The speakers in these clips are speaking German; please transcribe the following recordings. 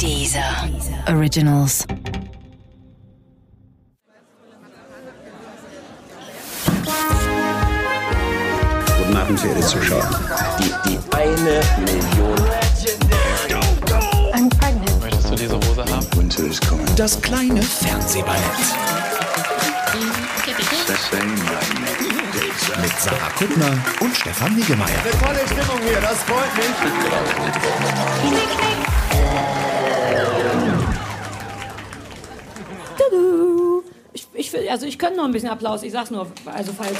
Dieser Originals. Guten Abend, verehrte Zuschauer. Die, die eine Million. I'm pregnant. Möchtest du diese Hose haben? Winter is coming. Das kleine Fernsehballett. Mit Sarah Kuttner und Stefan Niggemeier. Tolle Stimmung hier, das freut mich. Ich, ich, also ich könnte noch ein bisschen Applaus, ich sag's nur, also falls.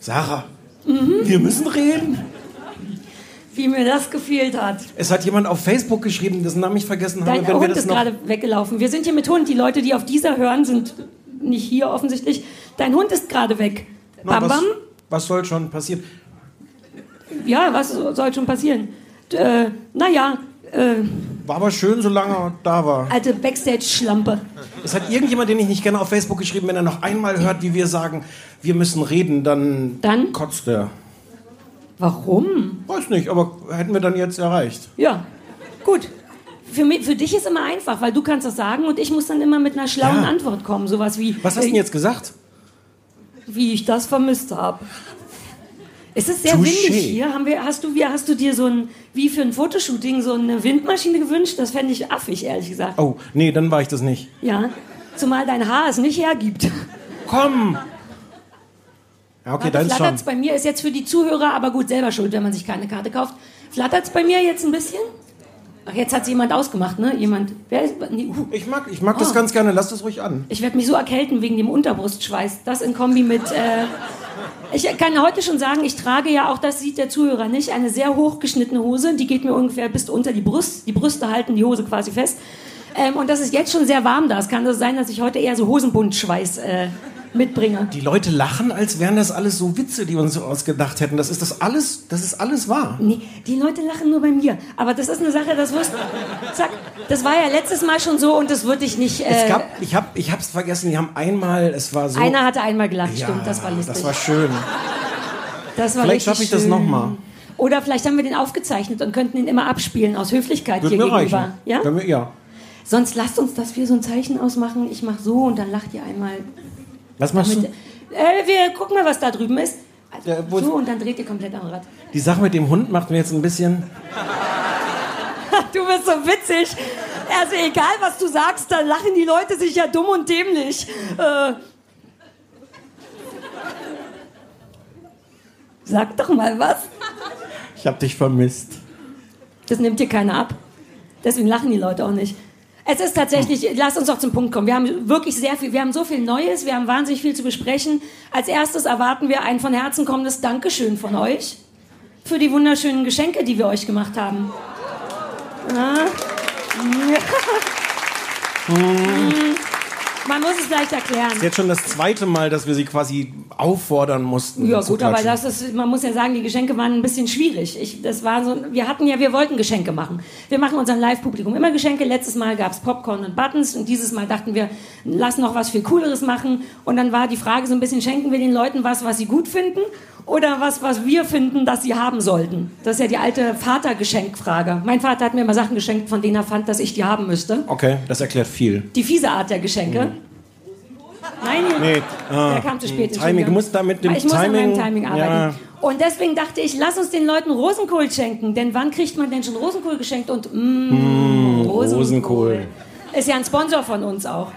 Sarah, wir müssen reden. Wie mir das gefehlt hat. Es hat jemand auf Facebook geschrieben, dessen Namen ich vergessen habe. Dein wenn wir Hund ist gerade weggelaufen. Wir sind hier mit Hund. Die Leute, die auf dieser hören, sind nicht hier offensichtlich. Dein Hund ist gerade weg. Na, Bam was, Bam? was soll schon passieren? Ja, was soll schon passieren? Äh, naja, äh, War aber schön, solange er da war. alte Backstage-Schlampe. Es hat irgendjemand, den ich nicht kenne, auf Facebook geschrieben, wenn er noch einmal hört, wie wir sagen, wir müssen reden, dann, Dann? kotzt er. Warum? Weiß nicht, aber hätten wir dann jetzt erreicht. Ja, gut. Für, mich, für dich ist immer einfach, weil du kannst das sagen und ich muss dann immer mit einer schlauen Ja. Antwort kommen. Sowas wie, Was hast du denn jetzt gesagt? wie ich das vermisst habe. Es ist sehr Touché. windig hier. Haben wir, hast, du, wie, hast du dir so ein, wie für ein Fotoshooting, so eine Windmaschine gewünscht? Das fände ich affig, ehrlich gesagt. Oh, nee, dann war ich das nicht. Ja, zumal dein Haar es nicht hergibt. Komm! Ja, okay, deins schon. flattert's bei mir, ist jetzt für die Zuhörer, aber gut, selber schuld, wenn man sich keine Karte kauft. Flattert's bei mir jetzt ein bisschen? Ach, jetzt hat's jemand ausgemacht, ne? Jemand. Wer ist. Nee, uh. Ich mag, ich mag das Oh. ganz gerne, lass das ruhig an. Ich werde mich so erkälten wegen dem Unterbrustschweiß. Das in Kombi mit. Äh, ich kann heute schon sagen, ich trage ja auch, das sieht der Zuhörer nicht, eine sehr hochgeschnittene Hose. Die geht mir ungefähr bis unter die Brust. Die Brüste halten die Hose quasi fest. Ähm, und das ist jetzt schon sehr warm da. Es kann also sein, dass ich heute eher so Hosenbundschweiß äh, mitbringe. Die Leute lachen, als wären das alles so Witze, die wir uns ausgedacht hätten. Das ist das alles, das ist alles wahr. Nee, die Leute lachen nur bei mir. Aber das ist eine Sache, das wirst Zack. Das war ja letztes Mal schon so und das würde ich nicht. Äh, Es gab, ich hab, ich hab's vergessen, die haben einmal, es war so. einer hatte einmal gelacht, ja, stimmt, das war lustig. Das war schön. Das war Vielleicht schaffe ich das schön. noch mal. Oder vielleicht haben wir den aufgezeichnet und könnten ihn immer abspielen aus Höflichkeit Würde hier mir gegenüber. reichen. Ja? Wir, ja. Sonst lasst uns, dass wir so ein Zeichen ausmachen. Ich mache so und dann lacht ihr einmal. Was machst Mit, du? äh, wir gucken mal, was da drüben ist. Also, Ja, wo- so und dann dreht ihr komplett am Rad. Die Sache mit dem Hund macht mir jetzt ein bisschen. Du bist so witzig. Also egal, was du sagst, dann lachen die Leute sich ja dumm und dämlich. Äh, sag doch mal was. Ich hab dich vermisst. Das nimmt dir keiner ab. Deswegen lachen die Leute auch nicht. Es ist tatsächlich, lasst uns doch zum Punkt kommen. Wir haben wirklich sehr viel, wir haben so viel Neues, wir haben wahnsinnig viel zu besprechen. Als erstes erwarten wir ein von Herzen kommendes Dankeschön von euch für die wunderschönen Geschenke, die wir euch gemacht haben. Ja. Man muss es vielleicht erklären. Jetzt schon das zweite Mal, dass wir sie quasi auffordern mussten. Ja gut, aber das ist, man muss ja sagen, die Geschenke waren ein bisschen schwierig. Ich, das war so, wir hatten ja, wir wollten Geschenke machen. Wir machen unserem Live-Publikum immer Geschenke. Letztes Mal gab es Popcorn und Buttons und dieses Mal dachten wir, lass noch was viel Cooleres machen. Und dann war die Frage so ein bisschen, schenken wir den Leuten was, was sie gut finden oder was, was wir finden, dass sie haben sollten? Das ist ja die alte Vatergeschenkfrage. Mein Vater hat mir immer Sachen geschenkt, von denen er fand, dass ich die haben müsste. Okay, das erklärt viel. Die fiese Art der Geschenke. Nein, Nee, ah, der kam zu spät. Timing, Entschuldigung. du musst da mit dem ich muss an meinem Timing- Timing arbeiten. Ja. Und deswegen dachte ich, lass uns den Leuten Rosenkohl schenken. Denn wann kriegt man denn schon Rosenkohl geschenkt? Und mm, Rosenkohl. Ist ja ein Sponsor von uns auch.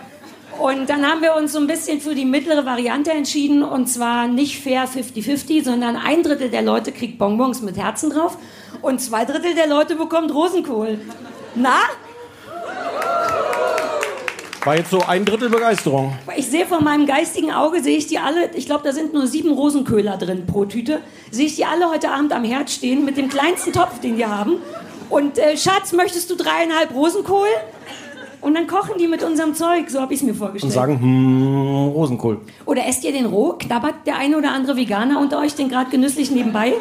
Und dann haben wir uns so ein bisschen für die mittlere Variante entschieden. Und zwar nicht fair 50-50, sondern ein Drittel der Leute kriegt Bonbons mit Herzen drauf. Und zwei Drittel der Leute bekommt Rosenkohl. Na? War jetzt so ein Drittel Begeisterung. Ich sehe vor meinem geistigen Auge, sehe ich die alle, ich glaube, da sind nur sieben Rosenköhler drin pro Tüte, sehe ich die alle heute Abend am Herd stehen mit dem kleinsten Topf, den wir haben. Und äh, Schatz, möchtest du dreieinhalb Rosenkohl? Und dann kochen die mit unserem Zeug, so habe ich es mir Und vorgestellt. sagen, hm, Rosenkohl. Oder esst ihr den roh? Knabbert der eine oder andere Veganer unter euch den gerade genüsslich nebenbei?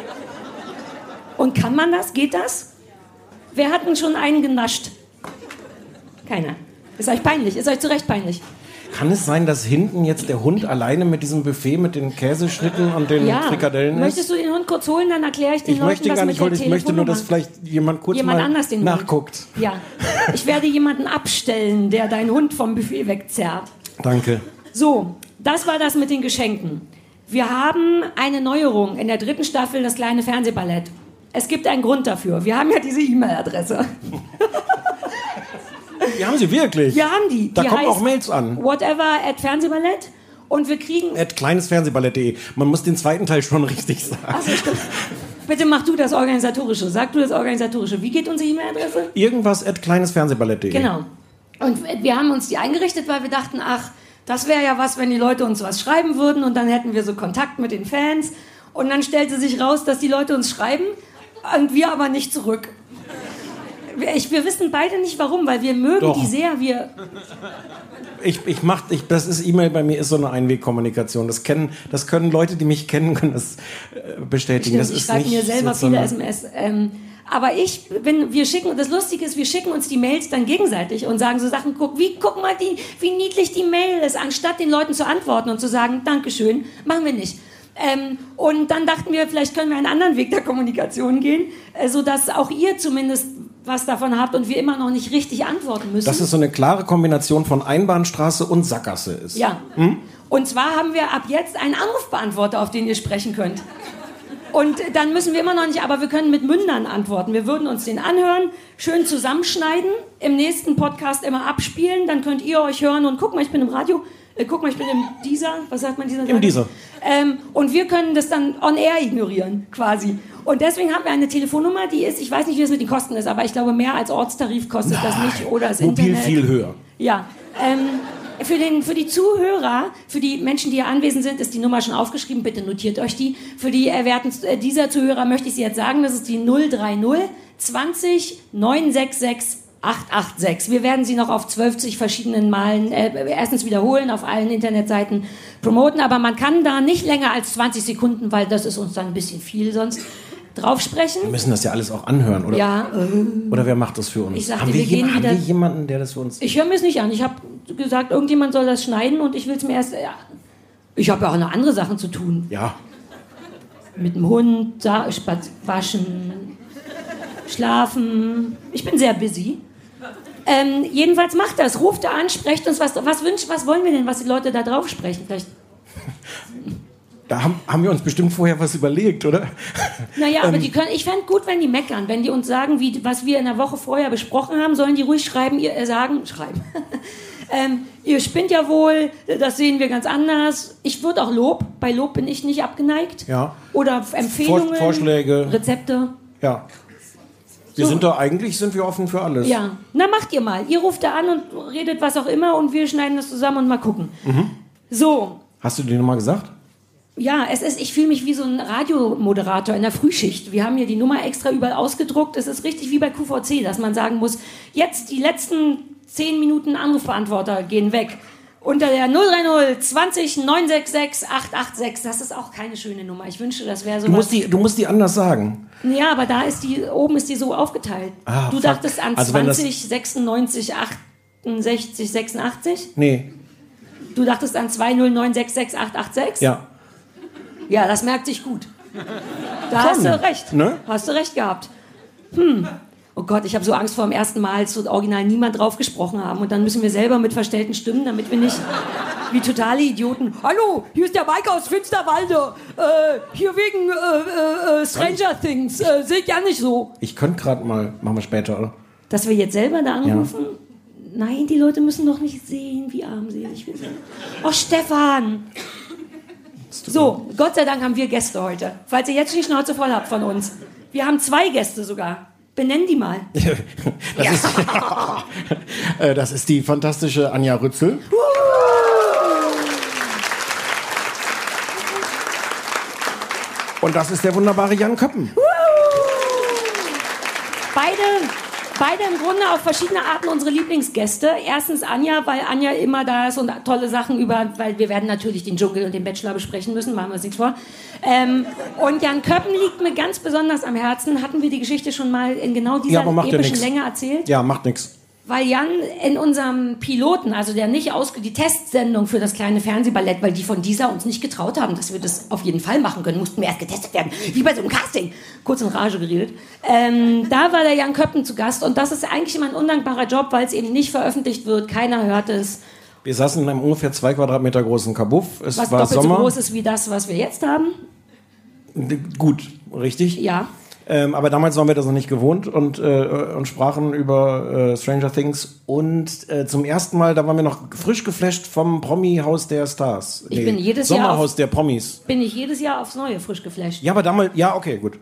Und kann man das? Geht das? Wer hat denn schon einen genascht? Keiner. Ist euch peinlich, ist euch zu Recht peinlich. Kann es sein, dass hinten jetzt der Hund alleine mit diesem Buffet mit den Käseschnitten und den Ja. Frikadellen ist? Möchtest du den Hund kurz holen, dann erkläre ich den ich Leuten möchte ihn gar nicht holen. Ich möchte nur, dass vielleicht jemand kurz jemand mal anders den nachguckt. Ja, ich werde jemanden abstellen, der deinen Hund vom Buffet wegzerrt. Danke. So, das war das mit den Geschenken. Wir haben eine Neuerung in der dritten Staffel, das kleine Fernsehballett. Es gibt einen Grund dafür. Wir haben ja diese E-Mail-Adresse. Wir haben sie wirklich. Wir haben die. Da die kommen auch Mails an. Whatever at Fernsehballett. Und wir kriegen. At kleinesfernsehballett.de. Man muss den zweiten Teil schon richtig sagen. Achso, stimmt. Bitte mach du das Organisatorische. Sag du das Organisatorische. Wie geht unsere E-Mail-Adresse? Irgendwas at kleinesfernsehballett.de. Genau. Und wir haben uns die eingerichtet, weil wir dachten, ach, das wäre ja was, wenn die Leute uns was schreiben würden und dann hätten wir so Kontakt mit den Fans. Und dann stellte sich raus, dass die Leute uns schreiben und wir aber nicht zurück. Ich, wir wissen beide nicht warum, weil wir mögen Doch. die sehr. Wir, Ich, ich mach, ich, das ist E-Mail bei mir ist so eine Einwegkommunikation. Das kennen, das können Leute, die mich kennen, können das äh, bestätigen. Stimmt, das ich schreibe mir selber viele SMS. Ähm, aber ich bin, wir schicken, das Lustige ist, wir schicken uns die Mails dann gegenseitig und sagen so Sachen, guck, wie, guck mal, die, wie niedlich die Mail ist, anstatt den Leuten zu antworten und zu sagen, Dankeschön, machen wir nicht. Ähm, und dann dachten wir, vielleicht können wir einen anderen Weg der Kommunikation gehen, äh, sodass auch ihr zumindest was davon habt und wir immer noch nicht richtig antworten müssen. Dass es so eine klare Kombination von Einbahnstraße und Sackgasse ist. Ja. Und zwar haben wir ab jetzt einen Anrufbeantworter, auf den ihr sprechen könnt. Und dann müssen wir immer noch nicht, aber wir können mit Mündern antworten. Wir würden uns den anhören, schön zusammenschneiden, im nächsten Podcast immer abspielen, dann könnt ihr euch hören und guck mal, ich bin im Radio, äh, guck mal, ich bin im Deezer, was sagt man dieser Im Deezer. Ähm, und wir können das dann on air ignorieren, quasi. Und deswegen haben wir eine Telefonnummer, die ist, ich weiß nicht, wie es mit den Kosten ist, aber ich glaube, mehr als Ortstarif kostet das nicht oder das Mobil Internet. viel höher. Ja. Ähm, für, den, für die Zuhörer, für die Menschen, die hier anwesend sind, ist die Nummer schon aufgeschrieben. Bitte notiert euch die. Für die erwerten, äh, dieser Zuhörer möchte ich sie jetzt sagen. Das ist die 030 20 966 886. Wir werden sie noch auf 12 verschiedenen Malen äh, erstens wiederholen, auf allen Internetseiten promoten, aber man kann da nicht länger als 20 Sekunden, weil das ist uns dann ein bisschen viel sonst, drauf sprechen. Wir müssen das ja alles auch anhören, oder? Ja, äh, Oder wer macht das für uns? Ich sagte, haben wir, wir gehen jem- haben wieder- wir jemanden, der das für uns. Ich höre mir es nicht an. Ich habe gesagt, irgendjemand soll das schneiden und ich will es mir erst. Ja. Ich habe ja auch noch andere Sachen zu tun. Ja. Mit dem Hund, waschen, schlafen. Ich bin sehr busy. Ähm, jedenfalls macht das. Ruft da an, sprecht uns was. Was wünscht, was wollen wir denn, was die Leute da drauf sprechen? Vielleicht. Da haben, haben wir uns bestimmt vorher was überlegt, oder? Naja, Ähm. aber die können, ich fände gut, wenn die meckern. Wenn die uns sagen, wie, was wir in der Woche vorher besprochen haben, sollen die ruhig schreiben, ihr, äh, sagen, schreiben. ähm, ihr spinnt ja wohl, das sehen wir ganz anders. Ich würde auch Lob, bei Lob bin ich nicht abgeneigt. Ja. Oder Empfehlungen, Vorschläge. Rezepte. Ja. Wir So. sind da eigentlich sind wir offen für alles. Ja, na macht ihr mal. Ihr ruft da an und redet was auch immer und wir schneiden das zusammen und mal gucken. Mhm. So, Hast du die Nummer gesagt? Ja, es ist, ich fühle mich wie so ein Radiomoderator in der Frühschicht. Wir haben hier die Nummer extra überall ausgedruckt. Es ist richtig wie bei QVC, dass man sagen muss, jetzt die letzten 10 Minuten Anrufbeantworter gehen weg. Unter der 030 20 966 886. Das ist auch keine schöne Nummer. Ich wünschte, das wäre so. Du musst, die, du musst die anders sagen. Ja, aber da ist die, oben ist die so aufgeteilt. Ah, du fuck. dachtest an Also wenn das- 20, 96, 68, 86? Nee. Du dachtest an 20966 886? Ja. Ja, das merkt sich gut. Da hast du recht. ne? Hast du recht gehabt. Hm. Oh Gott, ich habe so Angst vor dem ersten Mal, so original niemand drauf gesprochen haben. Und dann müssen wir selber mit verstellten Stimmen, damit wir nicht wie totale Idioten. Hallo, hier ist der Mike aus Finsterwalde. Äh, hier wegen äh, äh, äh, Stranger Things. Äh, seht ja nicht so. Ich könnte gerade mal, machen wir später, oder? Dass wir jetzt selber da anrufen? Nein, die Leute müssen doch nicht sehen, wie armselig wir sind. Oh, Stefan! So, Gott sei Dank haben wir Gäste heute. Falls ihr jetzt die Schnauze voll habt von uns. Wir haben zwei Gäste sogar. Benenn die mal. Das, ist, Äh, das ist die fantastische Anja Rützel. Und das ist der wunderbare Jan Köppen. Beide, beide im Grunde auf verschiedene Arten unsere Lieblingsgäste. Erstens Anja, weil Anja immer da ist und tolle Sachen über, weil wir werden natürlich den Dschungel und den Bachelor besprechen müssen, machen wir uns nichts vor. Ähm, und Jan Köppen liegt mir ganz besonders am Herzen. Hatten wir die Geschichte schon mal in genau dieser Ja, ja epischen nichts. Länge erzählt? Ja, macht nichts. Weil Jan in unserem Piloten, also der nicht ausge die Testsendung für das kleine Fernsehballett, weil die von dieser uns nicht getraut haben, dass wir das auf jeden Fall machen können, mussten wir erst getestet werden, wie bei so einem Casting. Kurz in Rage geredet. Ähm, da war der Jan Köppen zu Gast und das ist eigentlich immer ein undankbarer Job, weil es eben nicht veröffentlicht wird, keiner hört es. Wir saßen in einem ungefähr zwei Quadratmeter großen Kabuff. Es Was war doppelt Sommer. so groß ist wie das, was wir jetzt haben. Gut, richtig. Ja. Ähm, aber damals waren wir das noch nicht gewohnt und, äh, und sprachen über äh, Stranger Things. Und äh, zum ersten Mal, da waren wir noch frisch geflasht vom Promi-Haus der Stars. Ich bin jedes Jahr Sommerhaus der Promis. Bin ich jedes Jahr aufs Neue frisch geflasht. Ja, aber damals, ja, okay, gut.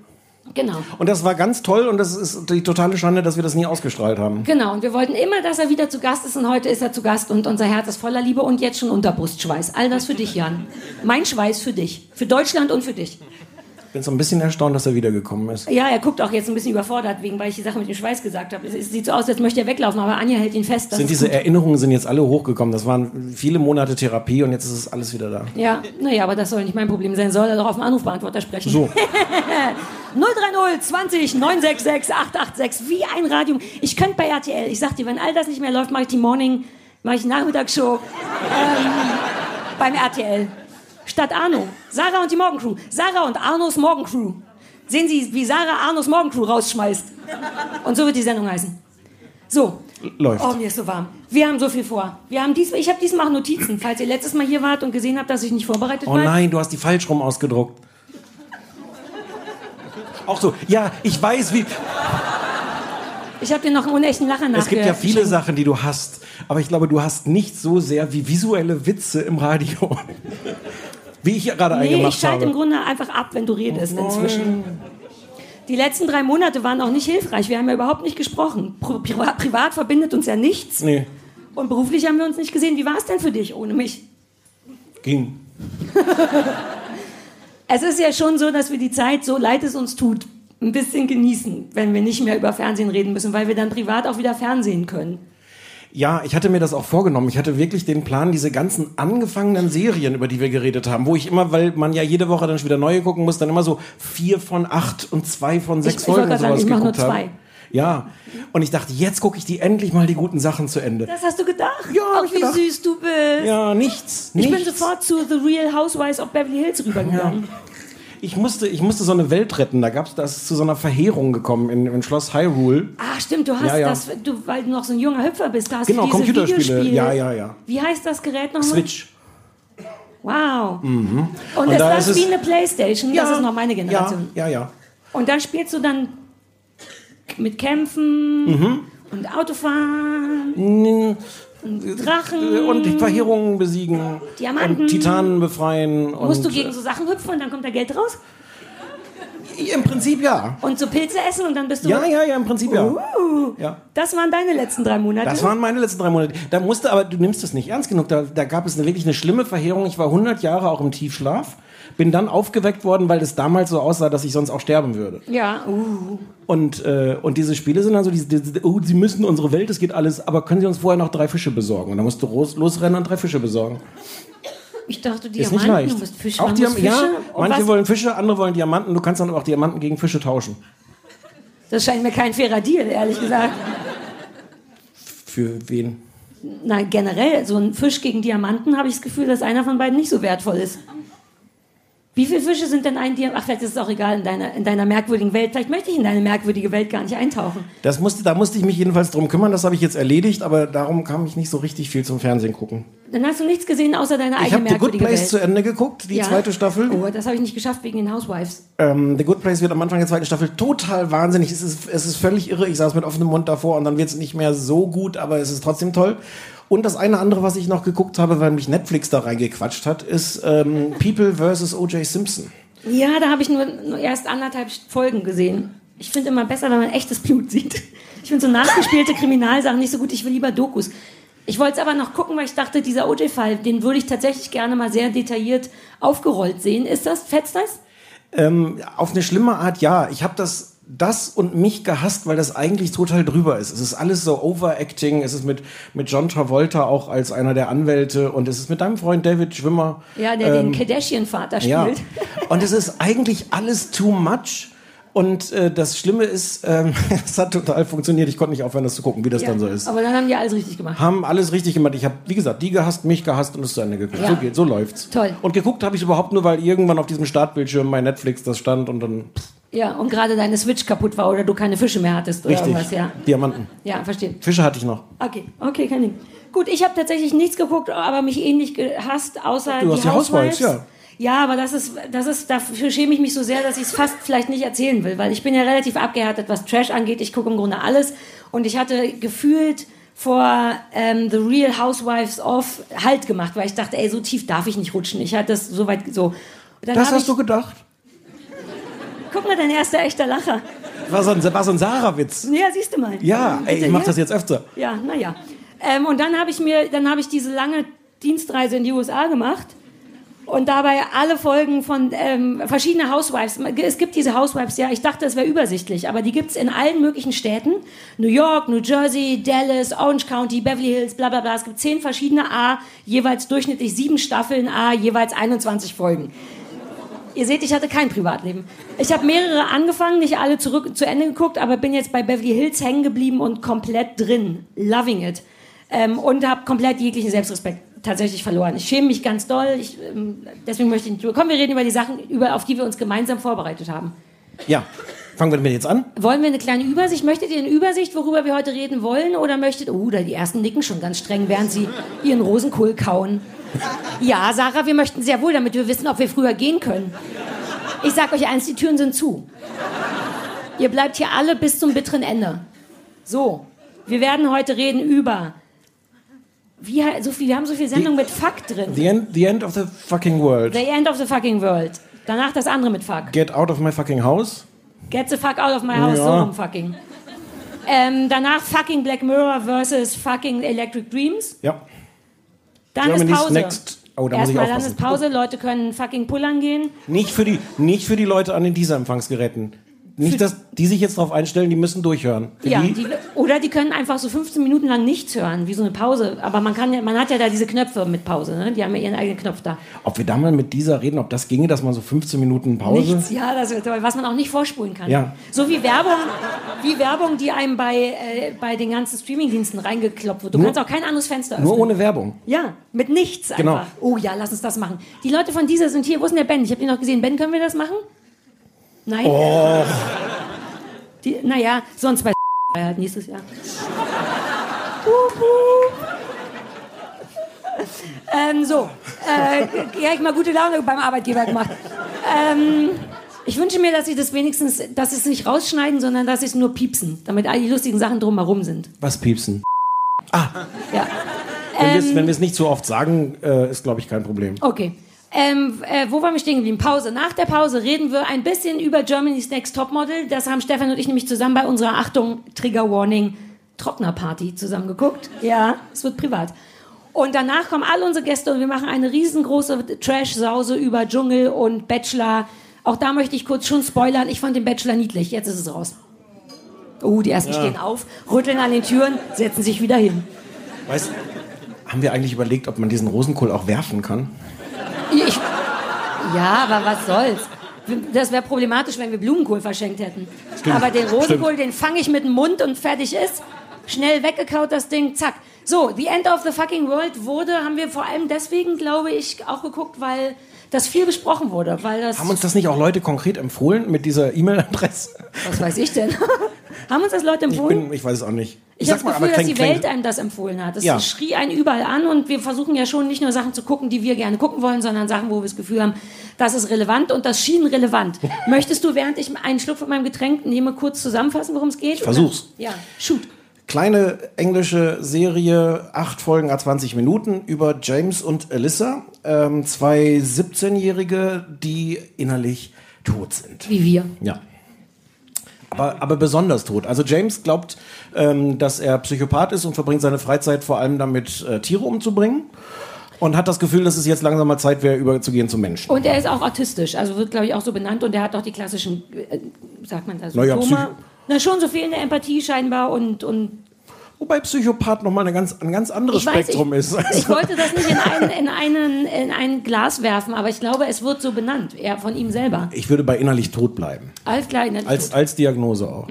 Genau. Und das war ganz toll und das ist die totale Schande, dass wir das nie ausgestrahlt haben. Genau, und wir wollten immer, dass er wieder zu Gast ist und heute ist er zu Gast und unser Herz ist voller Liebe und jetzt schon Unterbrustschweiß. All das für dich, Jan. Mein Schweiß für dich. Für Deutschland und für dich. Ich bin so ein bisschen erstaunt, dass er wiedergekommen ist. Ja, er guckt auch jetzt ein bisschen überfordert, wegen, weil ich die Sache mit dem Schweiß gesagt habe. Es, es sieht so aus, als möchte er weglaufen, aber Anja hält ihn fest. Sind diese. Erinnerungen sind jetzt alle hochgekommen. Das waren viele Monate Therapie und jetzt ist es alles wieder da. Ja, naja, aber das soll nicht mein Problem sein. Soll er doch auf dem Anrufbeantworter sprechen. So. 030 20 966 886, wie ein Radio. Ich könnte bei RTL, ich sag dir, wenn all das nicht mehr läuft, mache ich die Morning, mache ich die Nachmittagsshow ähm, beim RTL. Statt Arno. Sarah und die Morgencrew. Sarah und Arnos Morgencrew. Sehen Sie, wie Sarah Arnos Morgencrew rausschmeißt. Und so wird die Sendung heißen. So. Läuft. Oh, mir ist so warm. Wir haben so viel vor. Wir haben dies, ich habe diesmal Notizen, falls ihr letztes Mal hier wart und gesehen habt, dass ich nicht vorbereitet Oh war. nein, du hast die falsch rum ausgedruckt. Auch so, ja, ich weiß, wie. Ich habe dir noch einen unechten Lacher Es gibt ja viele. Sachen, die du hast, aber ich glaube, du hast nicht so sehr wie visuelle Witze im Radio. Wie ich gerade Nee, ich eingemacht schalte im habe. Grunde einfach ab, wenn du redest inzwischen. Die letzten drei Monate waren auch nicht hilfreich. Wir haben ja überhaupt nicht gesprochen. Pri privat, privat verbindet uns ja nichts. Nee, Und beruflich haben wir uns nicht gesehen. Wie war es denn für dich ohne mich? ging. Es ist ja schon so, dass wir die Zeit, so leid es uns tut, ein bisschen genießen, wenn wir nicht mehr über Fernsehen reden müssen, weil wir dann privat auch wieder Fernsehen können. Ja, ich hatte mir das auch vorgenommen. Ich hatte wirklich den Plan, diese ganzen angefangenen Serien, über die wir geredet haben, wo ich immer, weil man ja jede Woche dann schon wieder neue gucken muss, dann immer so vier von acht und zwei von sechs ich Folgen und gerade sagen, sowas ich nur geguckt zwei. habe. Ja, und ich dachte, jetzt gucke ich die endlich mal die guten Sachen zu Ende. Das hast du gedacht? Ja, Ach, ich wie gedacht. süß du bist. Ja, nichts. Ich nichts. bin sofort zu The Real Housewives of Beverly Hills rübergegangen. Ich musste, ich musste so eine Welt retten. Da gab's das zu so einer Verheerung gekommen in, in Schloss Hyrule. Ach stimmt, du hast Ja, ja. das, du, weil du noch so ein junger Hüpfer bist, da hast Genau, du diese Computerspiele. Ja, ja, ja. Wie heißt das Gerät nochmal? Switch. Wow. Und, Und ist da das ist es- wie eine Playstation? Das ist noch meine Generation. Ja, ja, ja. Und dann spielst du dann mit Kämpfen Mhm. und Autofahren Drachen. Und die Verheerungen besiegen. Diamanten. Und Titanen befreien. Musst du gegen so Sachen hüpfen und dann kommt da Geld raus? Im Prinzip ja. Und so Pilze essen und dann bist du... Ja, ja, ja, im Prinzip ja. Uh, ja. Das waren deine letzten drei Monate. Das waren meine letzten drei Monate. Da musste, aber du nimmst es nicht ernst genug. Da, da gab es eine, wirklich eine schlimme Verheerung. Ich war 100 Jahre auch im Tiefschlaf. Bin dann aufgeweckt worden, weil es damals so aussah, dass ich sonst auch sterben würde. ja, uh. Und, äh, und diese Spiele sind dann so, diese, diese, oh, sie müssen unsere Welt, es geht alles, aber können sie uns vorher noch drei Fische besorgen? Und dann musst du los, losrennen und drei Fische besorgen. Ich dachte, Ist Diamanten, nicht leicht. du bist Fischer, auch Diam Fische. ja, manche was- wollen Fische, andere wollen Diamanten. Du kannst dann auch Diamanten gegen Fische tauschen. Das scheint mir kein fairer Deal, ehrlich gesagt. Für wen? Nein, generell, so ein Fisch gegen Diamanten habe ich das Gefühl, dass einer von beiden nicht so wertvoll ist. Wie viele Fische sind denn ein Diamant? Ach, vielleicht ist es auch egal in deiner, in deiner merkwürdigen Welt. Vielleicht möchte ich in deine merkwürdige Welt gar nicht eintauchen. Das musste, da musste ich mich jedenfalls drum kümmern. Das habe ich jetzt erledigt, aber darum kam ich nicht so richtig viel zum Fernsehen gucken. Dann hast du nichts gesehen außer deine Ich eigene habe The Good Place Welt. zu Ende geguckt, die Ja. zweite Staffel. Oh, das habe ich nicht geschafft wegen den Housewives. Ähm, The Good Place wird am Anfang der zweiten Staffel total wahnsinnig. Es ist, es ist völlig irre. Ich saß mit offenem Mund davor und dann wird es nicht mehr so gut, aber es ist trotzdem toll. Und das eine andere, was ich noch geguckt habe, weil mich Netflix da reingequatscht hat, ist ähm, People vs. O.J. Simpson. Ja, da habe ich nur, nur erst anderthalb Folgen gesehen. Ich finde immer besser, wenn man echtes Blut sieht. Ich finde so nachgespielte Kriminalsachen nicht so gut. Ich will lieber Dokus. Ich wollte es aber noch gucken, weil ich dachte, dieser OJ-Fall, den würde ich tatsächlich gerne mal sehr detailliert aufgerollt sehen. Ist das, fetzt das? Ähm, auf eine schlimme Art, ja. Ich habe das, das und mich gehasst, weil das eigentlich total drüber ist. Es ist alles so Overacting. Es ist mit, mit John Travolta auch als einer der Anwälte und es ist mit deinem Freund David Schwimmer. Ja, der Ähm, den Kardashian-Vater Ja. spielt. Und es ist eigentlich alles too much. Und äh, das Schlimme ist, ähm, es hat total funktioniert. Ich konnte nicht aufhören, das zu gucken, wie das Ja, dann so ist. Aber dann haben die alles richtig gemacht. Haben alles richtig gemacht. Ich habe, wie gesagt, die gehasst, mich gehasst und es zu Ende geguckt. Ja. So geht, so läuft's. Toll. Und geguckt habe ich überhaupt nur, weil irgendwann auf diesem Startbildschirm mein Netflix das stand und dann pff, Ja, und gerade deine Switch kaputt war oder du keine Fische mehr hattest oder richtig. irgendwas, ja. Diamanten. Ja, verstehe. Fische hatte ich noch. Okay, okay, kein Ding. Gut, ich habe tatsächlich nichts geguckt, aber mich ähnlich gehasst, außer Du hast die Housewives, ja. Ja, aber das ist, das ist, dafür schäme ich mich so sehr, dass ich es fast vielleicht nicht erzählen will, weil ich bin ja relativ abgehärtet, was Trash angeht. Ich gucke im Grunde alles und ich hatte gefühlt vor ähm, The Real Housewives of Halt gemacht, weil ich dachte, ey, so tief darf ich nicht rutschen. Ich hatte das so weit so. Dann Das hast ich, du gedacht? Guck mal, dein erster echter Lacher. War so ein, war so ein Sarah-Witz. Ja, siehst du mal. Ja, ey, ich mach das jetzt öfter. Ja, naja. Ähm, und dann habe ich mir, dann habe ich diese lange Dienstreise in die USA gemacht und dabei alle Folgen von ähm, verschiedene Housewives. Es gibt diese Housewives, ja, ich dachte, es wäre übersichtlich, aber die gibt's in allen möglichen Städten. New York, New Jersey, Dallas, Orange County, Beverly Hills, bla bla bla. Es gibt zehn verschiedene A, jeweils durchschnittlich sieben Staffeln A, jeweils 21 Folgen. Ihr seht, ich hatte kein Privatleben. Ich habe mehrere angefangen, nicht alle zurück zu Ende geguckt, aber bin jetzt bei Beverly Hills hängen geblieben und komplett drin. Loving it. Ähm, und habe komplett jeglichen Selbstrespekt tatsächlich verloren. Ich schäme mich ganz doll. Ich, ähm, deswegen möchte ich nicht. Komm, wir reden über die Sachen, über, auf die wir uns gemeinsam vorbereitet haben. Ja. Fangen wir damit jetzt an? Wollen wir eine kleine Übersicht? Möchtet ihr eine Übersicht, worüber wir heute reden wollen? Oder möchtet, oh, da die ersten nicken schon ganz streng, während sie ihren Rosenkohl kauen. Ja, Sarah, wir möchten sehr wohl, damit wir wissen, ob wir früher gehen können. Ich sag euch eins, die Türen sind zu. Ihr bleibt hier alle bis zum bitteren Ende. So, wir werden heute reden über. Wie, so viel, wir haben so viel Sendung mit Fuck drin. The end, the end of the fucking world. The end of the fucking world. Danach das andere mit Fuck. Get out of my fucking house. Get the fuck out of my house, Ja. so rum fucking. Ähm, danach fucking Black Mirror versus fucking Electric Dreams. Ja. Dann Germany's ist Pause. Next- Oh, da muss ich Erstmal dann aufpassen. ist Pause, Leute können fucking pullern gehen. Nicht für die, nicht für die Leute an den Dieselempfangsgeräten. Nicht, dass die sich jetzt darauf einstellen, die müssen durchhören. Für Ja, die, die, oder die können einfach so 15 Minuten lang nichts hören, wie so eine Pause. Aber man kann ja, man hat ja da diese Knöpfe mit Pause, ne? Die haben ja ihren eigenen Knopf da. ob wir da mal mit dieser reden, ob das ginge, dass man so 15 Minuten Pause. Nichts, ja, das wird toll. Was man auch nicht vorspulen kann. Ja. So wie Werbung, wie Werbung, die einem bei, äh, bei den ganzen Streamingdiensten reingekloppt wird. Du Nur- kannst auch kein anderes Fenster öffnen. Nur ohne Werbung. Ja, mit nichts einfach. Genau. Oh ja, lass uns das machen. Die Leute von dieser sind hier. Wo ist denn der Ben? Ich habe ihn noch gesehen. Ben, können wir das machen? Nein? Oh. Die, naja, sonst bei halt nächstes Jahr. Ähm, so, äh, ja, ich mal gute Laune beim Arbeitgeber gemacht. Ähm, ich wünsche mir, dass sie das wenigstens, dass es nicht rausschneiden, sondern dass sie es nur piepsen, damit all die lustigen Sachen drumherum sind. Was piepsen? Ja. Wenn wir Ähm, wir es nicht so oft sagen, äh, ist, glaube ich, kein Problem. Okay. Ähm, äh, wo waren wir stehen geblieben? Pause. Nach der Pause reden wir ein bisschen über Germany's Next Topmodel. Das haben Stefan und ich nämlich zusammen bei unserer Achtung, Trigger Warning, Trocknerparty zusammen geguckt. Ja, es wird privat. Und danach kommen all unsere Gäste und wir machen eine riesengroße Trash-Sause über Dschungel und Bachelor. Auch da möchte ich kurz schon spoilern. Ich fand den Bachelor niedlich. Jetzt ist es raus. Oh, die ersten stehen auf, rütteln an den Türen, setzen sich wieder hin. Weißt, haben wir eigentlich überlegt, ob man diesen Rosenkohl auch werfen kann? Ja, aber was soll's? Das wäre problematisch, wenn wir Blumenkohl verschenkt hätten. Stimmt, aber den Rosenkohl, stimmt. den fange ich mit dem Mund und fertig ist. Schnell weggekaut das Ding, zack. So, The End of the Fucking World wurde, haben wir vor allem deswegen, glaube ich, auch geguckt, weil das viel besprochen wurde. Weil das, Haben uns das nicht auch Leute konkret empfohlen mit dieser E-Mail-Adresse? was weiß ich denn? haben uns das Leute Ich, empfohlen? bin, ich weiß es auch nicht. Ich habe das Gefühl, dass die Welt einem das empfohlen hat. Es Ja. schrie einen überall an und wir versuchen ja schon nicht nur Sachen zu gucken, die wir gerne gucken wollen, sondern Sachen, wo wir das Gefühl haben, das ist relevant und das schien relevant. Möchtest du, während ich einen Schluck von meinem Getränk nehme, kurz zusammenfassen, worum es geht? Ich versuch's. Ja, shoot. Kleine englische Serie, acht Folgen, a 20 Minuten über James und Alyssa, ähm, zwei 17-Jährige, die innerlich tot sind. Wie wir. Ja. Aber, aber besonders tot. Also James glaubt, ähm, dass er Psychopath ist und verbringt seine Freizeit vor allem damit, äh, Tiere umzubringen. Und hat das Gefühl, dass es jetzt langsam mal Zeit wäre, überzugehen zum Menschen. Und er ist auch autistisch, also wird, glaube ich, auch so benannt und er hat auch die klassischen, äh, sagt man das, Naja, Symptome. Psycho- Na, schon so fehlende Empathie scheinbar und, und Wobei Psychopath nochmal eine ganz, ein ganz anderes Ich weiß, Spektrum ich, ist. ich Also, wollte das nicht in, ein, in, einen, in ein Glas werfen, aber ich glaube, es wird so benannt, eher von ihm selber. ich würde bei innerlich tot bleiben. Alles klar, in der Als, als Diagnose auch.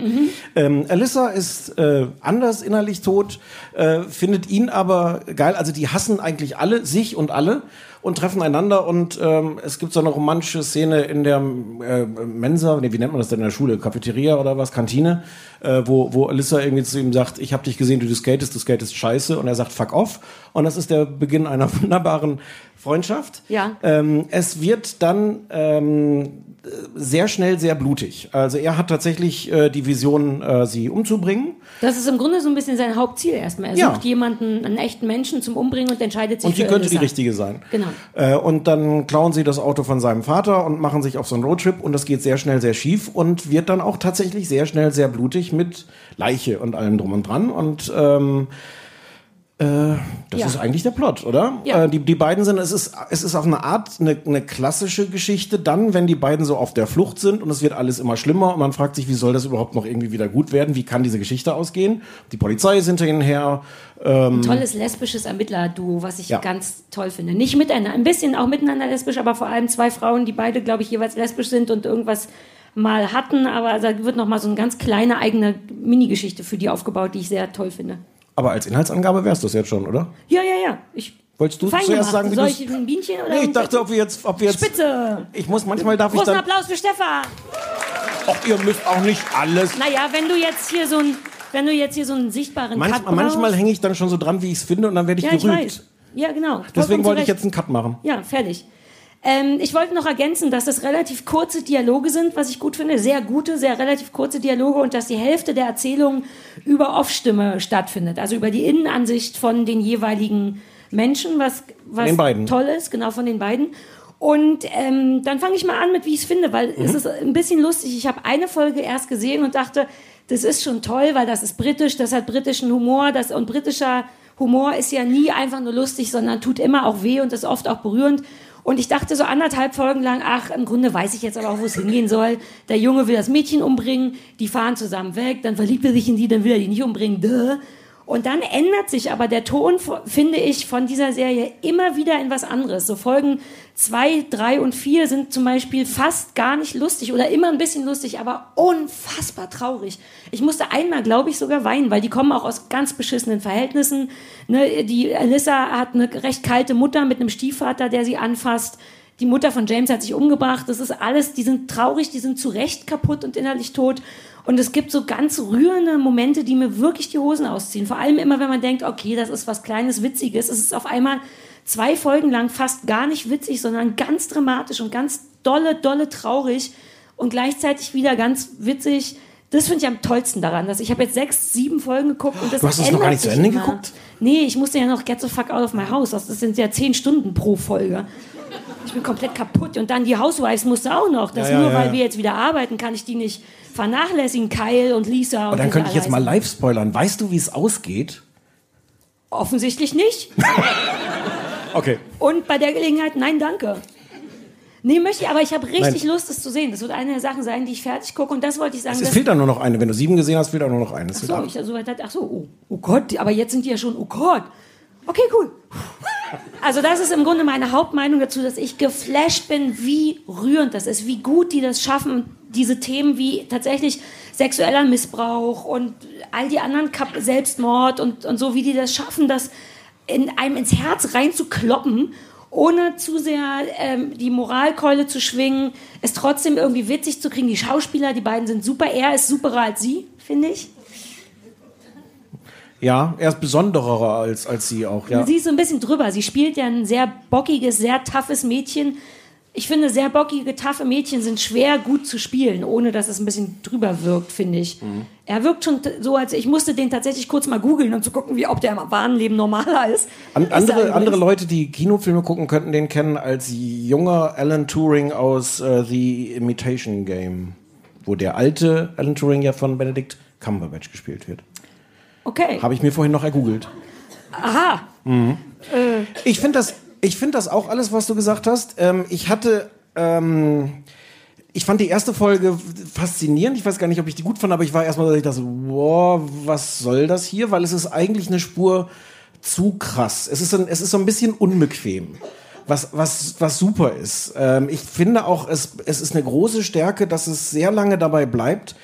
Ähm, Alyssa ist äh, anders innerlich tot, äh, findet ihn aber geil. Also die hassen eigentlich alle, sich und alle und treffen einander und ähm, es gibt so eine romantische Szene in der äh, Mensa, nee, wie nennt man das denn in der Schule, Cafeteria oder was, Kantine, äh, wo, wo Alyssa irgendwie zu ihm sagt, ich habe dich gesehen, du skatest, du skatest scheiße und er sagt, fuck off und das ist der Beginn einer wunderbaren Freundschaft. Ja. Ähm, es wird dann ähm, sehr schnell sehr blutig. Also er hat tatsächlich äh, die Vision, äh, sie umzubringen. Das ist im Grunde so ein bisschen sein Hauptziel erstmal. Er Ja. sucht jemanden, einen echten Menschen zum Umbringen und entscheidet sich Und für könnte die richtige sein. Genau. Äh, und dann klauen sie das Auto von seinem Vater und machen sich auf so einen Roadtrip und das geht sehr schnell sehr schief und wird dann auch tatsächlich sehr schnell sehr blutig mit Leiche und allem drum und dran. Und ähm, äh, das Ja. ist eigentlich der Plot, oder? Ja. Äh, die, die beiden sind, es ist, es ist auf eine Art eine, eine klassische Geschichte, dann, wenn die beiden so auf der Flucht sind und es wird alles immer schlimmer und man fragt sich, wie soll das überhaupt noch irgendwie wieder gut werden? Wie kann diese Geschichte ausgehen? Die Polizei ist hinter ihnen her. Ein tolles lesbisches Ermittler-Duo, was ich Ja. ganz toll finde. Nicht miteinander, ein bisschen auch miteinander lesbisch, aber vor allem zwei Frauen, die beide, glaube ich, jeweils lesbisch sind und irgendwas mal hatten. Aber da wird noch mal so eine ganz kleine eigene Minigeschichte für die aufgebaut, die ich sehr toll finde. Aber als Inhaltsangabe wär's das jetzt schon, oder? Ja, ja, ja. Ich Wolltest du fein zuerst sagen, wie Soll ich ein Bienchen oder Nee, ich dachte, ob wir jetzt, ob wir jetzt. Spitze. Ich muss, manchmal darf ich Großen dann. Applaus für Stefan. Ach, ihr müsst auch nicht alles. Naja, wenn du jetzt hier so ein, wenn du jetzt hier so einen sichtbaren Manch, Cut brauchst. manchmal hänge ich dann schon so dran, wie ich es finde, und dann werde ich Ja, ich gerügt. weiß. Ja, genau. Deswegen wollte ich jetzt einen Cut machen. Ja, fertig. Ähm, ich wollte noch ergänzen, dass das relativ kurze Dialoge sind, was ich gut finde. Sehr gute, sehr relativ kurze Dialoge und dass die Hälfte der Erzählung über Off-Stimme stattfindet. Also über die Innenansicht von den jeweiligen Menschen, was, was toll ist, genau von den beiden. Und ähm, dann fange ich mal an mit, wie ich es finde, weil es ist ein bisschen lustig. Ich habe eine Folge erst gesehen und dachte, das ist schon toll, weil das ist britisch, das hat britischen Humor, das und britischer Humor ist ja nie einfach nur lustig, sondern tut immer auch weh und ist oft auch berührend. Und ich dachte so anderthalb Folgen lang, ach, im Grunde weiß ich jetzt aber auch, wo es hingehen soll. Der Junge will das Mädchen umbringen, die fahren zusammen weg, dann verliebt er sich in die, dann will er die nicht umbringen. Duh. Und dann ändert sich aber der Ton, finde ich, von dieser Serie immer wieder in was anderes. So Folgen zwei, drei und vier sind zum Beispiel fast gar nicht lustig oder immer ein bisschen lustig, aber unfassbar traurig. Ich musste einmal, glaube ich, sogar weinen, weil die kommen auch aus ganz beschissenen Verhältnissen. Ne, die Alyssa hat eine recht kalte Mutter mit einem Stiefvater, der sie anfasst. Die Mutter von James hat sich umgebracht. Das ist alles, die sind traurig, die sind zu Recht kaputt und innerlich tot. Und es gibt so ganz rührende Momente, die mir wirklich die Hosen ausziehen. Vor allem immer, wenn man denkt, okay, das ist was Kleines, Witziges. Es ist auf einmal zwei Folgen lang fast gar nicht witzig, sondern ganz dramatisch und ganz dolle, dolle traurig und gleichzeitig wieder ganz witzig. Das finde ich am tollsten daran. Dass ich habe jetzt sechs, sieben Folgen geguckt und das Du hast es noch gar nicht zu Ende immer. geguckt? Nee, ich musste ja noch Get the Fuck Out of My House. Das sind ja zehn Stunden pro Folge. Ich bin komplett kaputt. Und dann die Housewives musste auch noch. Das Ja, ja, nur, ja, weil wir jetzt wieder arbeiten, kann ich die nicht vernachlässigen. Kyle und Lisa. Und Und dann könnte ich jetzt mal live spoilern. Weißt du, wie es ausgeht? Offensichtlich nicht. Okay. Und bei der Gelegenheit, nein, danke. Nee, möchte ich, aber ich habe richtig Nein. Lust, es zu sehen. Das wird eine der Sachen sein, die ich fertig gucke. Und das wollte ich sagen. Es fehlt dann nur noch eine. Wenn du sieben gesehen hast, fehlt auch nur noch eine. Ach so, ich so weit hatte, ach so, oh, oh Gott, aber jetzt sind die ja schon, oh Gott. Okay, cool. Also das ist im Grunde meine Hauptmeinung dazu, dass ich geflasht bin, wie rührend das ist, wie gut die das schaffen, diese Themen wie tatsächlich sexueller Missbrauch und all die anderen Kap Selbstmord und, und so, wie die das schaffen, das in einem ins Herz reinzukloppen, ohne zu sehr ähm, die Moralkeule zu schwingen, es trotzdem irgendwie witzig zu kriegen. Die Schauspieler, die beiden sind super. Er ist superer als sie, finde ich. Ja, er ist besonderer als, als sie auch. Ja. Sie ist so ein bisschen drüber. Sie spielt ja ein sehr bockiges, sehr toughes Mädchen. Ich finde, sehr bockige, taffe Mädchen sind schwer gut zu spielen, ohne dass es ein bisschen drüber wirkt, finde ich. Mhm. Er wirkt schon so, als ich musste den tatsächlich kurz mal googeln, um zu gucken, wie, ob der im wahren Leben normaler ist. An, Ist er andere, übrigens. andere Leute, die Kinofilme gucken, könnten den kennen als junger Alan Turing aus äh, The Imitation Game, wo der alte Alan Turing ja von Benedict Cumberbatch gespielt wird. Okay. Habe ich mir vorhin noch ergoogelt. Aha. Ich finde das, ich finde das auch alles, was du gesagt hast. Ähm, ich hatte, ähm, ich fand die erste Folge faszinierend. Ich weiß gar nicht, ob ich die gut fand, aber ich war erstmal, dass ich dachte, wow, was soll das hier? Weil es ist eigentlich eine Spur zu krass. Es ist, ein, es ist so ein bisschen unbequem. Was, was, was super ist. Ähm, ich finde auch, es, es ist eine große Stärke, dass es sehr lange dabei bleibt,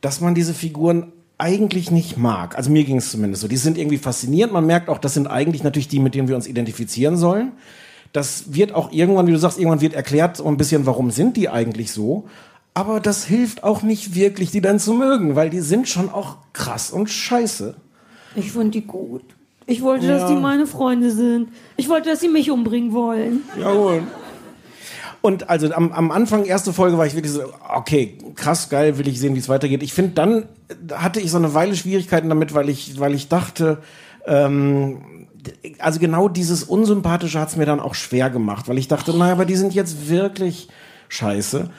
dass man diese Figuren eigentlich nicht mag. Also mir ging es zumindest so. Die sind irgendwie faszinierend. Man merkt auch, das sind eigentlich natürlich die, mit denen wir uns identifizieren sollen. Das wird auch irgendwann, wie du sagst, irgendwann wird erklärt so ein bisschen, warum sind die eigentlich so. Aber das hilft auch nicht wirklich, die dann zu mögen, weil die sind schon auch krass und scheiße. Ich fand die gut. Ich wollte, dass Ja. die meine Freunde sind. Ich wollte, dass sie mich umbringen wollen. Jawohl. Und also am, am Anfang, erste Folge, war ich wirklich so, okay, krass, geil, will ich sehen, wie es weitergeht. Ich finde, dann hatte ich so eine Weile Schwierigkeiten damit, weil ich, weil ich dachte, ähm, also genau dieses Unsympathische hat es mir dann auch schwer gemacht, weil ich dachte, naja, aber die sind jetzt wirklich scheiße.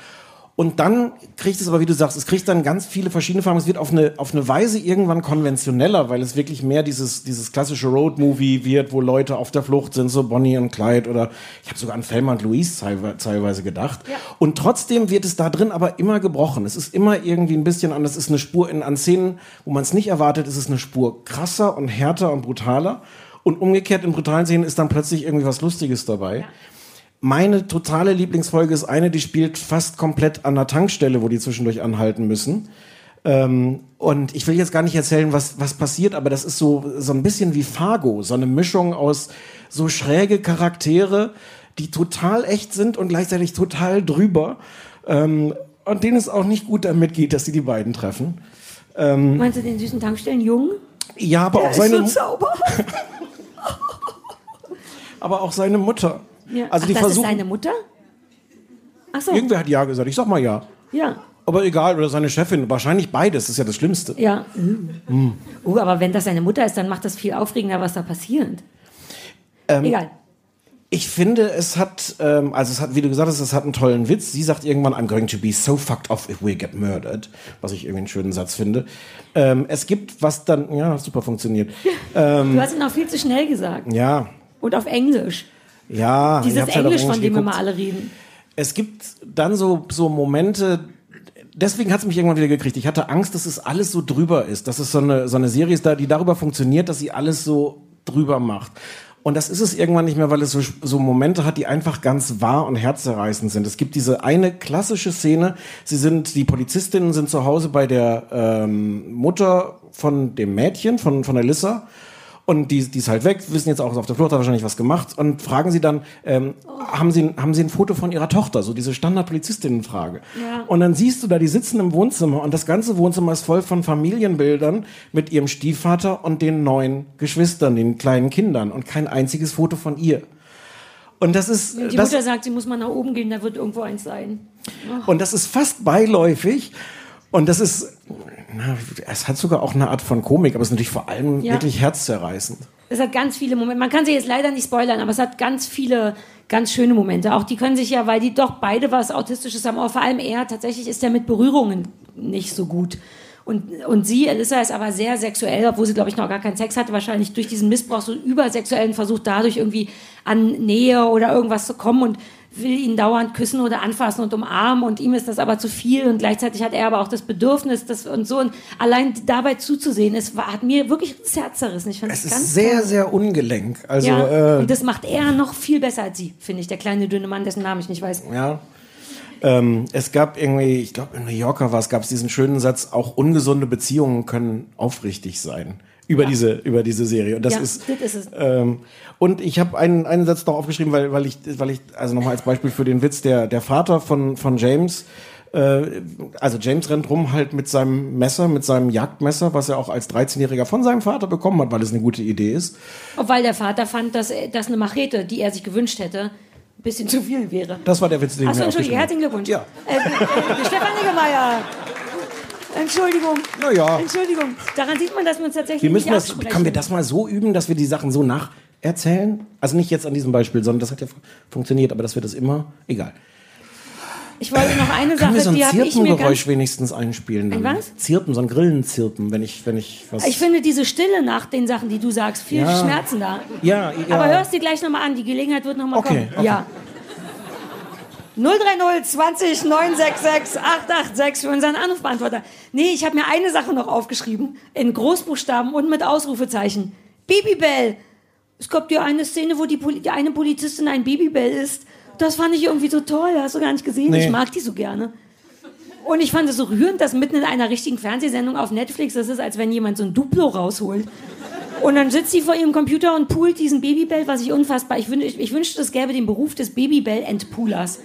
Und dann kriegt es aber, wie du sagst, es kriegt dann ganz viele verschiedene Farben. Es wird auf eine, auf eine Weise irgendwann konventioneller, weil es wirklich mehr dieses, dieses klassische Road-Movie wird, wo Leute auf der Flucht sind, so Bonnie und Clyde oder ich habe sogar an Thelma und Louise teilwe- teilweise gedacht. Und trotzdem wird es da drin aber immer gebrochen. Es ist immer irgendwie ein bisschen anders. Es ist eine Spur in, an Szenen, wo man es nicht erwartet, ist es eine Spur krasser und härter und brutaler. Und umgekehrt in brutalen Szenen ist dann plötzlich irgendwie was Lustiges dabei. Meine totale Lieblingsfolge ist eine, die spielt fast komplett an der Tankstelle, wo die zwischendurch anhalten müssen. Ähm, und ich will jetzt gar nicht erzählen, was, was passiert, aber das ist so, so ein bisschen wie Fargo, so eine Mischung aus so schräge Charaktere, die total echt sind und gleichzeitig total drüber. Ähm, und denen es auch nicht gut damit geht, dass sie die beiden treffen. Meinst du den süßen Tankstellenjungen? Ja, aber auch Der ist seine, so aber auch seine Mutter. Ja. Also Ach, die das ist versuchen. seine Mutter? Ach so. Irgendwer hat ja gesagt. Ich sag mal ja. Ja. Aber egal, oder seine Chefin. Wahrscheinlich beides. Das ist ja das Schlimmste. Ja. Hm. Oh, aber wenn das seine Mutter ist, dann macht das viel aufregender, was da passiert. Ähm, Egal. Ich finde, es hat, ähm, also es hat, wie du gesagt hast, es hat einen tollen Witz. Sie sagt irgendwann, I'm going to be so fucked off if we get murdered. Was ich irgendwie einen schönen Satz finde. Ähm, es gibt, was dann, ja, super funktioniert. Ähm, Du hast ihn auch viel zu schnell gesagt. ja, Und auf Englisch. Ja. Dieses halt Englisch, von dem geguckt. immer alle reden. Es gibt dann so, so Momente, deswegen hat es mich irgendwann wieder gekriegt. Ich hatte Angst, dass es alles so drüber ist, dass es so eine, so eine Serie ist, die darüber funktioniert, dass sie alles so drüber macht. Und das ist es irgendwann nicht mehr, weil es so, so Momente hat, die einfach ganz wahr und herzzerreißend sind. Es gibt diese eine klassische Szene, sie sind, die Polizistinnen sind zu Hause bei der ähm, Mutter von dem Mädchen, von, von Alyssa. Und die, die ist halt weg, wissen jetzt auch, ist auf der Flucht, hat wahrscheinlich was gemacht und fragen sie dann, ähm, haben, sie, haben sie ein Foto von ihrer Tochter? So diese Standard-Polizistinnen-Frage. Ja. Und dann siehst du da, die sitzen im Wohnzimmer und das ganze Wohnzimmer ist voll von Familienbildern mit ihrem Stiefvater und den neun Geschwistern, den kleinen Kindern und kein einziges Foto von ihr. Und das ist, Die das, Mutter sagt, sie muss mal nach oben gehen, da wird irgendwo eins sein. und das ist fast beiläufig. Und das ist, na, es hat sogar auch eine Art von Komik, aber es ist natürlich vor allem Ja. wirklich herzzerreißend. Es hat ganz viele Momente. Man kann sie jetzt leider nicht spoilern, aber es hat ganz viele ganz schöne Momente. Auch die können sich ja, weil die doch beide was Autistisches haben, aber vor allem er, tatsächlich ist er mit Berührungen nicht so gut. Und, und sie, Alyssa, ist aber sehr sexuell, obwohl sie, glaube ich, noch gar keinen Sex hatte, wahrscheinlich durch diesen Missbrauch so übersexuellen Versuch, dadurch irgendwie an Nähe oder irgendwas zu kommen und will ihn dauernd küssen oder anfassen und umarmen und ihm ist das aber zu viel und gleichzeitig hat er aber auch das Bedürfnis das und so und allein dabei zuzusehen, es war, hat mir wirklich das Herz zerrissen. Ich fand Es das ganz ist sehr, toll. sehr ungelenk. Also, Ja, äh, und das macht er noch viel besser als sie, finde ich. Der kleine dünne Mann, dessen Namen ich nicht weiß. ja. Ähm, es gab irgendwie, ich glaube in New Yorker war es, gab es diesen schönen Satz, auch ungesunde Beziehungen können aufrichtig sein. Über diese, über diese Serie. Und das Ja, ist, das ist es. Ähm, und ich habe einen, einen Satz noch aufgeschrieben, weil, weil ich, weil ich, also nochmal als Beispiel für den Witz, der, der Vater von, von James, äh, also James rennt rum halt mit seinem Messer, mit seinem Jagdmesser, was er auch als 13-Jähriger von seinem Vater bekommen hat, weil es eine gute Idee ist. Obwohl der Vater fand, dass, dass eine Machete, die er sich gewünscht hätte, bisschen zu viel wäre. Das war der Witz, den Achso, Entschuldigung, herzlichen. Glückwunsch. Ja. Äh, äh, Stefan Niggemeier. Entschuldigung. Naja. Entschuldigung. Daran sieht man, dass wir uns tatsächlich Wir müssen das, können wir das mal so üben, dass wir die Sachen so nacherzählen? Also nicht jetzt an diesem Beispiel, sondern das hat ja fu- funktioniert, aber dass wir das immer, egal. Ich wollte noch eine Sache, so ein die habe ich mir Zirpengeräusch ganz... wenigstens einspielen? Ein dann? was? Zirpen, so ein Grillenzirpen, wenn ich, wenn ich was. Ich finde diese Stille nach den Sachen, die du sagst, viel Ja. schmerzender. ja, ja. Aber hörst dir gleich nochmal an, die Gelegenheit wird nochmal Okay, kommen. okay. Ja. 030 20 966 886 für unseren Anrufbeantworter. Nee, ich habe mir eine Sache noch aufgeschrieben. In Großbuchstaben und mit Ausrufezeichen. Babybell. Es gab ja eine Szene, wo die, Poli die eine Polizistin ein Babybell ist. Das fand ich irgendwie so toll. Hast du gar nicht gesehen? Nee. Ich mag die so gerne. Und ich fand es so rührend, dass mitten in einer richtigen Fernsehsendung auf Netflix, das ist, als wenn jemand so ein Duplo rausholt. Und dann sitzt sie vor ihrem Computer und poolt diesen Babybell, was ich unfassbar. Ich, wün ich, ich wünschte, es gäbe den Beruf des Babybell-Entpoolers.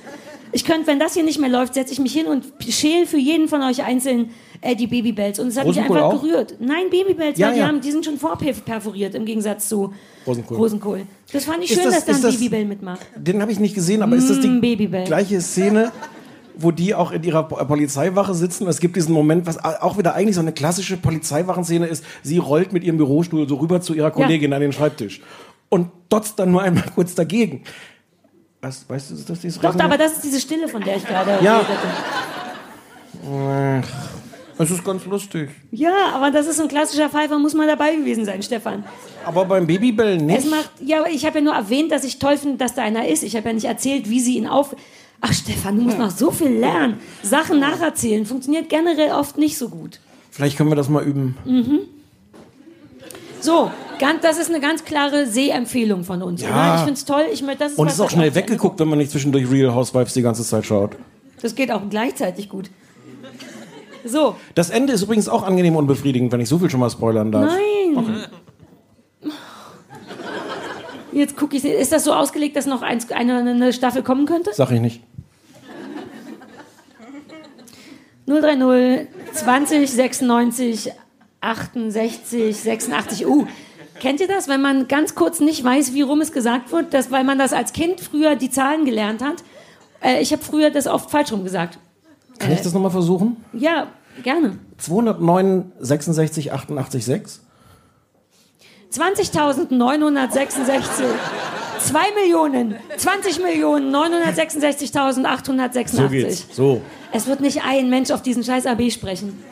Ich könnte, wenn das hier nicht mehr läuft, setze ich mich hin und schäle für jeden von euch einzeln äh, die Babybells. Und es hat mich einfach auch? gerührt. Nein, Babybells, Ja, weil die, ja. haben, die sind schon vorperforiert im Gegensatz zu Rosenkohl. Rosenkohl. Das fand ich Ist schön, das- dass da ein Babybell mitmacht. Den habe ich nicht gesehen, aber ist das die Mm, gleiche Szene, wo die auch in ihrer Po- Polizeiwache sitzen? Es gibt diesen Moment, was auch wieder eigentlich so eine klassische Polizeiwachenszene ist. Sie rollt mit ihrem Bürostuhl so rüber zu ihrer Kollegin an den Schreibtisch und dotzt dann nur einmal kurz dagegen. Was, weißt du, ist das dieses Doch, Reden- aber das ist diese Stille, von der ich gerade Ja. redete. Das ist ganz lustig. Ja, aber das ist so ein klassischer Fall, man muss mal dabei gewesen sein, Stefan. Aber beim Babybell Es nicht. macht, ja, ich habe ja nur erwähnt, dass ich toll finde, dass da einer ist. Ich habe ja nicht erzählt, wie sie ihn auf. Ach, Stefan, du musst noch so viel lernen. Sachen nacherzählen funktioniert generell oft nicht so gut. Vielleicht können wir das mal üben. So, ganz, das ist eine ganz klare Sehempfehlung von uns. Ja. Oder? Ich finde es toll. Ich, möchte- das ist Und es ist auch schnell weggeguckt, wenn man nicht zwischendurch Real Housewives die ganze Zeit schaut. Das geht auch gleichzeitig gut. So, Das Ende ist übrigens auch angenehm unbefriedigend, wenn ich so viel schon mal spoilern darf. nein. Jetzt gucke ich. Ist das so ausgelegt, dass noch eins, eine, eine Staffel kommen könnte? Sag ich nicht. 030 20 96 68 86. Uh, kennt ihr das, wenn man ganz kurz nicht weiß, wie rum es gesagt wird, dass, weil man das als Kind früher die Zahlen gelernt hat? Äh, ich habe früher das oft falsch rum gesagt. Kann ich das nochmal versuchen? Ja, gerne. 209 66 88 6. 20.966. 2 Millionen. 20 Millionen 966.886. So geht's. So. Es wird nicht ein Mensch auf diesen scheiß AB sprechen.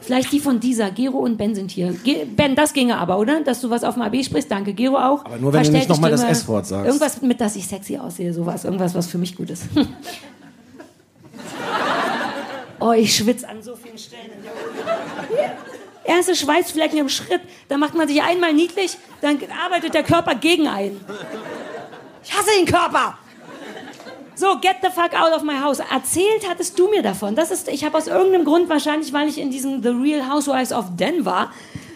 Vielleicht die von dieser. Gero und Ben sind hier. Ge ben, das ginge aber, oder? Dass du was auf dem AB sprichst. Danke, Gero auch. Aber nur, wenn du nicht Verstellte noch mal das. S-Wort sagst. Irgendwas mit, dass ich sexy aussehe, sowas. Irgendwas, was für mich gut ist. oh, ich schwitze an so vielen Stellen. Erste Schweißflecken im Schritt. Da macht man sich einmal niedlich, dann arbeitet der Körper gegen einen. Ich hasse den Körper! So, get the fuck out of my house. Erzählt hattest du mir davon. Das ist, ich habe aus irgendeinem Grund, wahrscheinlich weil ich in diesem The Real Housewives of Denver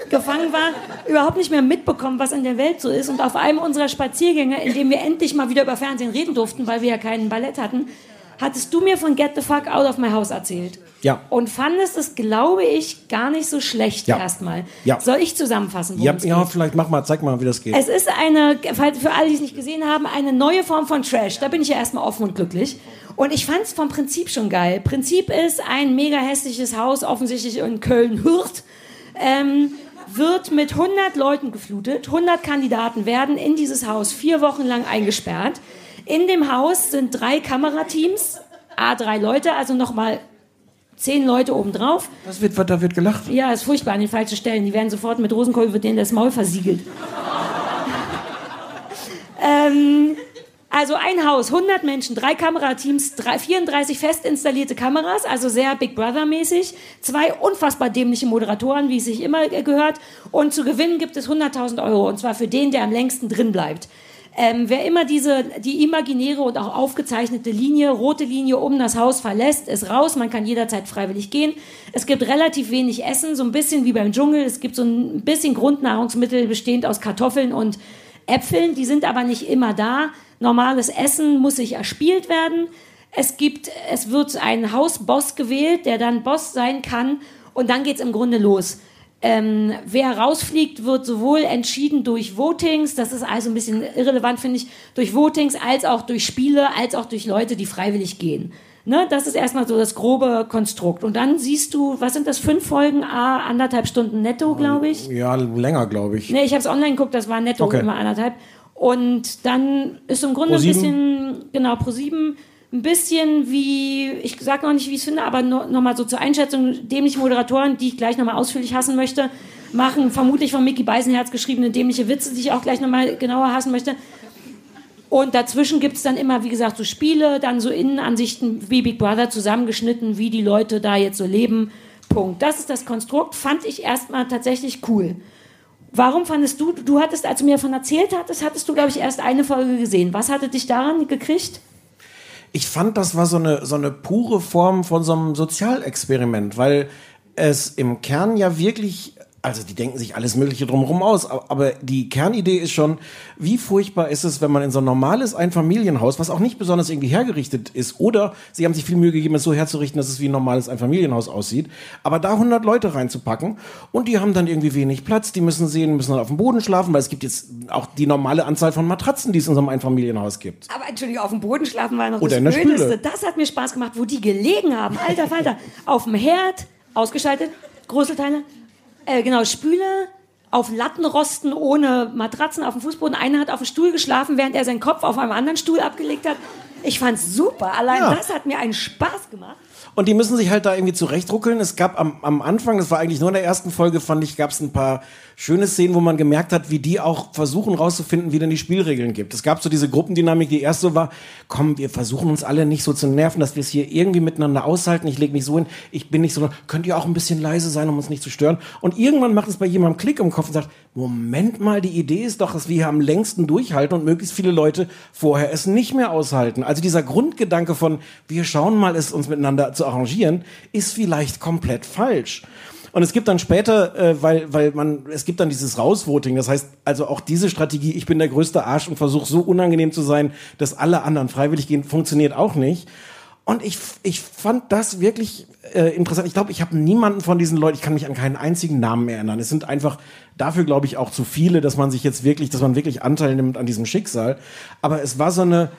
gefangen war, überhaupt nicht mehr mitbekommen, was in der Welt so ist. Und auf einem unserer Spaziergänge, in dem wir endlich mal wieder über Fernsehen reden durften, weil wir ja keinen Ballett hatten, hattest du mir von Get the fuck out of my house erzählt. Ja. Und fandest es, glaube ich, gar nicht so schlecht Ja. erstmal. Ja. Soll ich zusammenfassen? Ja, ja, vielleicht mach mal, zeig mal, wie das geht. Es ist eine, für alle, die es nicht gesehen haben, eine neue Form von Trash. Da bin ich ja erstmal offen und glücklich. Und ich fand es vom Prinzip schon geil. Prinzip ist ein mega hässliches Haus, offensichtlich in Köln-Hürth. Ähm, wird mit 100 Leuten geflutet. 100 Kandidaten werden in dieses Haus vier Wochen lang eingesperrt. In dem Haus sind drei Kamerateams, A, drei Leute, also nochmal zehn Leute obendrauf. Das wird, da wird gelacht. Ja, ist furchtbar an den falschen Stellen. Die werden sofort mit Rosenkohl, wird denen das Maul versiegelt. ähm, also ein Haus, 100 Menschen, drei Kamerateams, drei, 34 fest installierte Kameras, also sehr Big Brother-mäßig, zwei unfassbar dämliche Moderatoren, wie es sich immer gehört. Und zu gewinnen gibt es 100.000 Euro, und zwar für den, der am längsten drin bleibt. Ähm, wer immer diese, die imaginäre und auch aufgezeichnete Linie, rote Linie um das Haus verlässt, ist raus. Man kann jederzeit freiwillig gehen. Es gibt relativ wenig Essen, so ein bisschen wie beim Dschungel. Es gibt so ein bisschen Grundnahrungsmittel bestehend aus Kartoffeln und Äpfeln. Die sind aber nicht immer da. Normales Essen muss sich erspielt werden. Es gibt, es wird ein Hausboss gewählt, der dann Boss sein kann. Und dann geht's im Grunde los. Ähm, wer rausfliegt, wird sowohl entschieden durch Votings, das ist also ein bisschen irrelevant, finde ich, durch Votings, als auch durch Spiele, als auch durch Leute, die freiwillig gehen. Ne, das ist erstmal so das grobe Konstrukt. Und dann siehst du, was sind das, fünf Folgen, a anderthalb Stunden netto, glaube ich. Ja, länger, glaube ich. Nee, ich habe es online geguckt, das war netto Okay. immer anderthalb. Und dann ist im Grunde Pro ein bisschen, genau, pro sieben, ein bisschen wie, ich sag noch nicht, wie ich es finde, aber no, nochmal so zur Einschätzung, dämliche Moderatoren, die ich gleich nochmal ausführlich hassen möchte, machen vermutlich von Mickey Beisenherz geschriebene dämliche Witze, die ich auch gleich nochmal genauer hassen möchte. Und dazwischen gibt es dann immer, wie gesagt, so Spiele, dann so Innenansichten wie Big Brother zusammengeschnitten, wie die Leute da jetzt so leben. Punkt. Das ist das Konstrukt, fand ich erstmal tatsächlich cool. Warum fandest du, du hattest, als du mir davon erzählt hattest, hattest du, glaube ich, erst eine Folge gesehen. Was hatte dich daran gekriegt? Ich fand, das war so eine, so eine pure Form von so einem Sozialexperiment, weil es im Kern ja wirklich also die denken sich alles Mögliche drumherum aus, aber die Kernidee ist schon, wie furchtbar ist es, wenn man in so ein normales Einfamilienhaus, was auch nicht besonders irgendwie hergerichtet ist, oder sie haben sich viel Mühe gegeben, es so herzurichten, dass es wie ein normales Einfamilienhaus aussieht, aber da 100 Leute reinzupacken und die haben dann irgendwie wenig Platz, die müssen sehen, müssen dann auf dem Boden schlafen, weil es gibt jetzt auch die normale Anzahl von Matratzen, die es in so einem Einfamilienhaus gibt. Aber Entschuldigung, auf dem Boden schlafen war noch Oder das. Spüle. Das hat mir Spaß gemacht, wo die gelegen haben. Alter Falter. auf dem Herd, ausgeschaltet, Großelteile, äh, genau, Spüle, auf Lattenrosten ohne Matratzen auf dem Fußboden. Einer hat auf dem Stuhl geschlafen, während er seinen Kopf auf einem anderen Stuhl abgelegt hat. Ich fand's super. Allein Ja. das hat mir einen Spaß gemacht. Und die müssen sich halt da irgendwie zurechtruckeln. Es gab am, am Anfang, das war eigentlich nur in der ersten Folge, fand ich, gab es ein paar schöne Szenen, wo man gemerkt hat, wie die auch versuchen rauszufinden, wie denn die Spielregeln gibt. Es gab so diese Gruppendynamik, die erst so war, komm, wir versuchen uns alle nicht so zu nerven, dass wir es hier irgendwie miteinander aushalten. Ich lege mich so hin, ich bin nicht so, könnt ihr auch ein bisschen leise sein, um uns nicht zu stören. Und irgendwann macht es bei jemandem Klick im Kopf und sagt, Moment mal, die Idee ist doch, dass wir hier am längsten durchhalten und möglichst viele Leute vorher es nicht mehr aushalten. Also dieser Grundgedanke von, wir schauen mal, es uns miteinander zu arrangieren, ist vielleicht komplett falsch. Und es gibt dann später, äh, weil, weil man, es gibt dann dieses Rausvoting, das heißt, also auch diese Strategie, ich bin der größte Arsch und versuche so unangenehm zu sein, dass alle anderen freiwillig gehen, funktioniert auch nicht. Und ich, ich fand das wirklich äh, interessant. Ich glaube, ich habe niemanden von diesen Leuten, ich kann mich an keinen einzigen Namen erinnern. Es sind einfach dafür, glaube ich, auch zu viele, dass man sich jetzt wirklich, dass man wirklich Anteil nimmt an diesem Schicksal. Aber es war so eine,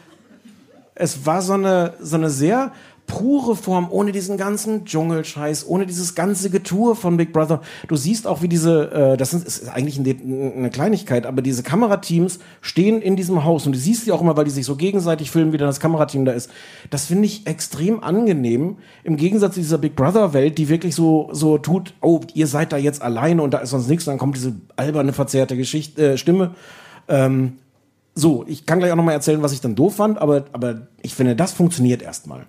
es war so eine, so eine sehr pure Form, ohne diesen ganzen Dschungelscheiß, ohne dieses ganze Getue von Big Brother. Du siehst auch, wie diese, äh, das ist, ist eigentlich ein- eine Kleinigkeit, aber diese Kamerateams stehen in diesem Haus und du siehst sie auch immer, weil die sich so gegenseitig filmen, wie dann das Kamerateam da ist. Das finde ich extrem angenehm, im Gegensatz zu dieser Big Brother-Welt, die wirklich so, so tut, oh, ihr seid da jetzt alleine und da ist sonst nichts, dann kommt diese alberne, verzerrte Geschichte, äh, Stimme. Ähm, so, ich kann gleich auch nochmal erzählen, was ich dann doof fand, aber, aber ich finde, das funktioniert erstmal.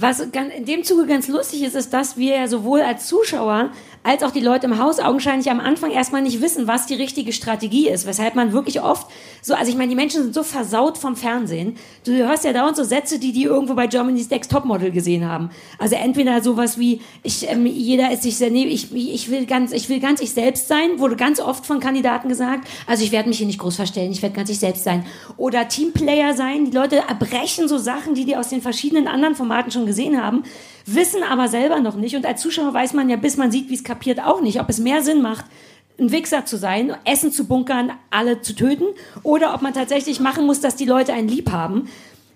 Was in dem Zuge ganz lustig ist, ist, dass wir ja sowohl als Zuschauer als auch die Leute im Haus augenscheinlich am Anfang erstmal nicht wissen, was die richtige Strategie ist. Weshalb man wirklich oft so, also ich meine, die Menschen sind so versaut vom Fernsehen. Du hörst ja dauernd so Sätze, die die irgendwo bei Germany's Next Topmodel gesehen haben. Also entweder sowas wie, ich, ähm, jeder ist sich sehr, nee, ich, ich will ganz, ich will ganz ich selbst sein, wurde ganz oft von Kandidaten gesagt. Also ich werde mich hier nicht groß verstellen, ich werde ganz ich selbst sein. Oder Teamplayer sein. Die Leute erbrechen so Sachen, die die aus den verschiedenen anderen Formaten schon gesehen haben, wissen aber selber noch nicht. Und als Zuschauer weiß man ja, bis man sieht, wie es kapiert, auch nicht, ob es mehr Sinn macht, ein Wichser zu sein, Essen zu bunkern, alle zu töten, oder ob man tatsächlich machen muss, dass die Leute einen lieb haben.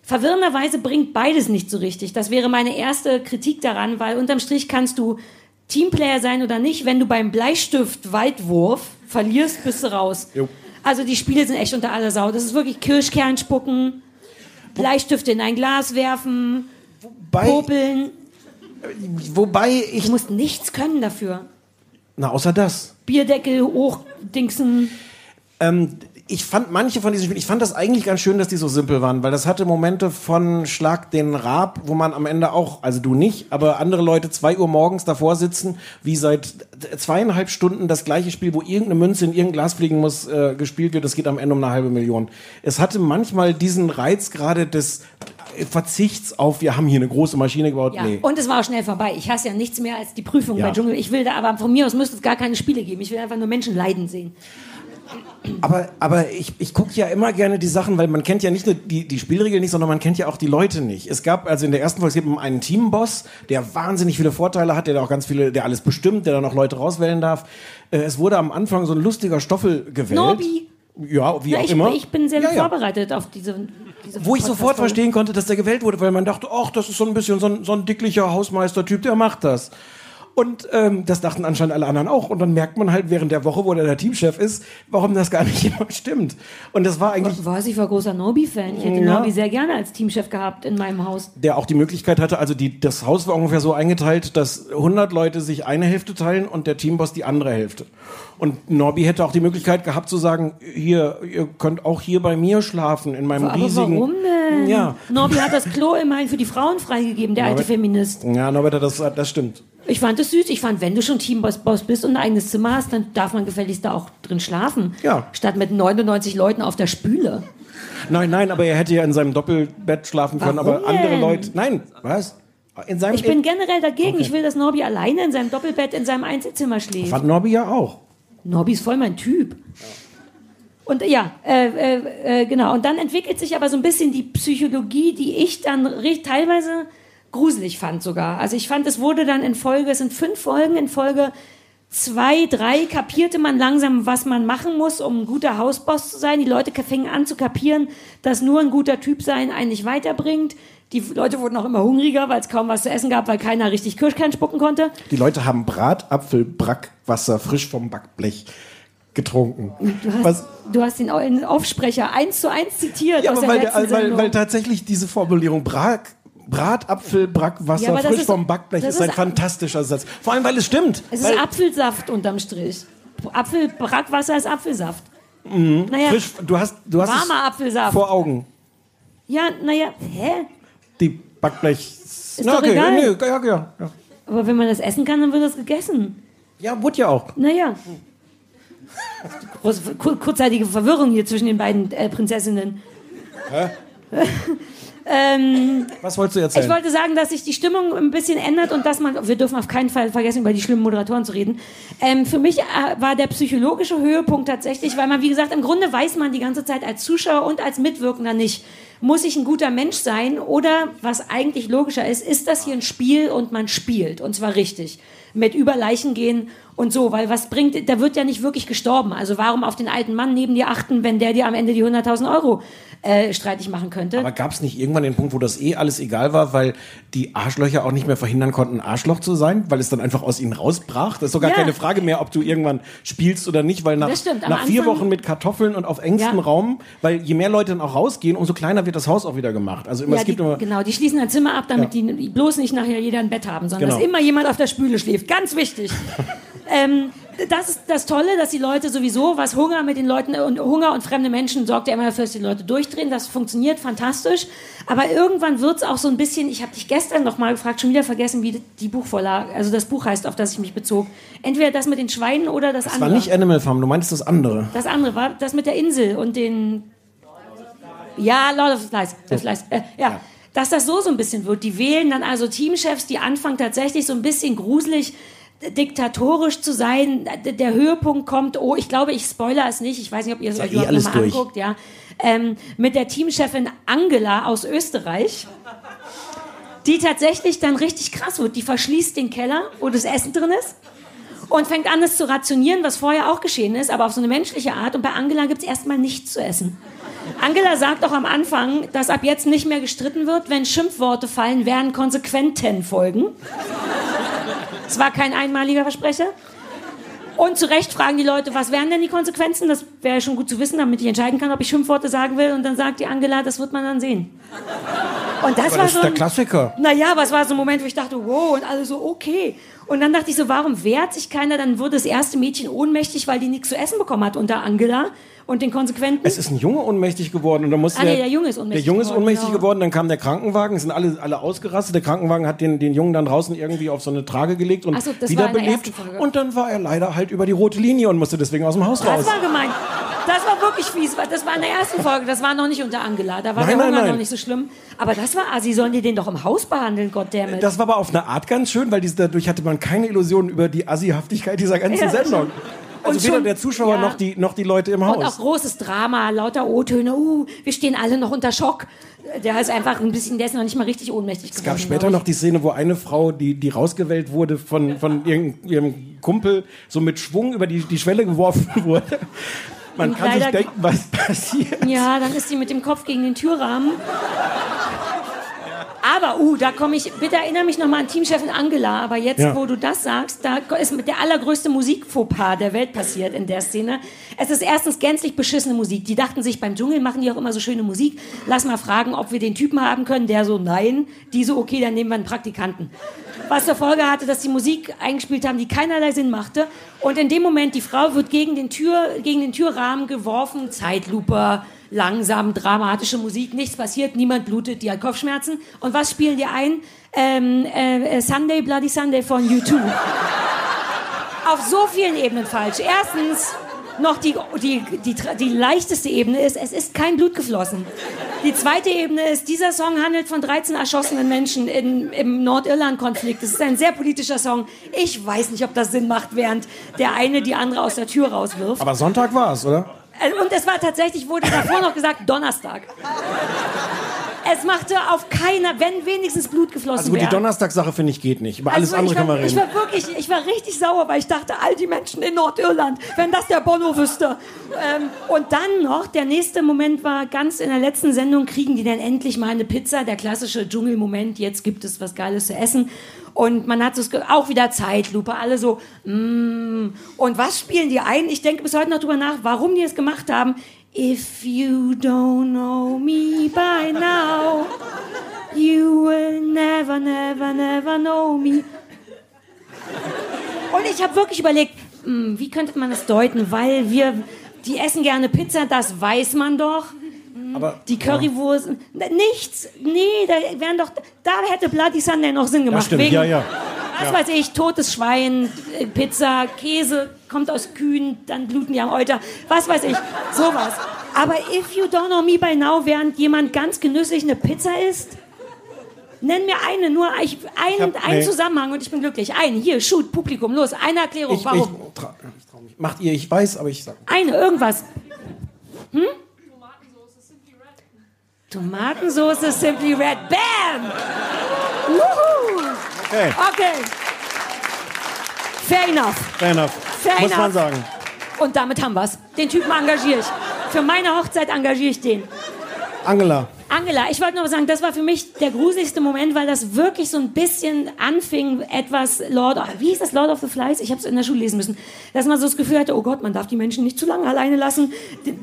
Verwirrenderweise bringt beides nicht so richtig. Das wäre meine erste Kritik daran, weil unterm Strich kannst du Teamplayer sein oder nicht. Wenn du beim Bleistift-Weitwurf verlierst, bist du raus. Jo. Also die Spiele sind echt unter aller Sau. Das ist wirklich Kirschkern spucken, Bleistifte in ein Glas werfen, Bei, popeln. Wobei ich, Du musst nichts können dafür. na, außer das. Bierdeckel hochdingsen. Ähm, ich fand manche von diesen Spielen, ich fand das eigentlich ganz schön, dass die so simpel waren, weil das hatte Momente von Schlag den Rab, wo man am Ende auch, also du nicht, aber andere Leute zwei Uhr morgens davor sitzen, wie seit zweieinhalb Stunden das gleiche Spiel, wo irgendeine Münze in irgendein Glas fliegen muss, äh, gespielt wird. Das geht am Ende um eine halbe Million. Es hatte manchmal diesen Reiz gerade des Verzichts auf, wir haben hier eine große Maschine gebaut. Ja. Nee. Und es war auch schnell vorbei. Ich hasse ja nichts mehr als die Prüfung Ja. bei Dschungel. Ich will da, aber von mir aus müsste es gar keine Spiele geben. Ich will einfach nur Menschen leiden sehen. Aber, aber ich, ich gucke ja immer gerne die Sachen, weil man kennt ja nicht nur die, die Spielregeln nicht, sondern man kennt ja auch die Leute nicht. Es gab also in der ersten Folge es gibt einen Teamboss, der wahnsinnig viele Vorteile hat, der auch ganz viele, der alles bestimmt, der dann auch Leute rauswählen darf. Äh, Es wurde am Anfang so ein lustiger Stoffel gewählt. Norbi. Ja, wie Ja, auch ich, immer. ich bin sehr ja, gut ja. vorbereitet auf diese, diese Wo ich sofort verstehen konnte, dass der gewählt wurde, weil man dachte, ach, das ist so ein bisschen so ein, so ein dicklicher Hausmeistertyp, der macht das. Und ähm, das dachten anscheinend alle anderen auch. Und dann merkt man halt während der Woche, wo der, der Teamchef ist, warum das gar nicht immer stimmt. Und das war eigentlich, Weiß ich war großer Norby-Fan. Ich hätte Ja. Norby sehr gerne als Teamchef gehabt in meinem Haus. der auch die Möglichkeit hatte, also die, das Haus war ungefähr so eingeteilt, dass 100 Leute sich eine Hälfte teilen und der Teamboss die andere Hälfte. Und Norby hätte auch die Möglichkeit gehabt zu sagen, hier, ihr könnt auch hier bei mir schlafen, in meinem Aber riesigen... warum denn? Ja. Norby hat das Klo immerhin für die Frauen freigegeben, der alte Feminist. Ja, Norbert, das, das stimmt. Ich fand es süß. Ich fand, wenn du schon Teamboss Boss bist und ein eigenes Zimmer hast, dann darf man gefälligst da auch drin schlafen. Ja. Statt mit 99 Leuten auf der Spüle. Nein, nein, aber er hätte ja in seinem Doppelbett schlafen können, Warum aber andere denn? Leute... Nein, was? In seinem... Ich bin generell dagegen. Ich will, dass Norby alleine in seinem Doppelbett in seinem Einzelzimmer schläft. Fand Norby ja auch. Norby ist voll mein Typ. Und ja, äh, äh, äh, genau. Und dann entwickelt sich aber so ein bisschen die Psychologie, die ich dann teilweise gruselig fand sogar. Also ich fand, es wurde dann in Folge, es sind fünf Folgen, in Folge zwei, drei kapierte man langsam, was man machen muss, um ein guter Hausboss zu sein. Die Leute fingen an zu kapieren, dass nur ein guter Typ sein einen nicht weiterbringt. Die Leute wurden auch immer hungriger, weil es kaum was zu essen gab, weil keiner richtig Kirschkern spucken konnte. Die Leute haben Bratapfel, Brackwasser frisch vom Backblech getrunken. Du hast, Was, du hast den Au- den Aufsprecher eins zu eins zitiert ja, aber weil, der, weil, weil tatsächlich diese Formulierung Brat, Bratapfel, Brackwasser Ja, frisch ist- vom Backblech ist ein ist- fantastischer Satz. Vor allem, weil es stimmt. es ist Apfelsaft unterm Strich. Apfel, Brackwasser ist Apfelsaft. Naja, frisch, du hast, du hast warmer Apfelsaft. vor Augen. Ja, naja, hä? Die Backblech. Ist doch egal. nee, ja, ja, ja. Aber wenn man das essen kann, dann wird das gegessen. Ja, wurde ja auch. Naja. Große, kur- kurzzeitige Verwirrung hier zwischen den beiden äh, Prinzessinnen. ähm, Was wolltest du erzählen? Ich wollte sagen, dass sich die Stimmung ein bisschen ändert und dass man, wir dürfen auf keinen Fall vergessen, über die schlimmen Moderatoren zu reden. Ähm, für mich äh, war der psychologische Höhepunkt tatsächlich, weil man, wie gesagt, im Grunde weiß man die ganze Zeit als Zuschauer und als Mitwirkender nicht, muss ich ein guter Mensch sein oder, was eigentlich logischer ist, ist das hier ein Spiel und man spielt und zwar richtig. Mit über Leichen gehen und so, weil was bringt, da wird ja nicht wirklich gestorben. Also warum auf den alten Mann neben dir achten, wenn der dir am Ende die 100.000 Euro äh, streitig machen könnte? Aber gab es nicht irgendwann den Punkt, wo das eh alles egal war, weil die Arschlöcher auch nicht mehr verhindern konnten, Arschloch zu sein, weil es dann einfach aus ihnen rausbrach? Das ist sogar Ja. keine Frage mehr, ob du irgendwann spielst oder nicht, weil nach, stimmt, nach vier Anfang- Wochen mit Kartoffeln und auf engstem Ja. Raum, weil je mehr Leute dann auch rausgehen, umso kleiner wird das Haus auch wieder gemacht. Also immer, Ja, es gibt die, immer, genau, die schließen ein Zimmer ab, damit die bloß nicht nachher jeder ein Bett haben, sondern Genau. dass immer jemand auf der Spüle schläft. Ganz wichtig. ähm, das ist das Tolle, dass die Leute sowieso, was Hunger mit den Leuten und Hunger und fremde Menschen sorgt ja immer dafür, dass die Leute durchdrehen. Das funktioniert fantastisch. Aber irgendwann wird es auch so ein bisschen, ich habe dich gestern noch mal gefragt, schon wieder vergessen, wie die Buchvorlage, also das Buch heißt, auf das ich mich bezog. Entweder das mit den Schweinen oder das, das andere. war nicht Animal Farm, du meintest das andere. Das andere war das mit der Insel und den. Ja, Lord of the Flies. The Flies. Äh, ja. Dass das so so ein bisschen wird. Die wählen dann also Teamchefs, die anfangen tatsächlich so ein bisschen gruselig diktatorisch zu sein. Der Höhepunkt kommt, oh, ich glaube, ich spoiler es nicht. Ich weiß nicht, ob ihr es euch eh überhaupt alles noch mal durch. anguckt. Ja. Ähm, mit der Teamchefin Angela aus Österreich. Die tatsächlich dann richtig krass wird. Die verschließt den Keller, wo das Essen drin ist und fängt an, es zu rationieren, was vorher auch geschehen ist, aber auf so eine menschliche Art. Und bei Angela gibt es erstmal nichts zu essen. Angela sagt auch am Anfang, dass ab jetzt nicht mehr gestritten wird. Wenn Schimpfworte fallen, werden Konsequenten folgen. Es war kein einmaliger Versprecher. Und zu Recht fragen die Leute, was wären denn die Konsequenzen? Das wäre schon gut zu wissen, damit ich entscheiden kann, ob ich Schimpfworte sagen will. Und dann sagt die Angela, das wird man dann sehen. Und das war Das so ist der ein- Klassiker. naja, aber es war so ein Moment, wo ich dachte, wow, und alle so, okay. Und dann dachte ich so, warum wehrt sich keiner? Dann wurde das erste Mädchen ohnmächtig, weil die nichts zu essen bekommen hat unter Angela und den Konsequenten. Es ist ein Junge ohnmächtig geworden und dann musste Ah, nee, der Junge ist ohnmächtig Der Junge ist geworden, ohnmächtig genau. geworden, dann kam der Krankenwagen, es sind alle, alle ausgerastet. Der Krankenwagen hat den, den Jungen dann draußen irgendwie auf so eine Trage gelegt und so, das der wiederbelebt. Und dann war er leider halt über die rote Linie und musste deswegen aus dem Haus raus. das war gemein. Das war wirklich fies. weil Das war in der ersten Folge. Das war noch nicht unter Angela. Da war Nein, der nein, Hunger nein. noch nicht so schlimm. Aber das war, ah, sie sollen die den doch im Haus behandeln, goddammit. Das war aber auf eine Art ganz schön, weil diese, dadurch hatte man keine Illusionen über die Assihaftigkeit dieser ganzen Ja, Sendung. Also Und weder schon- der Zuschauer ja. noch, die, noch die Leute im Und auch Haus. großes Drama, lauter O-Töne. Uh, wir stehen alle noch unter Schock. Der ist einfach ein bisschen, der ist noch nicht mal richtig ohnmächtig Es gab geworden, später noch die Szene, wo eine Frau, die, die rausgewählt wurde von, von ihrem, ihrem Kumpel, so mit Schwung über die, die Schwelle geworfen wurde. Man kann sich denken, was passiert. Ja, dann ist sie mit dem Kopf gegen den Türrahmen. Aber, uh, da komme ich, bitte erinnere mich nochmal an Teamchefin Angela, aber jetzt, Ja. wo du das sagst, da ist mit der allergrößte Musikfauxpas der Welt passiert in der Szene. Es ist erstens gänzlich beschissene Musik. Die dachten sich, beim Dschungel machen die auch immer so schöne Musik. Lass mal fragen, ob wir den Typen haben können, der so, nein, die so, okay, dann nehmen wir einen Praktikanten. Was zur Folge hatte, dass die Musik eingespielt haben, die keinerlei Sinn machte. Und in dem Moment, die Frau wird gegen den, Tür, gegen den Türrahmen geworfen, Zeitlupe, langsam, dramatische Musik, nichts passiert, niemand blutet, die hat Kopfschmerzen. Und was spielen die ein? Ähm, äh, äh, Sunday, Bloody Sunday von U2. Auf so vielen Ebenen falsch. Erstens, noch die, die, die, die leichteste Ebene ist, es ist kein Blut geflossen. Die zweite Ebene ist, dieser Song handelt von 13 erschossenen Menschen in, im Nordirland-Konflikt. Es ist ein sehr politischer Song. Ich weiß nicht, ob das Sinn macht, während der eine die andere aus der Tür rauswirft. Aber Sonntag war es, oder? Äh, Und es war tatsächlich, wurde davor noch gesagt, Donnerstag. Es machte auf keiner, wenn wenigstens Blut geflossen Also gut, die wäre. Donnerstagssache finde ich geht nicht. Über alles Also andere können war, wir Ich reden. war wirklich, ich war richtig sauer, weil ich dachte, all die Menschen in Nordirland, wenn das der Bono wüsste. Ähm, und dann noch, der nächste Moment war ganz in der letzten Sendung, kriegen die dann endlich mal eine Pizza, der klassische Dschungelmoment, jetzt gibt es was Geiles zu essen. Und man hat Ge- auch wieder Zeitlupe, alle so, mm. Und was spielen die ein? Ich denke bis heute noch drüber nach, warum die es gemacht haben. If you don't know me by now, you will never, never, never know me. Und ich habe wirklich überlegt, hm, wie könnte man das deuten? Weil wir, die essen gerne Pizza, das weiß man doch. Aber Die Currywurst, Na, nichts. Nee, da wären doch, da hätte Bloody Sunday noch Sinn gemacht. stimmt, wegen, ja, ja. Was weiß ich, totes Schwein, äh, Pizza, Käse, kommt aus Kühen, dann bluten die am Euter. Was weiß ich, sowas. Aber if you don't know me by now, während jemand ganz genüsslich eine Pizza isst, nenn mir eine, nur ich, ein, hab- einen nee. Zusammenhang und ich bin glücklich. Eine, hier, shoot, Publikum, los, eine Erklärung, ich, ich, warum? tra ich trau mich. Macht ihr, ich weiß, aber ich sag. Eine, irgendwas. Hm? Tomatensoße Simply Red. Bam! Wuhu! Okay, Okay. Fair enough. fair enough. Fair Muss man enough. sagen. Und damit haben wir's. Den Typen engagiere ich. Für meine Hochzeit engagiere ich den. Angela, Angela, ich wollte noch sagen, das war für mich der gruseligste Moment, weil das wirklich so ein bisschen anfing, etwas Lord, wie hieß das, Lord of the Flies? Ich habe es in der Schule lesen müssen. Dass man so das Gefühl hatte, oh Gott, man darf die Menschen nicht zu lange alleine lassen.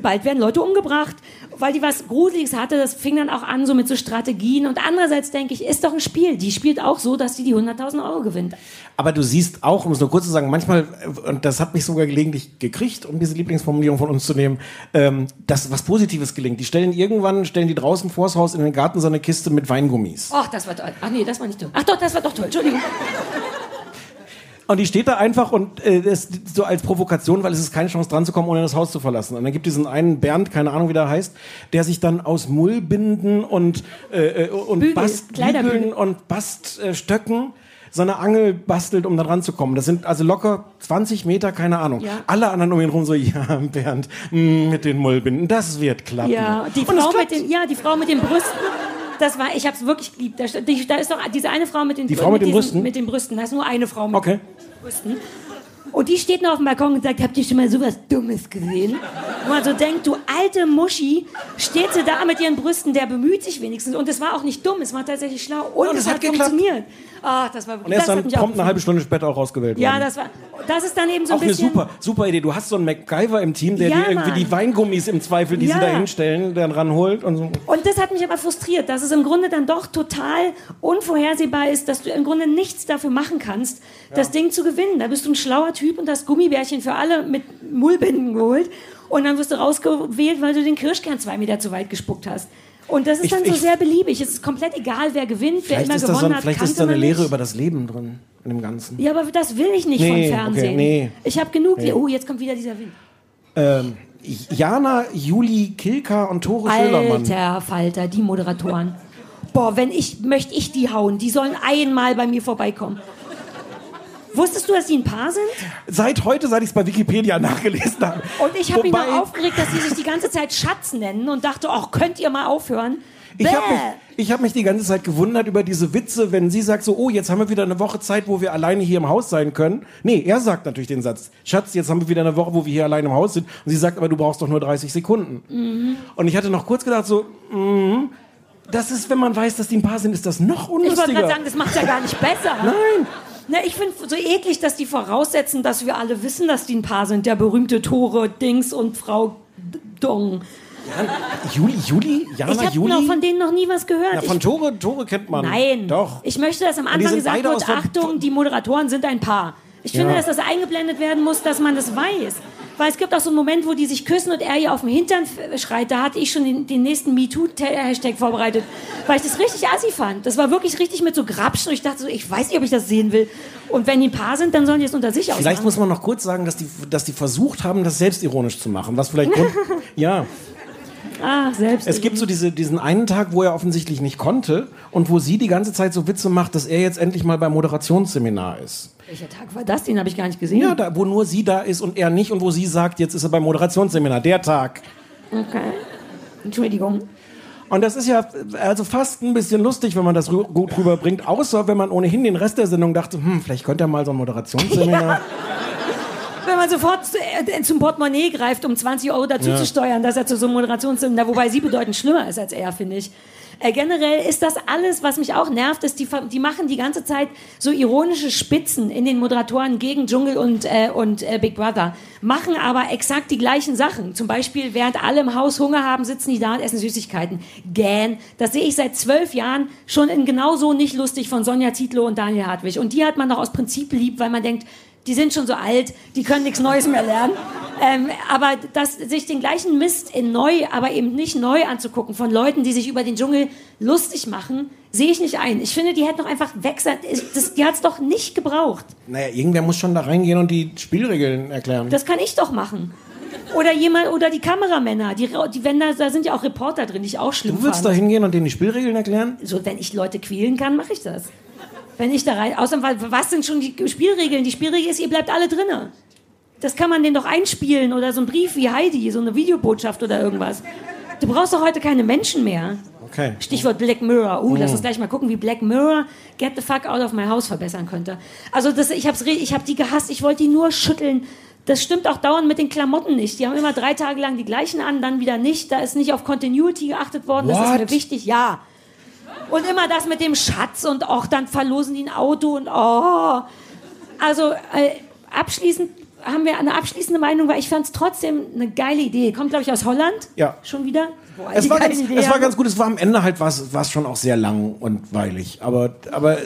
Bald werden Leute umgebracht. Weil die was Gruseliges hatte, das fing dann auch an so mit so Strategien. Und andererseits denke ich, ist doch ein Spiel. Die spielt auch so, dass sie die 100.000 Euro gewinnt. aber du siehst auch, um es nur kurz zu sagen, manchmal, äh, und das hat mich sogar gelegentlich gekriegt, um diese Lieblingsformulierung von uns zu nehmen, ähm, dass was Positives gelingt. Die stellen irgendwann, stellen die draußen vors Haus in den Garten so eine Kiste mit Weingummis. Ach, das war toll. Ach nee, das war nicht toll. Ach doch, das war doch toll. Entschuldigung. Und die steht da einfach und äh, das so als Provokation, weil es ist keine Chance dran zu kommen, ohne das Haus zu verlassen. Und dann gibt es diesen einen Bernd, keine Ahnung wie der heißt, der sich dann aus Mullbinden und äh, äh, und Bügel, Bast, Kleiderbügel. Bügeln und Baststöcken so eine Angel bastelt, um da dran zu kommen. Das sind also locker 20 Meter, keine Ahnung. Ja. Alle anderen um ihn rum so, ja, Bernd, mh, mit den Mullbinden, das wird klappen. Ja, die Frau mit den, ja, die Frau mit den Brüsten. Das war, ich habe es wirklich geliebt. Da, da ist doch diese eine Frau mit den, Die Frau mit den diesen- Brüsten? Mit den Brüsten. Da ist nur eine Frau mit Okay. Brüsten. Und die steht noch auf dem Balkon und sagt, habt ihr schon mal sowas Dummes gesehen? Wo man so denkt, du alte Muschi, steht sie da mit ihren Brüsten, der bemüht sich wenigstens. Und es war auch nicht dumm, es war tatsächlich schlau. Und, Und es hat, hat funktioniert. Ach, das war Und er hat dann auch prompt eine halbe Stunde später auch rausgewählt worden. Ja, das war, das ist dann eben so ein auch eine bisschen. super, super Idee. Du hast so einen MacGyver im Team, der Ja, dir irgendwie Mann. die Weingummis im Zweifel, die Ja. sie da hinstellen, dann ranholt und so. Und das hat mich aber frustriert, dass es im Grunde dann doch total unvorhersehbar ist, dass du im Grunde nichts dafür machen kannst, das Ding zu gewinnen. Da bist du ein schlauer Typ und hast Gummibärchen für alle mit Mullbinden geholt und dann wirst du rausgewählt, weil du den Kirschkern zwei Meter zu weit gespuckt hast. Und das ist Ich- dann so ich- sehr beliebig. Es ist komplett egal, wer gewinnt, wer immer das so, gewonnen ein- hat. vielleicht ist da eine Lehre nicht. über das Leben drin, in dem Ganzen. Ja, aber das will ich nicht Nee, vom Fernsehen. okay, nee. Ich habe genug. Oh, jetzt kommt wieder dieser Wind. Ähm, Jana, Juli, Kilka und Tore Schölermann. Alter Falter, die Moderatoren. Boah, wenn ich, möchte ich die hauen. Die sollen einmal bei mir vorbeikommen. Wusstest du, dass die ein Paar sind? Seit heute, seit ich es bei Wikipedia nachgelesen habe. Und ich habe mich Wobei, noch aufgeregt, dass die sich die ganze Zeit Schatz nennen und dachte, ach, könnt ihr mal aufhören? Ich habe Bäh. mich, ich hab mich die ganze Zeit gewundert über diese Witze, wenn sie sagt so, oh, jetzt haben wir wieder eine Woche Zeit, wo wir alleine hier im Haus sein können. Nee, er sagt natürlich den Satz, Schatz, jetzt haben wir wieder eine Woche, wo wir hier alleine im Haus sind. Und sie sagt, aber du brauchst doch nur 30 Sekunden. Mhm. Und ich hatte noch kurz gedacht so, mhm, das ist, wenn man weiß, dass die ein Paar sind, ist das noch Ich wollte unlustiger. gerade sagen, das macht ja gar nicht besser. Nein. Na, ich finde so eklig, dass die voraussetzen, dass wir alle wissen, dass die ein Paar sind. Der berühmte Tore Dings und Frau Dong. Juli, Juli? Jana, Ich habe Juli? noch von denen noch nie was gehört. Na, von ich, Tore, Tore kennt man. nein. Doch. Ich möchte, dass am Anfang gesagt wird, Achtung, die Moderatoren sind ein Paar. Ich finde, Ja. dass das eingeblendet werden muss, dass man das weiß. Weil es gibt auch so einen Moment, wo die sich küssen und er ihr auf dem Hintern schreit. Da hatte ich schon den, den nächsten MeToo-Hashtag vorbereitet, weil ich das richtig assi fand. Das war wirklich richtig mit so Grapschen und ich dachte so, ich weiß nicht, ob ich das sehen will. Und wenn die ein Paar sind, dann sollen die es unter sich ausmachen. Vielleicht muss man noch kurz sagen, dass die, dass die versucht haben, das selbstironisch zu machen. Was vielleicht Grund, ja. Ah, selbst. Es gibt so diese, diesen einen Tag, wo er offensichtlich nicht konnte und wo sie die ganze Zeit so Witze macht, dass er jetzt endlich mal beim Moderationsseminar ist. Welcher Tag war das? Den habe ich gar nicht gesehen. Ja, da, wo nur sie da ist und er nicht und wo sie sagt, jetzt ist er beim Moderationsseminar, der Tag. Okay. Entschuldigung. Und das ist ja also fast ein bisschen lustig, wenn man das rü gut rüberbringt, außer wenn man ohnehin den Rest der Sendung dachte, hm, vielleicht könnte er mal so ein Moderationsseminar. Wenn man sofort äh, zum Portemonnaie greift, um 20 Euro dazu Ja. zu steuern, dass er zu so einem Moderationsseminar, wobei sie bedeutend schlimmer ist als er, finde ich. Äh, generell ist das alles, was mich auch nervt, ist, die, die machen die ganze Zeit so ironische Spitzen in den Moderatoren gegen Dschungel und, äh, und äh, Big Brother, machen aber exakt die gleichen Sachen. Zum Beispiel, während alle im Haus Hunger haben, sitzen die da und essen Süßigkeiten. Gähn. Das sehe ich seit zwölf Jahren schon in genauso nicht lustig von Sonja Zietlow und Daniel Hartwig. Und die hat man doch aus Prinzip lieb, weil man denkt, die sind schon so alt, die können nichts Neues mehr lernen. Ähm, aber das, sich den gleichen Mist in neu, aber eben nicht neu anzugucken von Leuten, die sich über den Dschungel lustig machen, sehe ich nicht ein. Ich finde, die hätten doch einfach weg sein. Das, die hat es doch nicht gebraucht. naja, irgendwer muss schon da reingehen und die Spielregeln erklären. Das kann ich doch machen. Oder jemand, oder die Kameramänner, die, die wenn da, da sind ja auch Reporter drin, die ich auch schlimm du würdest da fand. hingehen und denen die Spielregeln erklären? So, wenn ich Leute quälen kann, mache ich das. Wenn ich da rein, außerdem, wa- was sind schon die Spielregeln? Die Spielregel ist, ihr bleibt alle drinnen. Das kann man denen doch einspielen oder so ein Brief wie Heidi, so eine Videobotschaft oder irgendwas. Du brauchst doch heute keine Menschen mehr. Okay. Stichwort Black Mirror. Uh, lass uns gleich mal gucken, wie Black Mirror Get the fuck out of my house verbessern könnte. Also das, ich, hab's, re- ich hab die gehasst, ich wollte die nur schütteln. Das stimmt auch dauernd mit den Klamotten nicht. Die haben immer drei Tage lang die gleichen an, dann wieder nicht. Da ist nicht auf Continuity geachtet worden. Das ist What? mir wichtig, ja. Und immer das mit dem Schatz und auch dann verlosen die ein Auto und oh. Also äh, abschließend haben wir eine abschließende Meinung, weil ich fand es trotzdem eine geile Idee. Kommt, glaube ich, aus Holland. Ja. Schon wieder? Boah, Es war, ganz, Idee es war ganz gut, es war am Ende halt was, was schon auch sehr lang und weilig. Aber, aber,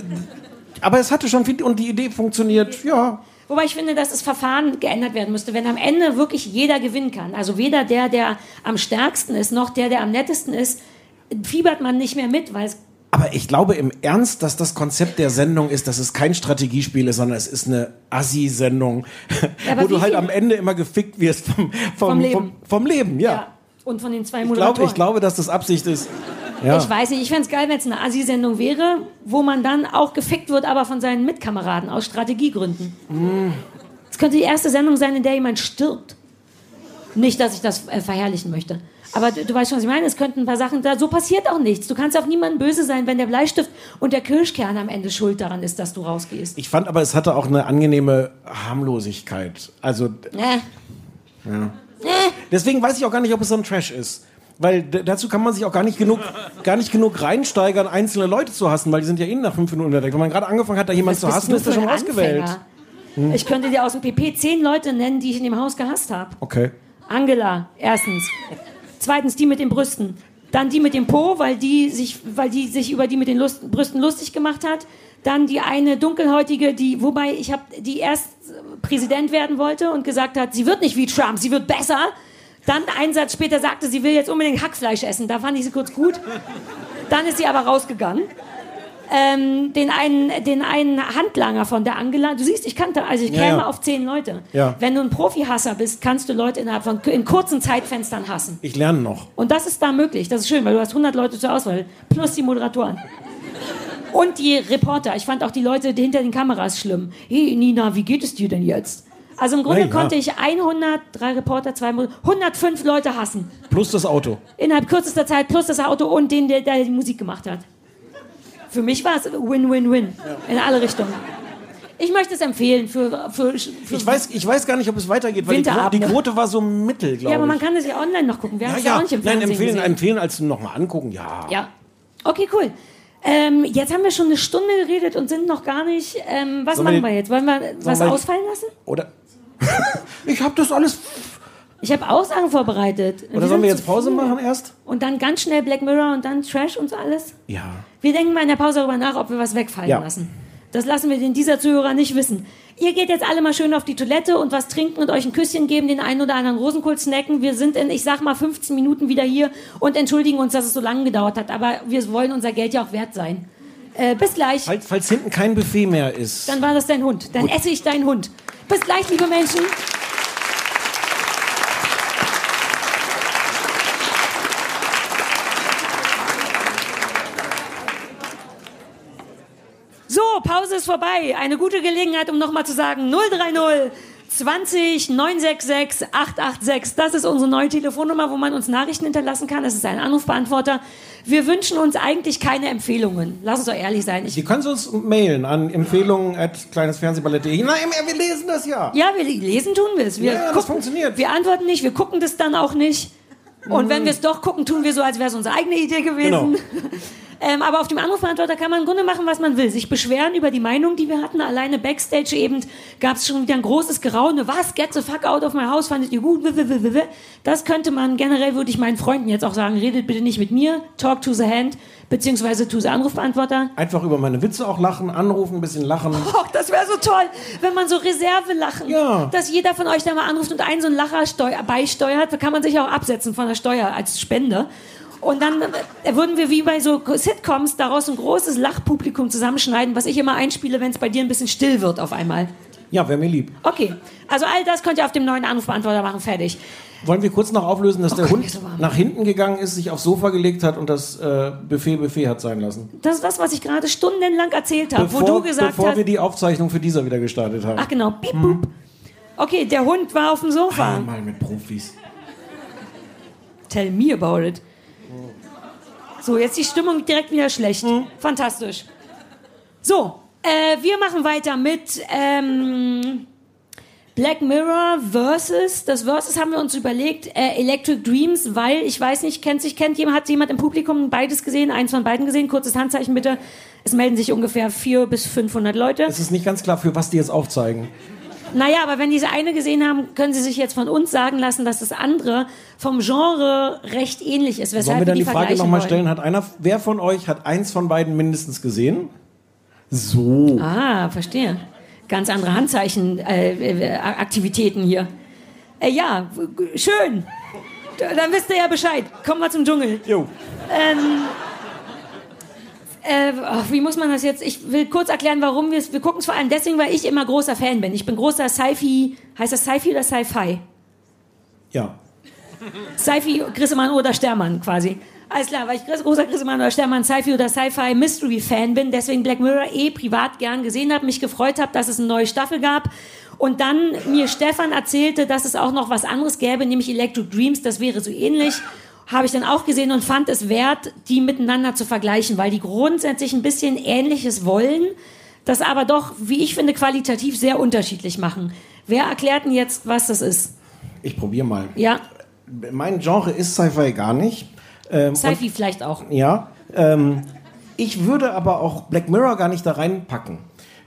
aber es hatte schon viel, und die Idee funktioniert, ja. Wobei ich finde, dass das Verfahren geändert werden müsste, wenn am Ende wirklich jeder gewinnen kann. Also weder der, der am stärksten ist, noch der, der am nettesten ist, fiebert man nicht mehr mit, weil es Aber ich glaube im Ernst, dass das Konzept der Sendung ist, dass es kein Strategiespiel ist, sondern es ist eine Assi-Sendung, aber wo du halt am Ende immer gefickt wirst vom, vom, Vom Leben. Vom, vom Leben ja. ja. Und von den zwei Ich, glaube, ich glaube, dass das Absicht ist. Ja. Ich weiß nicht, ich fände es geil, wenn es eine Asi-Sendung wäre, wo man dann auch gefickt wird, aber von seinen Mitkameraden aus Strategiegründen. Es könnte die erste Sendung sein, in der jemand stirbt. Nicht, dass ich das äh, verherrlichen möchte. Aber du, du weißt schon, was ich meine. Es könnten ein paar Sachen da. So passiert auch nichts. Du kannst auf niemanden böse sein, wenn der Bleistift und der Kirschkern am Ende schuld daran ist, dass du rausgehst. Ich fand aber, es hatte auch eine angenehme Harmlosigkeit. Also Äh, deswegen weiß ich auch gar nicht, ob es so ein Trash ist. Weil dazu kann man sich auch gar nicht genug, gar nicht genug reinsteigern, einzelne Leute zu hassen, weil die sind ja eh nach fünf Minuten entdeckt. Wenn man gerade angefangen hat, da jemanden zu hassen, ist er schon ausgewählt. Anfänger? Ich könnte dir aus dem PP zehn Leute nennen, die ich in dem Haus gehasst habe. Okay. Angela, erstens. Zweitens die mit den Brüsten. Dann die mit dem Po, weil die sich, weil die sich über die mit den Lust, Brüsten lustig gemacht hat. Dann die eine dunkelhäutige, die, wobei ich habe, die erst Präsident werden wollte und gesagt hat, sie wird nicht wie Trump, sie wird besser. Dann einen Satz später sagte, sie will jetzt unbedingt Hackfleisch essen. Da fand ich sie kurz gut. Dann ist sie aber rausgegangen. Ähm, den, einen, den einen Handlanger von der Angela, du siehst, ich kannte, also ich Ja, käme ja. auf zehn Leute. Ja. Wenn du ein Profihasser bist, kannst du Leute innerhalb von in kurzen Zeitfenstern hassen. Ich lerne noch. Und das ist da möglich. Das ist schön, weil du hast 100 Leute zur Auswahl. Plus die Moderatoren. Und die Reporter. Ich fand auch die Leute hinter den Kameras schlimm. Hey Nina, wie geht es dir denn jetzt? Also im Grunde Ja, ja. konnte ich 100, drei Reporter, zwei Mod 105 Leute hassen. Plus das Auto. Innerhalb kürzester Zeit plus das Auto und den, der, der die Musik gemacht hat. Für mich war es Win-Win-Win. In alle Richtungen. Ich möchte es empfehlen für, für, für Ich weiß, ich weiß gar nicht, ob es weitergeht, weil die, Quo- die. Quote war so mittel, glaube ich. Ja, aber man kann das ja online noch gucken. Wir haben ja, es ja, ja. auch nicht im Nein, empfehlen, gesehen. empfehlen als nochmal angucken, ja. Ja. Okay, cool. Ähm, jetzt haben wir schon eine Stunde geredet und sind noch gar nicht. Ähm, was Sollen wir machen die- wir jetzt? Wollen wir was wir- ausfallen lassen? Oder? ich habe das alles. Ich habe Aussagen vorbereitet. Oder Die sollen wir jetzt Pause viel. machen erst? Und dann ganz schnell Black Mirror und dann Trash und so alles? Ja. Wir denken mal in der Pause darüber nach, ob wir was wegfallen Ja. lassen. Das lassen wir den dieser Zuhörer nicht wissen. Ihr geht jetzt alle mal schön auf die Toilette und was trinken und euch ein Küsschen geben, den einen oder anderen Rosenkohl snacken. Wir sind in, ich sag mal, 15 Minuten wieder hier und entschuldigen uns, dass es so lange gedauert hat. Aber wir wollen unser Geld ja auch wert sein. Äh, bis gleich. Falls, falls hinten kein Buffet mehr ist. Dann war das dein Hund. Dann esse ich deinen Hund. Bis gleich, liebe Menschen. So, Pause ist vorbei. Eine gute Gelegenheit, um nochmal zu sagen, 030 20 966 886. Das ist unsere neue Telefonnummer, wo man uns Nachrichten hinterlassen kann. Das ist ein Anrufbeantworter. Wir wünschen uns eigentlich keine Empfehlungen. Lass uns doch ehrlich sein. Ich Sie können uns mailen an empfehlungen at kleinesfernsehballett.de. Nein, wir lesen das ja. Ja, wir lesen tun wir es. Wir Ja, das funktioniert. Wir antworten nicht, wir gucken das dann auch nicht. Und wenn wir es doch gucken, tun wir so, als wäre es unsere eigene Idee gewesen. Genau. ähm, aber auf dem Anrufbeantworter kann man im Grunde machen, was man will. Sich beschweren über die Meinung, die wir hatten. Alleine Backstage eben gab es schon wieder ein großes Geraune. Was? Get the fuck out of my house? Fandet ihr gut? Das könnte man generell, würde ich meinen Freunden jetzt auch sagen, redet bitte nicht mit mir. Talk to the hand, beziehungsweise to the Anrufbeantworter. Einfach über meine Witze auch lachen, anrufen, ein bisschen lachen. Och, das wäre so toll, wenn man so Reserve lachen. Ja. Dass jeder von euch da mal anruft und einen so einen Lacher steu- beisteuert. Da kann man sich auch absetzen von der Steuer als Spende. Und dann würden wir wie bei so Sitcoms daraus ein großes Lachpublikum zusammenschneiden, was ich immer einspiele, wenn es bei dir ein bisschen still wird auf einmal. Ja, wäre mir lieb. Okay, also all das könnt ihr auf dem neuen Anrufbeantworter machen. Fertig. Wollen wir kurz noch auflösen, dass der Gott, Hund so nach hinten gegangen ist, sich aufs Sofa gelegt hat und das äh, Buffet Buffet hat sein lassen? Das ist das, was ich gerade stundenlang erzählt habe, wo Bevor, du gesagt bevor hast. wir die Aufzeichnung für dieser wieder gestartet haben. Ach genau, piep, boop. Okay, der Hund war auf dem Sofa. Mal mit Profis. Tell me about it. So, jetzt die Stimmung direkt wieder schlecht. Hm. Fantastisch. So, äh, wir machen weiter mit ähm, Black Mirror versus. Das Versus haben wir uns überlegt, äh, Electric Dreams, weil ich weiß nicht, kennt sich, kennt jemand, hat jemand im Publikum beides gesehen, eins von beiden gesehen? Kurzes Handzeichen bitte. Es melden sich ungefähr 400 bis 500 Leute. Es ist nicht ganz klar, für was die jetzt aufzeigen. Naja, aber wenn diese eine gesehen haben, können sie sich jetzt von uns sagen lassen, dass das andere vom Genre recht ähnlich ist. Weshalb Sollen wir dann die die Frage nochmal stellen? Hat einer, wer von euch hat eins von beiden mindestens gesehen? So. Ah, verstehe. Ganz andere Handzeichen, äh, äh, Aktivitäten hier. Äh, ja, schön. Dann wisst ihr ja Bescheid. Kommen wir zum Dschungel. Jo. Äh, wie muss man das jetzt? Ich will kurz erklären, warum wir es. Wir gucken es vor allem deswegen, weil ich immer großer Fan bin. Ich bin großer Sci-Fi. Heißt das Sci-Fi oder Sci-Fi? Ja. Sci-Fi, Grissemann oder Stermann quasi. Alles klar, weil ich großer Grissemann oder Stermann Sci-Fi oder Sci-Fi Mystery Fan bin, deswegen Black Mirror eh privat gern gesehen habe, mich gefreut habe, dass es eine neue Staffel gab und dann mir Stefan erzählte, dass es auch noch was anderes gäbe, nämlich Electric Dreams, das wäre so ähnlich. Habe ich dann auch gesehen und fand es wert, die miteinander zu vergleichen, weil die grundsätzlich ein bisschen Ähnliches wollen, das aber doch, wie ich finde, qualitativ sehr unterschiedlich machen. Wer erklärt denn jetzt, was das ist? Ich probiere mal. Ja, Mein Genre ist Sci-Fi gar nicht. Ähm, Sci-Fi vielleicht auch. Ja. Ähm, ich würde aber auch Black Mirror gar nicht da reinpacken.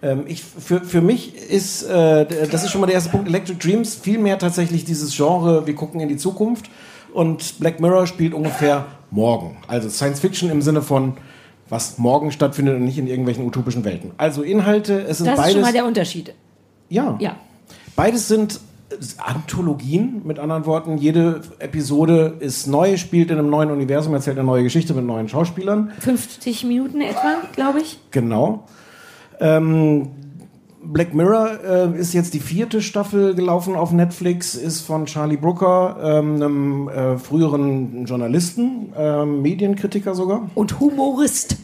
Ähm, ich, für, für mich ist, äh, das ist schon mal der erste Punkt, Electric Dreams viel mehr tatsächlich dieses Genre, wir gucken in die Zukunft. Und Black Mirror spielt ungefähr morgen. Also Science Fiction im Sinne von, was morgen stattfindet und nicht in irgendwelchen utopischen Welten. Also Inhalte, es sind Das ist beides. schon mal der Unterschied. ja. Ja. Beides sind Anthologien, mit anderen Worten. Jede Episode ist neu, spielt in einem neuen Universum, erzählt eine neue Geschichte mit neuen Schauspielern. 50 Minuten etwa, glaube ich. Genau. Ähm, Black Mirror äh, ist jetzt die vierte Staffel gelaufen auf Netflix, ist von Charlie Brooker, ähm, einem äh, früheren Journalisten, ähm, Medienkritiker sogar. Und Humorist.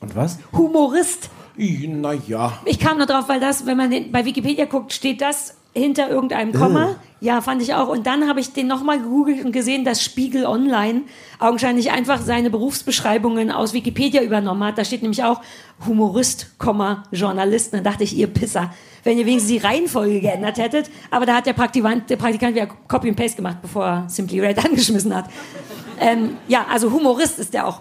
Und was? Humorist. Naja. Ich kam nur drauf, weil das, wenn man bei Wikipedia guckt, steht das hinter irgendeinem Komma. Ja, fand ich auch. Und dann habe ich den nochmal gegoogelt und gesehen, dass Spiegel Online augenscheinlich einfach seine Berufsbeschreibungen aus Wikipedia übernommen hat. Da steht nämlich auch Humorist, Komma, Journalist. Dann dachte ich, ihr Pisser, wenn ihr wenigstens die Reihenfolge geändert hättet. Aber da hat der Praktikant, der Praktikant wieder Copy and Paste gemacht, bevor er Simply Red angeschmissen hat. Ähm, ja, also Humorist ist der auch.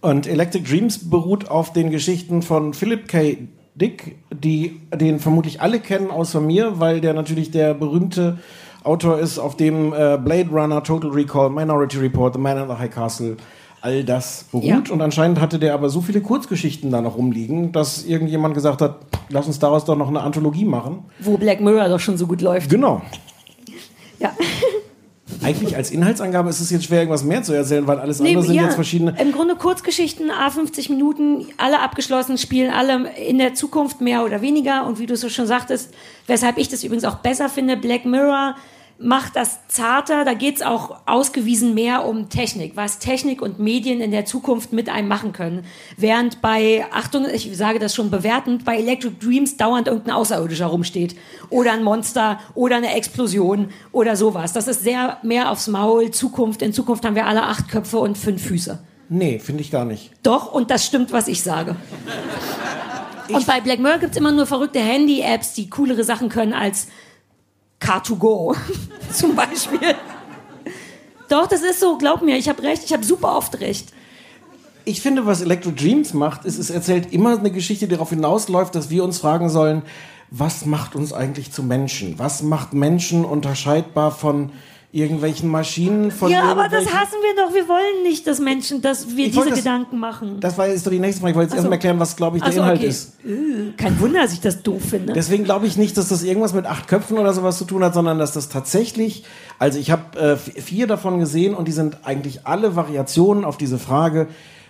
Und Electric Dreams beruht auf den Geschichten von Philip K. Dick, die, den vermutlich alle kennen, außer mir, weil der natürlich der berühmte Autor ist, auf dem äh, Blade Runner, Total Recall, Minority Report, The Man in the High Castle, all das beruht. Ja. Und anscheinend hatte der aber so viele Kurzgeschichten da noch rumliegen, dass irgendjemand gesagt hat, lass uns daraus doch noch eine Anthologie machen. Wo Black Mirror doch schon so gut läuft. Genau. Ja. Eigentlich als Inhaltsangabe ist es jetzt schwer, irgendwas mehr zu erzählen, weil alles Nee, andere sind ja, jetzt verschiedene. Im Grunde Kurzgeschichten, A50 Minuten, alle abgeschlossen, spielen alle in der Zukunft mehr oder weniger. Und wie du so schon sagtest, weshalb ich das übrigens auch besser finde, Black Mirror macht das zarter, da geht's auch ausgewiesen mehr um Technik, was Technik und Medien in der Zukunft mit einem machen können. Während bei, Achtung, ich sage das schon bewertend, bei Electric Dreams dauernd irgendein Außerirdischer rumsteht. Oder ein Monster oder eine Explosion oder sowas. Das ist sehr mehr aufs Maul, Zukunft. In Zukunft haben wir alle acht Köpfe und fünf Füße. Nee, finde ich gar nicht. Doch, und das stimmt, was ich sage. Und bei Black Mirror gibt's immer nur verrückte Handy-Apps, die coolere Sachen können als Car2Go zum Beispiel. Doch, das ist so, glaub mir, ich habe recht, ich habe super oft recht. Ich finde, was Electro Dreams macht, ist, es erzählt immer eine Geschichte, die darauf hinausläuft, dass wir uns fragen sollen, was macht uns eigentlich zu Menschen? Was macht Menschen unterscheidbar von irgendwelchen Maschinen, von Ja, aber das hassen wir doch. Wir wollen nicht, dass Menschen, dass wir Ich diese das- Gedanken machen. Das war jetzt doch die nächste Frage. Ich wollte jetzt so. erstmal erklären, was, glaube ich, der so, Inhalt okay. ist. Äh, Kein Wunder, dass ich das doof finde. Deswegen glaube ich nicht, dass das irgendwas mit acht Köpfen oder sowas zu tun hat, sondern dass das tatsächlich, also ich habe äh, vier davon gesehen und die sind eigentlich alle Variationen auf diese Frage,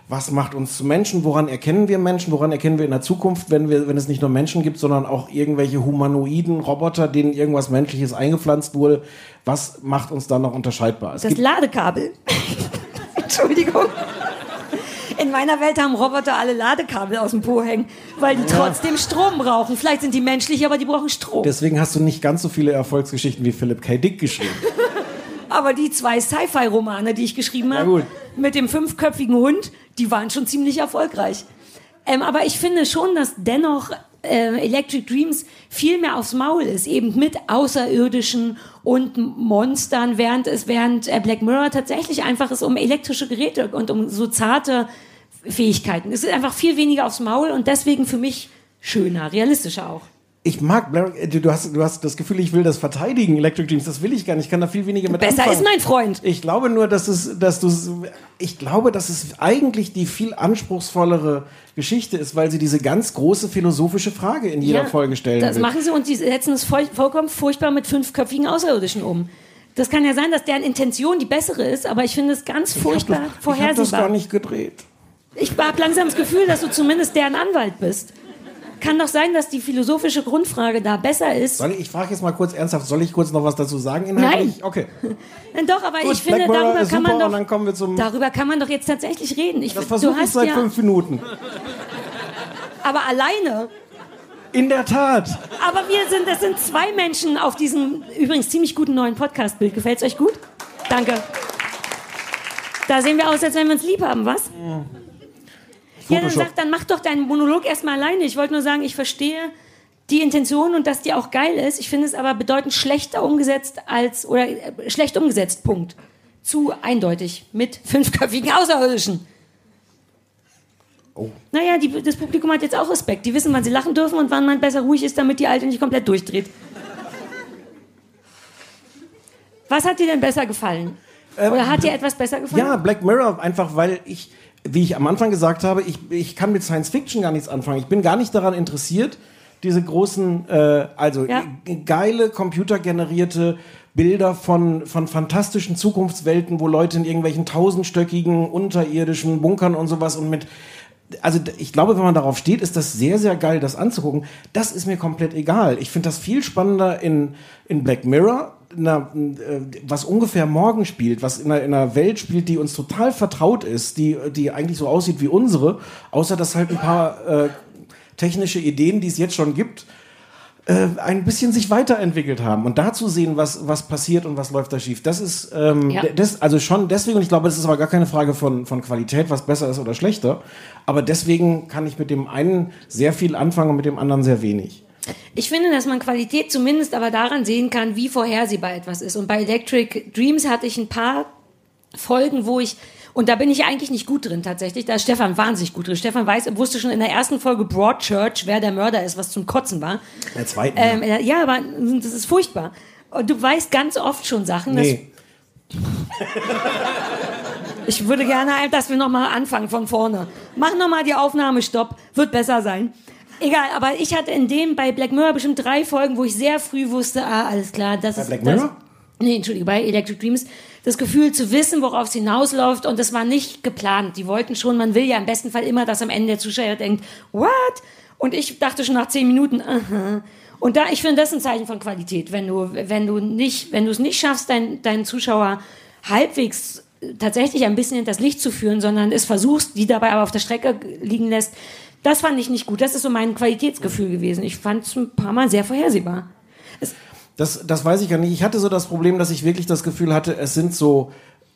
was macht uns zu Menschen, woran erkennen wir Menschen, woran erkennen wir in der Zukunft, wenn, wir, wenn es nicht nur Menschen gibt, sondern auch irgendwelche humanoiden Roboter, denen irgendwas Menschliches eingepflanzt wurde, was macht uns da noch unterscheidbar? Es Das Ladekabel. Entschuldigung. In meiner Welt haben Roboter alle Ladekabel aus dem Po hängen, weil die trotzdem Strom brauchen. Vielleicht sind die menschlich, aber die brauchen Strom. deswegen hast du nicht ganz so viele Erfolgsgeschichten wie Philip K. Dick geschrieben. Aber die zwei Sci-Fi-Romane, die ich geschrieben habe, mit dem fünfköpfigen Hund, die waren schon ziemlich erfolgreich. Ähm, aber ich finde schon, dass dennoch äh, Electric Dreams viel mehr aufs Maul ist, eben mit Außerirdischen und Monstern, während es während äh, Black Mirror tatsächlich einfach ist um elektrische Geräte und um so zarte Fähigkeiten. Es ist einfach viel weniger aufs Maul und deswegen für mich schöner, realistischer auch. Ich mag Blair, äh, du hast, du hast das Gefühl, ich will das verteidigen, Electric Dreams. Das will ich gar nicht. Ich kann da viel weniger mit Besser anfangen. ist mein Freund. Ich glaube nur, dass es, dass du, ich glaube, dass es eigentlich die viel anspruchsvollere Geschichte ist, weil sie diese ganz große philosophische Frage in jeder Ja, Folge stellen Das will. machen sie und sie setzen es voll, vollkommen furchtbar mit fünfköpfigen Außerirdischen um. Das kann ja sein, dass deren Intention die bessere ist, aber ich finde es ganz furchtbar ich habe das vorhersehbar. gar nicht gedreht. Ich habe langsam das Gefühl, dass du zumindest deren Anwalt bist. Kann doch sein, dass die philosophische Grundfrage da besser ist. Soll ich, ich frage jetzt mal kurz ernsthaft, soll ich kurz noch was dazu sagen? Inhaltlich? Nein. Okay. Doch, aber Gut, ich finde, darüber kann man doch, darüber kann man doch jetzt tatsächlich reden. Ich, das versuche ich seit ja, fünf Minuten. aber alleine. In der Tat. Aber wir sind, das sind zwei Menschen auf diesem übrigens ziemlich guten neuen Podcast-Bild. Gefällt's euch gut? Danke. Da sehen wir aus, als wenn wir uns lieb haben, was? Ja, dann Photoshop. sag, dann mach doch deinen Monolog erstmal alleine. Ich wollte nur sagen, ich verstehe die Intention und dass die auch geil ist. Ich finde es aber bedeutend schlechter umgesetzt als, oder äh, schlecht umgesetzt, Punkt. Zu eindeutig. Mit fünfköpfigen Außerirdischen. Oh. Naja, die, das Publikum hat jetzt auch Respekt. Die wissen, wann sie lachen dürfen und wann man besser ruhig ist, damit die Alte nicht komplett durchdreht. Was hat dir denn besser gefallen? Oder hat dir etwas besser gefallen? Ja, Black Mirror, einfach weil ich, wie ich am Anfang gesagt habe, ich, ich kann mit Science Fiction gar nichts anfangen. Ich bin gar nicht daran interessiert, diese großen, äh, also Ja. ge- geile computergenerierte Bilder von, von fantastischen Zukunftswelten, wo Leute in irgendwelchen tausendstöckigen unterirdischen Bunkern und sowas und mit also ich glaube, wenn man darauf steht, ist das sehr, sehr geil, das anzugucken. Das ist mir komplett egal. Ich finde das viel spannender in, in Black Mirror, einer, äh, was ungefähr morgen spielt, was in einer, in einer Welt spielt, die uns total vertraut ist, die, die eigentlich so aussieht wie unsere, außer dass halt ein paar äh, technische Ideen, die es jetzt schon gibt, äh, ein bisschen sich weiterentwickelt haben und dazu sehen, was, was passiert und was läuft da schief. Das ist ähm, Ja. das, also schon deswegen, und ich glaube, das ist aber gar keine Frage von, von Qualität, was besser ist oder schlechter. Aber deswegen kann ich mit dem einen sehr viel anfangen und mit dem anderen sehr wenig. Ich finde, dass man Qualität zumindest aber daran sehen kann, wie vorhersehbar etwas ist. Und bei Electric Dreams hatte ich ein paar Folgen, wo ich Und da bin ich eigentlich nicht gut drin tatsächlich. Da ist Stefan wahnsinnig gut drin. Stefan weiß, wusste schon in der ersten Folge Broadchurch, wer der Mörder ist, was zum Kotzen war. Der zweiten. Ähm, ja, aber das ist furchtbar. Und du weißt ganz oft schon Sachen. nee. Ich würde gerne, dass wir nochmal anfangen von vorne. Mach nochmal die Aufnahme, stopp. Wird besser sein. Egal, aber ich hatte in dem bei Black Mirror bestimmt drei Folgen, wo ich sehr früh wusste, ah, alles klar, das Bei ist. Black das, Mirror? Nee, Entschuldige, bei Electric Dreams. Das Gefühl zu wissen, worauf es hinausläuft und das war nicht geplant. Die wollten schon, man will ja im besten Fall immer, dass am Ende der Zuschauer denkt, what? Und ich dachte schon nach zehn Minuten, aha. Und da, ich finde das ein Zeichen von Qualität, wenn du, wenn du nicht, wenn du es nicht schaffst, dein, deinen Zuschauer halbwegs tatsächlich ein bisschen hinters Licht zu führen, sondern es versuchst, die dabei aber auf der Strecke liegen lässt. Das fand ich nicht gut. Das ist so mein Qualitätsgefühl gewesen. Ich fand es ein paar Mal sehr vorhersehbar. Es, Das, das weiß ich ja nicht. Ich hatte so das Problem, dass ich wirklich das Gefühl hatte, es sind so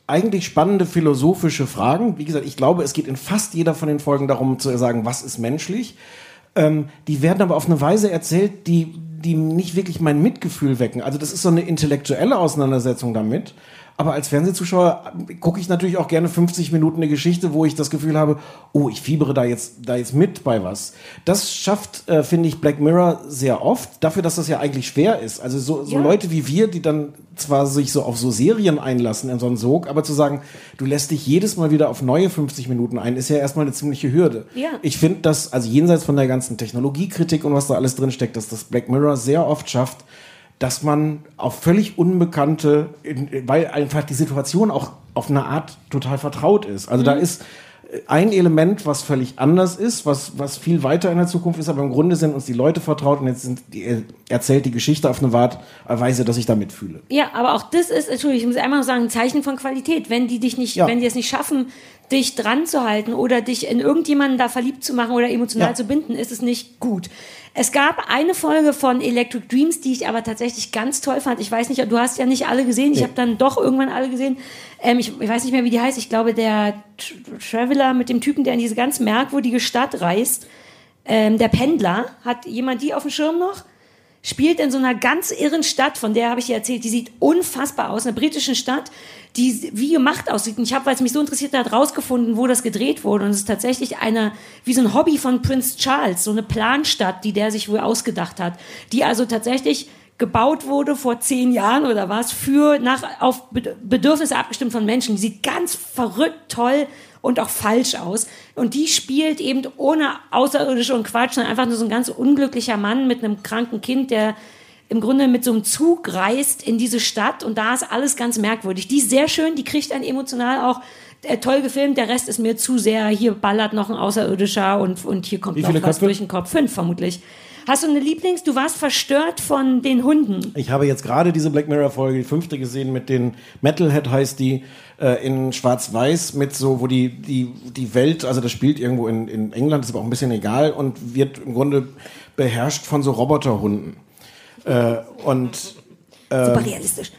eigentlich spannende philosophische Fragen. Wie gesagt, ich glaube, es geht in fast jeder von den Folgen darum zu sagen, was ist menschlich. Ähm, die werden aber auf eine Weise erzählt, die, die nicht wirklich mein Mitgefühl wecken. Also das ist so eine intellektuelle Auseinandersetzung damit. Aber als Fernsehzuschauer gucke ich natürlich auch gerne 50 Minuten eine Geschichte, wo ich das Gefühl habe, oh, ich fiebere da jetzt, da jetzt mit bei was. Das schafft, äh, finde ich, Black Mirror sehr oft, dafür, dass das ja eigentlich schwer ist. Also so, so Ja. Leute wie wir, die dann zwar sich so auf so Serien einlassen in so einen Sog, aber zu sagen, du lässt dich jedes Mal wieder auf neue 50 Minuten ein, ist ja erstmal eine ziemliche Hürde. Ja. Ich finde, dass, also jenseits von der ganzen Technologiekritik und was da alles drin steckt, dass das Black Mirror sehr oft schafft, dass man auf völlig unbekannte, weil einfach die Situation auch auf eine Art total vertraut ist. Also da ist äh, ein Element, was völlig anders ist, was, was viel weiter in der Zukunft ist, aber im Grunde sind uns die Leute vertraut und jetzt sind die, er erzählt die Geschichte auf eine Art, Weise, dass ich da mitfühle. Ja, aber auch das ist, Entschuldigung, ich muss einmal noch sagen, ein Zeichen von Qualität. Wenn die dich nicht, Ja. wenn die es nicht schaffen, dich dran zu halten oder dich in irgendjemanden da verliebt zu machen oder emotional Ja. zu binden, ist es nicht gut. Es gab eine Folge von Electric Dreams, die ich aber tatsächlich ganz toll fand. Ich weiß nicht, du hast ja nicht alle gesehen. Ich Nee. habe dann doch irgendwann alle gesehen. Ähm, ich, ich weiß nicht mehr, wie die heißt. Ich glaube, der Traveler mit dem Typen, der in diese ganz merkwürdige Stadt reist, ähm, der Pendler, hat jemand die auf dem Schirm noch? Spielt in so einer ganz irren Stadt, von der habe ich dir erzählt, die sieht unfassbar aus, einer britischen Stadt, die wie gemacht aussieht. Und ich habe, weil es mich so interessiert hat, rausgefunden, wo das gedreht wurde. Und es ist tatsächlich eine, wie so ein Hobby von Prince Charles, so eine Planstadt, die der sich wohl ausgedacht hat, die also tatsächlich gebaut wurde vor zehn Jahren oder was für nach auf Bed- Bedürfnisse abgestimmt von Menschen. Die sieht ganz verrückt toll und auch falsch aus. Und die spielt eben ohne Außerirdische und Quatsch, sondern einfach nur so ein ganz unglücklicher Mann mit einem kranken Kind, der im Grunde mit so einem Zug reist in diese Stadt und da ist alles ganz merkwürdig. Die ist sehr schön, die kriegt einen emotional auch äh, toll gefilmt. Der Rest ist mir zu sehr, hier ballert noch ein Außerirdischer und, und hier kommt noch was Köpfe? durch den Kopf. Fünf vermutlich. Hast du eine Lieblings? Du warst verstört von den Hunden. Ich habe jetzt gerade diese Black Mirror Folge, die fünfte gesehen mit den Metalhead heißt die, äh, in Schwarz-Weiß mit so, wo die, die, die Welt, also das spielt irgendwo in, in England, ist aber auch ein bisschen egal und wird im Grunde beherrscht von so Roboterhunden. Äh, und Super realistisch.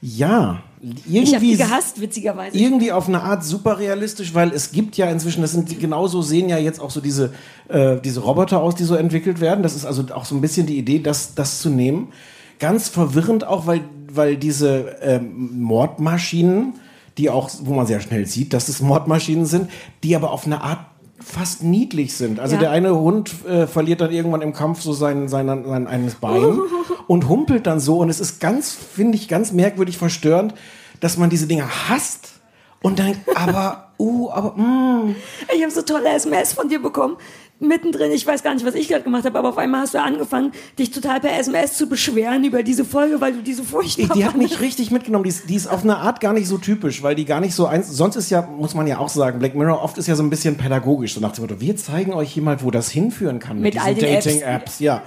ja, Ich habe irgendwie die gehasst, witzigerweise. irgendwie auf eine Art super realistisch, weil es gibt ja inzwischen, das sind die, genauso sehen ja jetzt auch so diese, äh, diese Roboter aus, die so entwickelt werden. Das ist also auch so ein bisschen die Idee, das, das zu nehmen. Ganz verwirrend auch, weil, weil diese ähm, Mordmaschinen, die auch, wo man sehr schnell sieht, dass es Mordmaschinen sind, die aber auf eine Art fast niedlich sind. Also Ja. der eine Hund äh, verliert dann irgendwann im Kampf so sein, sein, sein eines Bein und humpelt dann so und es ist ganz, finde ich, ganz merkwürdig verstörend, dass man diese Dinger hasst und dann, aber, uh, aber, mm, Ich habe so tolle SMS von dir bekommen. Mittendrin, ich weiß gar nicht, was ich gerade gemacht habe, aber auf einmal hast du angefangen, dich total per SMS zu beschweren über diese Folge, weil du diese furchtbar die hat mich richtig mitgenommen. Die ist, die ist auf eine Art gar nicht so typisch, weil die gar nicht so eins. Sonst ist ja, muss man ja auch sagen, Black Mirror oft ist ja so ein bisschen pädagogisch, so nach dem Motto, wir zeigen euch hier mal, wo das hinführen kann mit, Mit all diesen. Dating-Apps. Ja.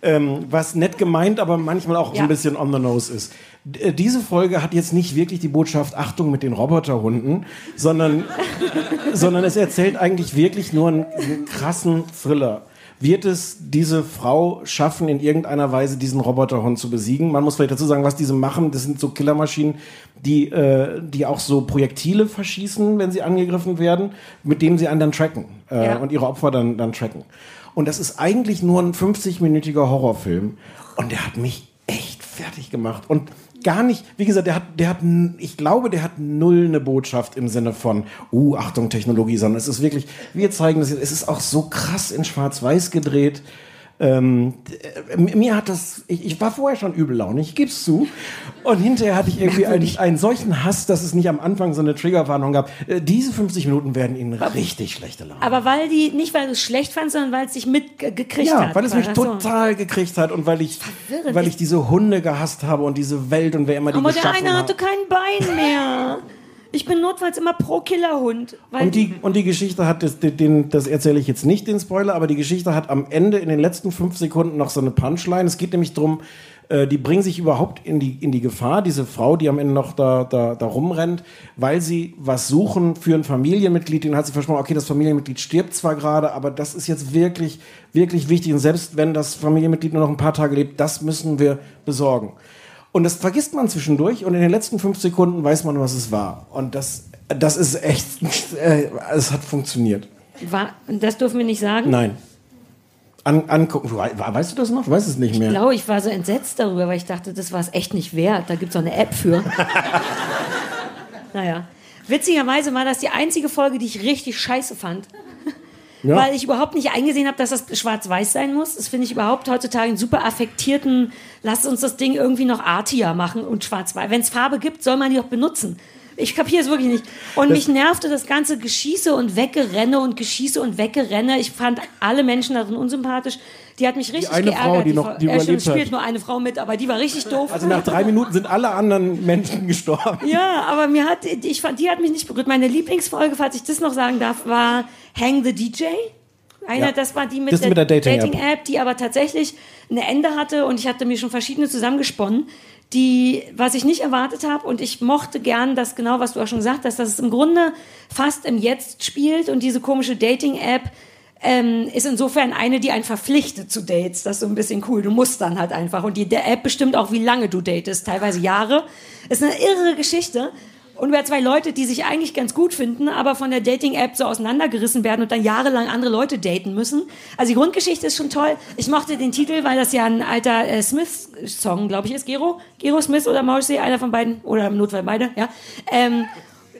Ähm, was nett gemeint, aber manchmal auch so Ja. ein bisschen on the nose ist. D äh, diese Folge hat jetzt nicht wirklich die Botschaft Achtung mit den Roboterhunden, sondern, sondern es erzählt eigentlich wirklich nur einen, einen krassen Thriller. Wird es diese Frau schaffen, in irgendeiner Weise diesen Roboterhund zu besiegen? Man muss vielleicht dazu sagen, was diese machen. Das sind so Killermaschinen, die, äh, die auch so Projektile verschießen, wenn sie angegriffen werden, mit denen sie einen dann tracken äh, Ja. und ihre Opfer dann, dann tracken. Und das ist eigentlich nur ein 50-minütiger Horrorfilm. Und der hat mich echt fertig gemacht. Und gar nicht, wie gesagt, der hat, der hat, ich glaube, der hat null eine Botschaft im Sinne von, uh, Achtung, Technologie, sondern es ist wirklich, wir zeigen das, jetzt, es ist auch so krass in Schwarz-Weiß gedreht. Ähm, äh, mir hat das, ich, ich war vorher schon übellaunig, ich geb's zu. Und hinterher hatte ich irgendwie einen, einen solchen Hass, dass es nicht am Anfang so eine Triggerwarnung gab. Äh, diese 50 Minuten werden Ihnen richtig schlechte Laune. Aber weil die, nicht weil du es schlecht fandst, sondern weil es dich mitgekriegt Ja, hat. weil es mich Ach so. total gekriegt hat und weil ich, verwirrend. weil ich diese Hunde gehasst habe und diese Welt und wer immer die Aber der geschaffen eine hat. hatte kein Bein mehr. Ich bin notfalls immer pro Killerhund. Und die, und die Geschichte hat, das, den, das erzähle ich jetzt nicht, den Spoiler, aber die Geschichte hat am Ende in den letzten fünf Sekunden noch so eine Punchline. Es geht nämlich darum, äh, die bringen sich überhaupt in die, in die Gefahr, diese Frau, die am Ende noch da, da, da rumrennt, weil sie was suchen für ein Familienmitglied. Den hat sie versprochen, okay, das Familienmitglied stirbt zwar gerade, aber das ist jetzt wirklich, wirklich wichtig. Und selbst wenn das Familienmitglied nur noch ein paar Tage lebt, das müssen wir besorgen. Und das vergisst man zwischendurch und in den letzten fünf Sekunden weiß man, was es war. Und das, das ist echt, äh, es hat funktioniert. war, das dürfen wir nicht sagen. Nein. An, angucken. We- Weißt du das noch? Ich weiß es nicht Ich mehr. glaube, ich war so entsetzt darüber, weil ich dachte, das war es echt nicht wert. Da gibt es auch eine App für. naja. Witzigerweise war das die einzige Folge, die ich richtig scheiße fand. Ja. Weil ich überhaupt nicht eingesehen habe, dass das schwarz-weiß sein muss. Das finde ich überhaupt heutzutage einen super affektierten, lasst uns das Ding irgendwie noch artiger machen und schwarz-weiß. Wenn es Farbe gibt, soll man die doch benutzen. Ich kapiere es wirklich nicht. Und mich nervte das ganze Geschieße und Weggerenne und Geschieße und Weggerenne. Ich fand alle Menschen darin unsympathisch. Die hat mich richtig eine geärgert. Frau, die noch- die ja, stimmt, überlebt hat. spielt nur eine Frau mit, aber die war richtig doof. Also nach drei Minuten sind alle anderen Menschen gestorben. Ja, aber mir hat, ich fand, die hat mich nicht berührt. Meine Lieblingsfolge, falls ich das noch sagen darf, war Hang the DJ. Einer, Ja. das war die mit Das der, mit der Dating-App. Dating-App, die aber tatsächlich ein Ende hatte und ich hatte mir schon verschiedene zusammengesponnen, die, was ich nicht erwartet habe und ich mochte gern das genau, was du auch schon gesagt hast, dass es im Grunde fast im Jetzt spielt und diese komische Dating-App ähm, ist insofern eine, die einen verpflichtet zu Dates. Das ist so ein bisschen cool. Du musst dann halt einfach. Und die App bestimmt auch, wie lange du datest. Teilweise Jahre. Ist eine irre Geschichte. Und über zwei Leute, die sich eigentlich ganz gut finden, aber von der Dating-App so auseinandergerissen werden und dann jahrelang andere Leute daten müssen. Also die Grundgeschichte ist schon toll. Ich mochte den Titel, weil das ja ein alter äh, Smith-Song, glaube ich, ist. Gero? Gero Smith oder Morrissey, einer von beiden. Oder im Notfall beide, ja. Ähm,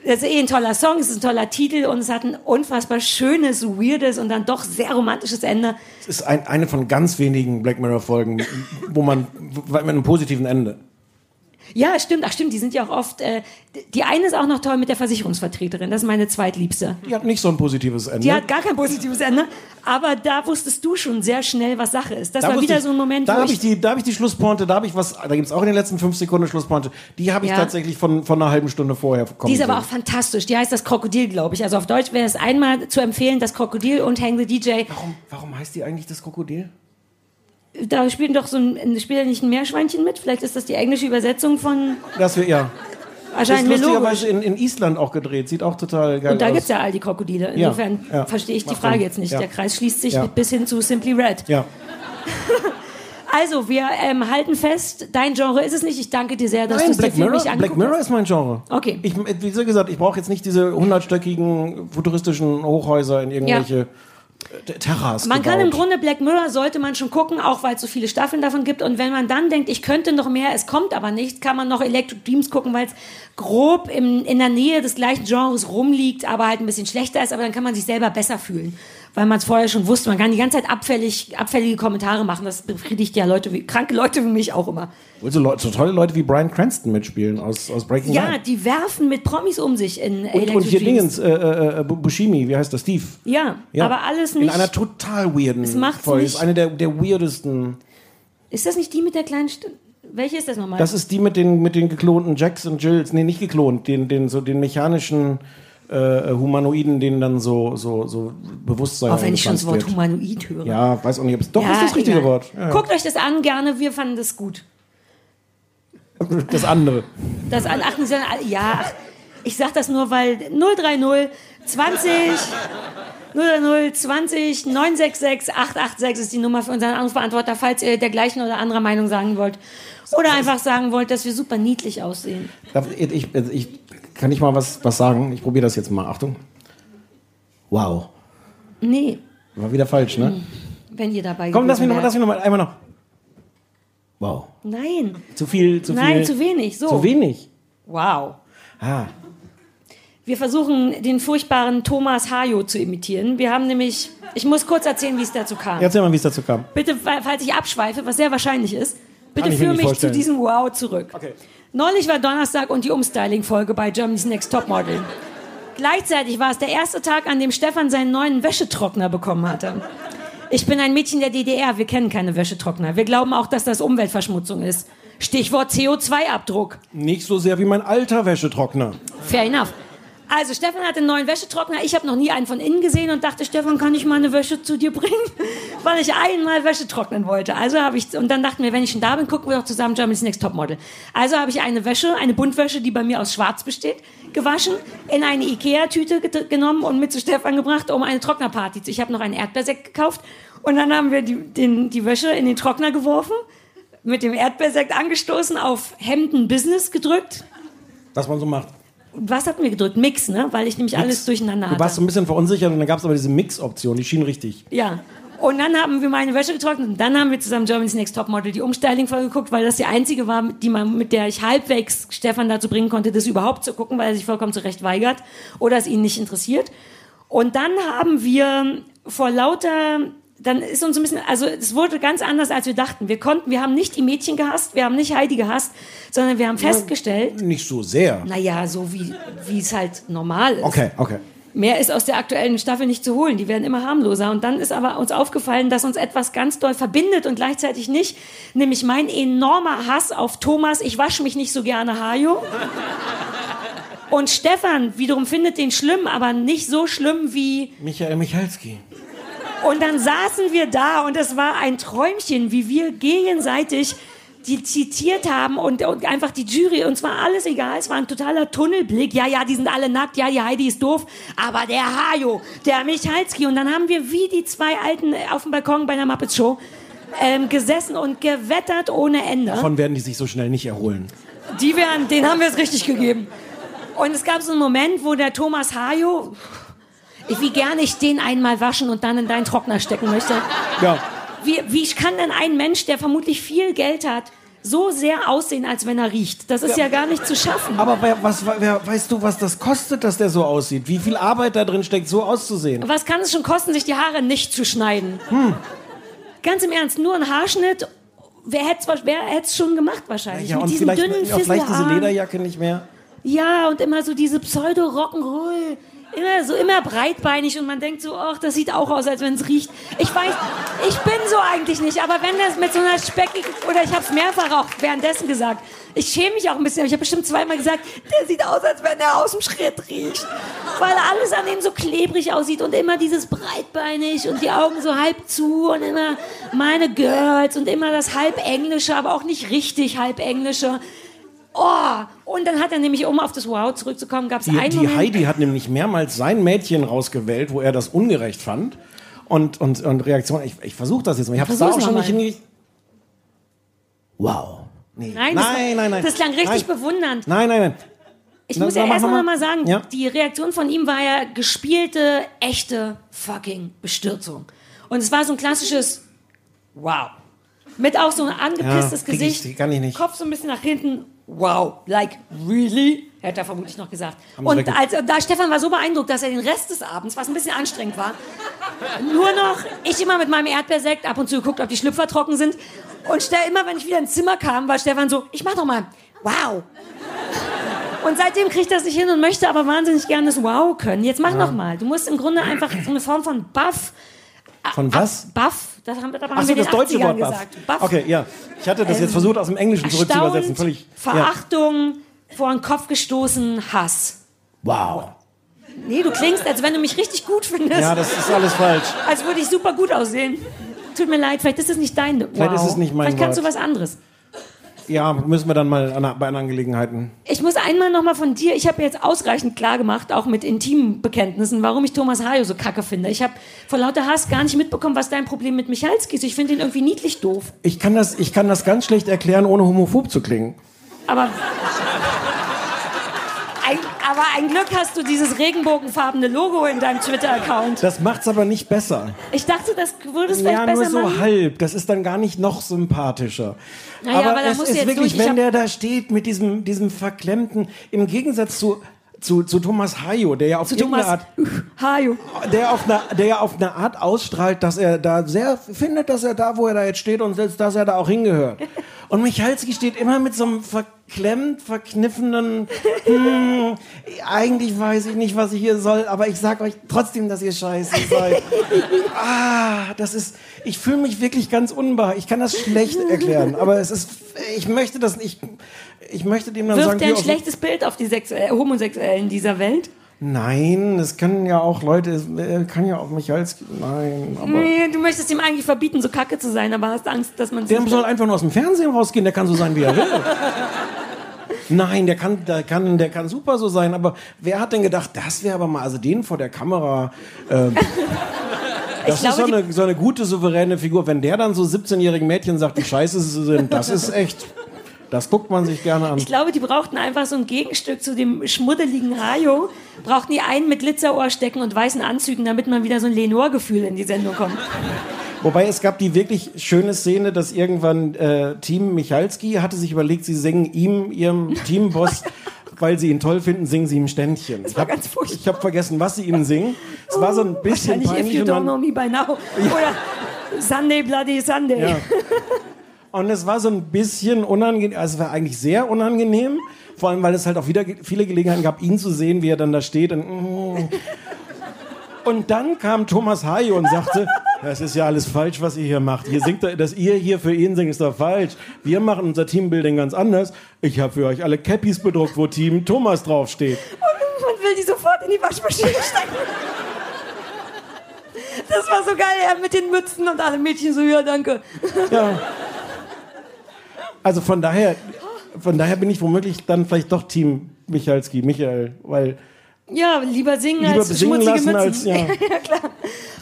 das ist eh ein toller Song, es ist ein toller Titel und es hat ein unfassbar schönes, weirdes und dann doch sehr romantisches Ende. Es ist ein, eine von ganz wenigen Black Mirror Folgen, wo man mit einem positiven Ende. Ja, stimmt, ach stimmt, die sind ja auch oft, äh, die eine ist auch noch toll mit der Versicherungsvertreterin, das ist meine zweitliebste. Die hat nicht so ein positives Ende. Die hat gar kein positives Ende, aber da wusstest du schon sehr schnell, was Sache ist. Das Da war wieder ich- so ein Moment, da wo habe ich, die, da habe ich die Schlusspointe, da habe ich was, da gibt es auch in den letzten fünf Sekunden Schlusspointe. Die habe ich Ja. tatsächlich von, von einer halben Stunde vorher kommen die ist aber auch fantastisch. Die heißt das Krokodil, glaube ich. Also auf Deutsch wäre es einmal zu empfehlen, das Krokodil und Hang the DJ. Warum, warum heißt die eigentlich das Krokodil? Da spielt doch so ein, spielt nicht ein Meerschweinchen mit? Vielleicht ist das die englische Übersetzung von, Das wir, ja. Das ist lustigerweise in, in Island auch gedreht. Sieht auch total geil Und da aus. gibt es ja all die Krokodile. Ja, Insofern ja. verstehe ich die Macht Frage Sinn. jetzt nicht. Ja. Der Kreis schließt sich Ja. bis hin zu Simply Red. Ja. Also, wir ähm, halten fest, dein Genre ist es nicht. Ich danke dir sehr, dass du es dir Black für Mirror, mich Black angeguckt Mirror hast. ist mein Genre. Okay. Ich, wie gesagt, ich brauche jetzt nicht diese hundertstöckigen futuristischen Hochhäuser in irgendwelche Terras Man kann gebaut. im Grunde Black Mirror sollte man schon gucken, auch weil es so viele Staffeln davon gibt. Und wenn man dann denkt, ich könnte noch mehr, es kommt aber nicht, kann man noch Electric Dreams gucken, weil es grob im, in der Nähe des gleichen Genres rumliegt, aber halt ein bisschen schlechter ist. Aber dann kann man sich selber besser fühlen, weil man es vorher schon wusste. Man kann die ganze Zeit abfällig, abfällige Kommentare machen. Das befriedigt ja Leute wie kranke Leute wie mich auch immer. Wo so, Leute, so tolle Leute wie Brian Cranston mitspielen aus, aus Breaking Ja, Bad. die werfen mit Promis um sich in Und, Electric und hier Dreams. Dingens, äh, äh, äh, Bushimi, wie heißt das? Steve. Ja, Ja. aber alles In nicht. einer total weirden Es macht's Folge. nicht- Ist eine der, der weirdesten. Ist das nicht die mit der kleinen Stimme? Welche ist das nochmal? Das ist die mit den, mit den geklonten Jacks und Jills. Nee, nicht geklont, den, den, so den mechanischen äh, Humanoiden, denen dann so, so, so Bewusstsein auch wenn ich schon das Wort wird. Humanoid höre. Ja, weiß auch nicht, ob es. Doch, Ja, ist das richtige egal. Wort. Ja, ja. Guckt euch das an, gerne. Wir fanden das gut. Das andere. Das an, ach, ja, ach, ich sag das nur, weil 030 20 030 20 966 886 ist die Nummer für unseren Anrufbeantworter, falls ihr der gleichen oder anderer Meinung sagen wollt. Oder einfach sagen wollt, dass wir super niedlich aussehen. Ich, ich, ich, kann ich mal was, was sagen? Ich probiere das jetzt mal. Achtung. Wow. Nee, War wieder falsch, ne? wenn ihr dabei Komm, lass mich noch, gewesen lass mich noch mal einmal noch. Wow. Nein. Zu viel, zu viel. Nein, zu wenig. So. Zu wenig. Wow. Ah. Wir versuchen, den furchtbaren Thomas Hajo zu imitieren. Wir haben nämlich, ich muss kurz erzählen, wie es dazu kam. Erzähl mal, wie es dazu kam. Bitte, falls ich abschweife, was sehr wahrscheinlich ist, bitte führe mich vorstellen. zu diesem Wow zurück. Okay. Neulich war Donnerstag und die Umstyling-Folge bei Germany's Next Topmodel. Gleichzeitig war es der erste Tag, an dem Stefan seinen neuen Wäschetrockner bekommen hatte. Ich bin ein Mädchen der DDR, wir kennen keine Wäschetrockner. Wir glauben auch, dass das Umweltverschmutzung ist. Stichwort CO2-Abdruck. Nicht so sehr wie mein alter Wäschetrockner. Fair enough. Also Stefan hat einen neuen Wäschetrockner. Ich habe noch nie einen von innen gesehen und dachte, Stefan, kann ich mal eine Wäsche zu dir bringen? Weil ich einmal Wäsche trocknen wollte. Also habe ich und dann dachten wir, wenn ich schon da bin, gucken wir doch zusammen Germany's Next Topmodel. Also habe ich eine Wäsche, eine Buntwäsche, die bei mir aus Schwarz besteht, gewaschen, in eine Ikea-Tüte genommen und mit zu Stefan gebracht, um eine Trocknerparty zu. Ich habe noch einen Erdbeersekt gekauft und dann haben wir die, den, die Wäsche in den Trockner geworfen, mit dem Erdbeersekt angestoßen, auf Hemden Business gedrückt. Was man so macht. Was hatten wir gedrückt? Mix, ne? Weil ich nämlich alles durcheinander Du warst so hatte. ein bisschen verunsichert und dann gab es aber diese Mix-Option, die schien richtig. Ja. Und dann haben wir meine Wäsche getrocknet und dann haben wir zusammen Germany's Next Topmodel die Umstyling-Folge geguckt, weil das die einzige war, die man, mit der ich halbwegs Stefan dazu bringen konnte, das überhaupt zu gucken, weil er sich vollkommen zurecht weigert oder es ihn nicht interessiert. Und dann haben wir vor lauter, dann ist uns ein bisschen, also es wurde ganz anders, als wir dachten. Wir konnten, wir haben nicht die Mädchen gehasst, wir haben nicht Heidi gehasst, sondern wir haben festgestellt, Nicht so sehr. naja, so wie, wie es halt normal ist. Okay, okay. Mehr ist aus der aktuellen Staffel nicht zu holen. Die werden immer harmloser. Und dann ist aber uns aufgefallen, dass uns etwas ganz doll verbindet und gleichzeitig nicht. Nämlich mein enormer Hass auf Thomas, ich wasche mich nicht so gerne, Hajo. Und Stefan wiederum findet den schlimm, aber nicht so schlimm wie. Michael Michalski. Und dann saßen wir da und es war ein Träumchen, wie wir gegenseitig die zitiert haben und, und einfach die Jury, uns war alles egal, es war ein totaler Tunnelblick. Ja, ja, die sind alle nackt, ja, die Heidi ist doof, aber der Hajo, der Michalski. Und dann haben wir wie die zwei Alten auf dem Balkon bei einer Muppet Show ähm, gesessen und gewettert ohne Ende. Davon werden die sich so schnell nicht erholen. Die wären, den haben wir es richtig gegeben. Und es gab so einen Moment, wo der Thomas Hajo, wie gerne ich den einmal waschen und dann in deinen Trockner stecken möchte. Ja. Wie, wie kann denn ein Mensch, der vermutlich viel Geld hat, so sehr aussehen, als wenn er riecht? Das ist ja, gar nicht zu schaffen. Aber wer, was, wer, weißt du, was das kostet, dass der so aussieht? Wie viel Arbeit da drin steckt, so auszusehen? Was kann es schon kosten, sich die Haare nicht zu schneiden? Hm. Ganz im Ernst, nur ein Haarschnitt. Wer hätte es schon gemacht wahrscheinlich? Ja, Mit und diesen vielleicht, dünnen vielleicht diese. Lederjacke nicht mehr. Ja, und immer so diese Pseudo-Rock'n'Roll. Immer so, immer breitbeinig und man denkt so, ach, das sieht auch aus, als wenn es riecht. Ich weiß, ich bin so eigentlich nicht, aber wenn das mit so einer speckigen, oder ich habe es mehrfach auch währenddessen gesagt, ich schäme mich auch ein bisschen, aber ich habe bestimmt zweimal gesagt, der sieht aus, als wenn er aus dem Schritt riecht. Weil alles an ihm so klebrig aussieht und immer dieses breitbeinig und die Augen so halb zu und immer meine Girls und immer das halb Englische, aber auch nicht richtig halb Englische. Oh, und dann hat er nämlich, um auf das Wow zurückzukommen, gab es einen die Moment. Heidi hat nämlich mehrmals sein Mädchen rausgewählt, wo er das ungerecht fand. Und, und, und Reaktion, ich, ich versuche das jetzt mal. Ich habe es da auch schon mal. nicht hingekriegt. Wow. Nee. Nein, das, nein, nein, nein. das klang richtig nein. bewundernd. Nein, nein, nein. Ich muss ja erst mal mal. sagen, Ja. die Reaktion von ihm war ja gespielte, echte fucking Bestürzung. Und es war so ein klassisches Wow. Mit auch so ein angepisstes Ja, krieg ich- Gesicht. kann ich nicht. Kopf so ein bisschen nach hinten. Wow. Like, really? Hätte er vermutlich noch gesagt. Und als, da Stefan war so beeindruckt, dass er den Rest des Abends, was ein bisschen anstrengend war, nur noch, ich immer mit meinem Erdbeersekt ab und zu geguckt, ob die Schlüpfer trocken sind. Und stell immer, wenn ich wieder ins Zimmer kam, war Stefan so, ich mach doch mal, wow. Und seitdem kriegt er sich hin und möchte aber wahnsinnig gerne das Wow können. Jetzt mach noch mal. Du musst im Grunde einfach so eine Form von Buff. Von was? Buff. Das haben, das haben Ach so, wir das deutsche 80ern Wort Buff. gesagt. Buff. Okay, ja. Ich hatte das jetzt Ähm, versucht, aus dem Englischen zurückzuübersetzen. Völlig. Ja. Verachtung, vor den Kopf gestoßen, Hass. Wow. Nee, du klingst, als wenn du mich richtig gut findest. Ja, das ist alles falsch. als würde ich super gut aussehen. Tut mir leid, vielleicht ist es nicht dein Wow. Vielleicht ist es nicht mein Vielleicht kannst du Wort. was anderes. Ja, müssen wir dann mal an, bei anderen Angelegenheiten. Ich muss einmal noch mal von dir, ich habe jetzt ausreichend klar gemacht, auch mit intimen Bekenntnissen, warum ich Thomas Hayo so kacke finde. Ich habe vor lauter Hass gar nicht mitbekommen, was dein Problem mit Michalski ist. Ich finde ihn irgendwie niedlich doof. Ich kann, das, ich kann das ganz schlecht erklären, ohne homophob zu klingen. Aber, Aber ein Glück hast du dieses regenbogenfarbene Logo in deinem Twitter-Account. Das macht's aber nicht besser. Ich dachte, das würde es vielleicht Ja, besser nur so machen. halb. Das ist dann gar nicht noch sympathischer. Naja, aber aber es ist wirklich, durch. Wenn der da steht mit diesem, diesem verklemmten, im Gegensatz zu, zu, zu Thomas Hayo, der ja auf irgendeine Art, Hajo. der auf eine, der ja auf eine Art ausstrahlt, dass er da sehr findet, dass er da, wo er da jetzt steht und sitzt, dass er da auch hingehört. Und Michalski steht immer mit so einem verklemmt, verkniffenen, hm, eigentlich weiß ich nicht, was ich hier soll, aber ich sag euch trotzdem, dass ihr scheiße seid. Ah, das ist, ich fühle mich wirklich ganz unbar. Ich kann das schlecht erklären, aber es ist, ich möchte das nicht, ich möchte dem dann sagen, Wirft er wie ein schlechtes Bild auf die Sexuell Homosexuellen dieser Welt? Nein, es können ja auch Leute, äh, kann ja auch Michalski, nein, aber. Nee, du möchtest ihm eigentlich verbieten, so kacke zu sein, aber hast Angst, dass man Der soll einfach nur aus dem Fernsehen rausgehen, der kann so sein, wie er will. Nein, der kann, der kann, der kann super so sein, aber wer hat denn gedacht, das wäre aber mal, also den vor der Kamera, ähm, das glaube, ist so die- eine, so eine gute, souveräne Figur. Wenn der dann so 17-jährigen Mädchen sagt, wie scheiße sie sind, das ist echt, das guckt man sich gerne an. Ich glaube, die brauchten einfach so ein Gegenstück zu dem schmuddeligen Hajo. Brauchten die einen mit Glitzerohrstecken und weißen Anzügen, damit man wieder so ein Lenore-Gefühl in die Sendung kommt. Wobei es gab die wirklich schöne Szene, dass irgendwann äh, Team Michalski hatte sich überlegt, sie singen ihm, ihrem Teamboss, weil sie ihn toll finden, singen sie ihm Ständchen. Das war hab- ganz furchtbar. Ich habe vergessen, was sie ihm singen. Es war so ein bisschen Wahrscheinlich If peinlich. You und Don't Know Me By Now. Oder Sunday Bloody Sunday. Ja. Und es war so ein bisschen unangenehm, also es war eigentlich sehr unangenehm, vor allem weil es halt auch wieder viele Gelegenheiten gab, ihn zu sehen, wie er dann da steht. Und, mm. und dann kam Thomas Hayo und sagte, das ist ja alles falsch, was ihr hier macht. Hier singt dass ihr hier für ihn singt, ist doch falsch. Wir machen unser Teambuilding ganz anders. Ich habe für euch alle Cappies bedruckt, wo Team Thomas draufsteht. Und will die sofort in die Waschmaschine stecken. Das war so geil, er mit den Mützen und alle Mädchen so, ja, danke. Ja. Also von daher, von daher bin ich womöglich dann vielleicht doch Team Michalski, Michael, weil Ja, lieber singen Lieber als besingen schmutzige Mützen. als- ja. ja, klar.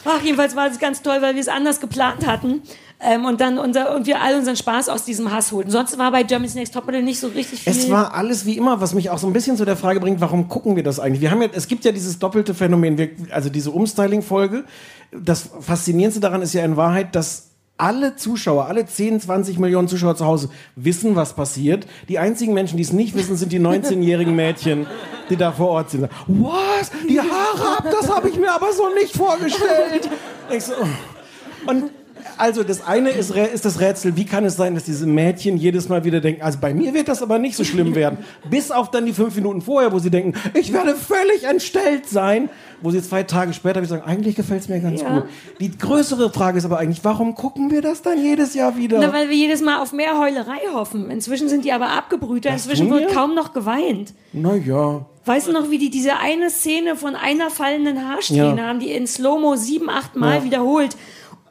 Ach, jedenfalls war es ganz toll, weil wir es anders geplant hatten. Ähm, und dann unser, und wir all unseren Spaß aus diesem Hass holten. Sonst war bei Germany's Next Topmodel nicht so richtig viel. Es war alles wie immer, was mich auch so ein bisschen zu der Frage bringt, warum gucken wir das eigentlich? Wir haben ja, es gibt ja dieses doppelte Phänomen, wir, also diese Umstyling-Folge. Das Faszinierendste daran ist ja in Wahrheit, dass alle Zuschauer, alle 10, 20 Millionen Zuschauer zu Hause wissen, was passiert. Die einzigen Menschen, die es nicht wissen, sind die 19-jährigen Mädchen, die da vor Ort sind. Was? Die Haare ab? Das habe ich mir aber so nicht vorgestellt. Und also das eine ist, ist das Rätsel, wie kann es sein, dass diese Mädchen jedes Mal wieder denken, also bei mir wird das aber nicht so schlimm werden. Bis auf dann die fünf Minuten vorher, wo sie denken, ich werde völlig entstellt sein. Wo sie zwei Tage später wieder sagen, eigentlich gefällt es mir ganz Ja. gut. Die größere Frage ist aber eigentlich, warum gucken wir das dann jedes Jahr wieder? Na, weil wir jedes Mal auf mehr Heulerei hoffen. Inzwischen sind die aber abgebrühter. Das Inzwischen wird wir? kaum noch geweint. Naja. Weißt du noch, wie die diese eine Szene von einer fallenden Haarsträhne Ja. haben, die in Slow-Mo sieben, acht Mal Ja. wiederholt.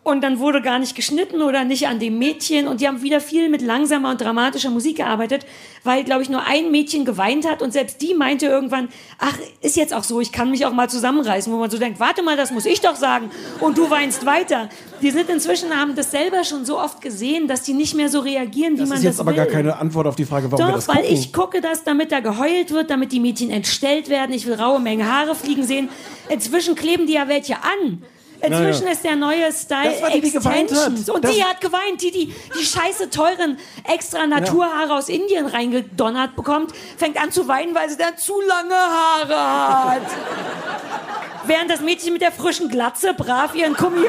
Und dann wurde gar nicht geschnitten oder nicht an dem Mädchen. Und die haben wieder viel mit langsamer und dramatischer Musik gearbeitet, weil, glaube ich, nur ein Mädchen geweint hat. Und selbst die meinte irgendwann, ach, ist jetzt auch so, ich kann mich auch mal zusammenreißen. Wo man so denkt, warte mal, das muss ich doch sagen. Und du weinst weiter. Die sind inzwischen, haben das selber schon so oft gesehen, dass die nicht mehr so reagieren, wie Das man ist jetzt das aber will. gar keine Antwort auf die Frage, warum wir Doch, das weil gucken. ich gucke das, damit da geheult wird, damit die Mädchen entstellt werden. Ich will raue Mengen Haare fliegen sehen. Inzwischen kleben die ja welche an. Inzwischen Naja. ist der neue Style Das war die, die geweint hat. Extensions. Und Das- die hat geweint. Die, die, die scheiße teuren extra Naturhaare aus Indien reingedonnert bekommt, fängt an zu weinen, weil sie dann zu lange Haare hat. Während das Mädchen mit der frischen Glatze brav ihren Kummer,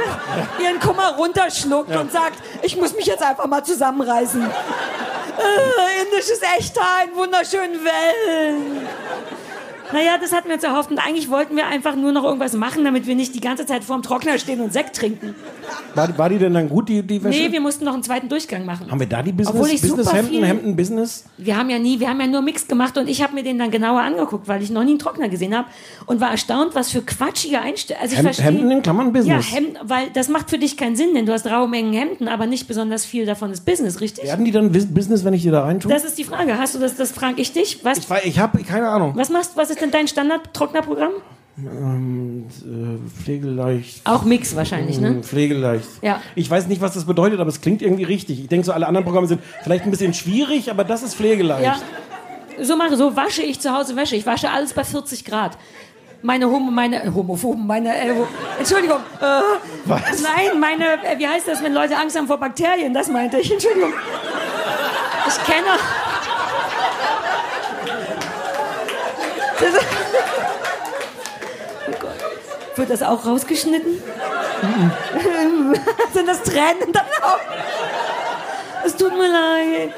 ihren Kummer runterschluckt und sagt, ich muss mich jetzt einfach mal zusammenreißen. Äh, indisches Echthaar in wunderschönen Wellen. Naja, das hatten wir uns erhofft. Und eigentlich wollten wir einfach nur noch irgendwas machen, damit wir nicht die ganze Zeit vorm Trockner stehen und Sekt trinken. War, war die denn dann gut, die, die Wäsche? Nee, wir mussten noch einen zweiten Durchgang machen. haben wir da die Business, Obwohl ich Business super Hemden, viel- Hemden Business? Wir haben ja nie, wir haben ja nur Mix gemacht und ich habe mir den dann genauer angeguckt, weil ich noch nie einen Trockner gesehen habe und war erstaunt, was für quatschige Einstellungen. Also ich Hem- verstehe- Hemden in Klammern Business. Ja, Hemden, weil das macht für dich keinen Sinn, denn du hast raue Mengen Hemden, aber nicht besonders viel davon ist Business, richtig? Werden die dann Bus- Business, wenn ich die da reintue? Das ist die Frage. Hast du das, das frage ich dich. Was, ich ich habe keine Ahnung. was machst, was ist denn dein Standard-Trocknerprogramm? Äh, pflegeleicht. Auch Mix wahrscheinlich, ne? Hm, Pflegeleicht. Ja. Ich weiß nicht, was das bedeutet, aber es klingt irgendwie richtig. Ich denke so, alle anderen Programme sind vielleicht ein bisschen schwierig, aber das ist pflegeleicht. Ja. so mache, so wasche ich zu Hause Wäsche. Ich wasche alles bei 40 Grad. Meine Homo, meine äh, Homophoben, meine, äh, wo- Entschuldigung. Äh, Was? Nein, meine, äh, wie heißt das, wenn Leute Angst haben vor Bakterien? Das meinte ich. Entschuldigung. Ich kenne. Oh Gott. Wird das auch rausgeschnitten? Sind das Tränen in deinen? Es tut mir leid.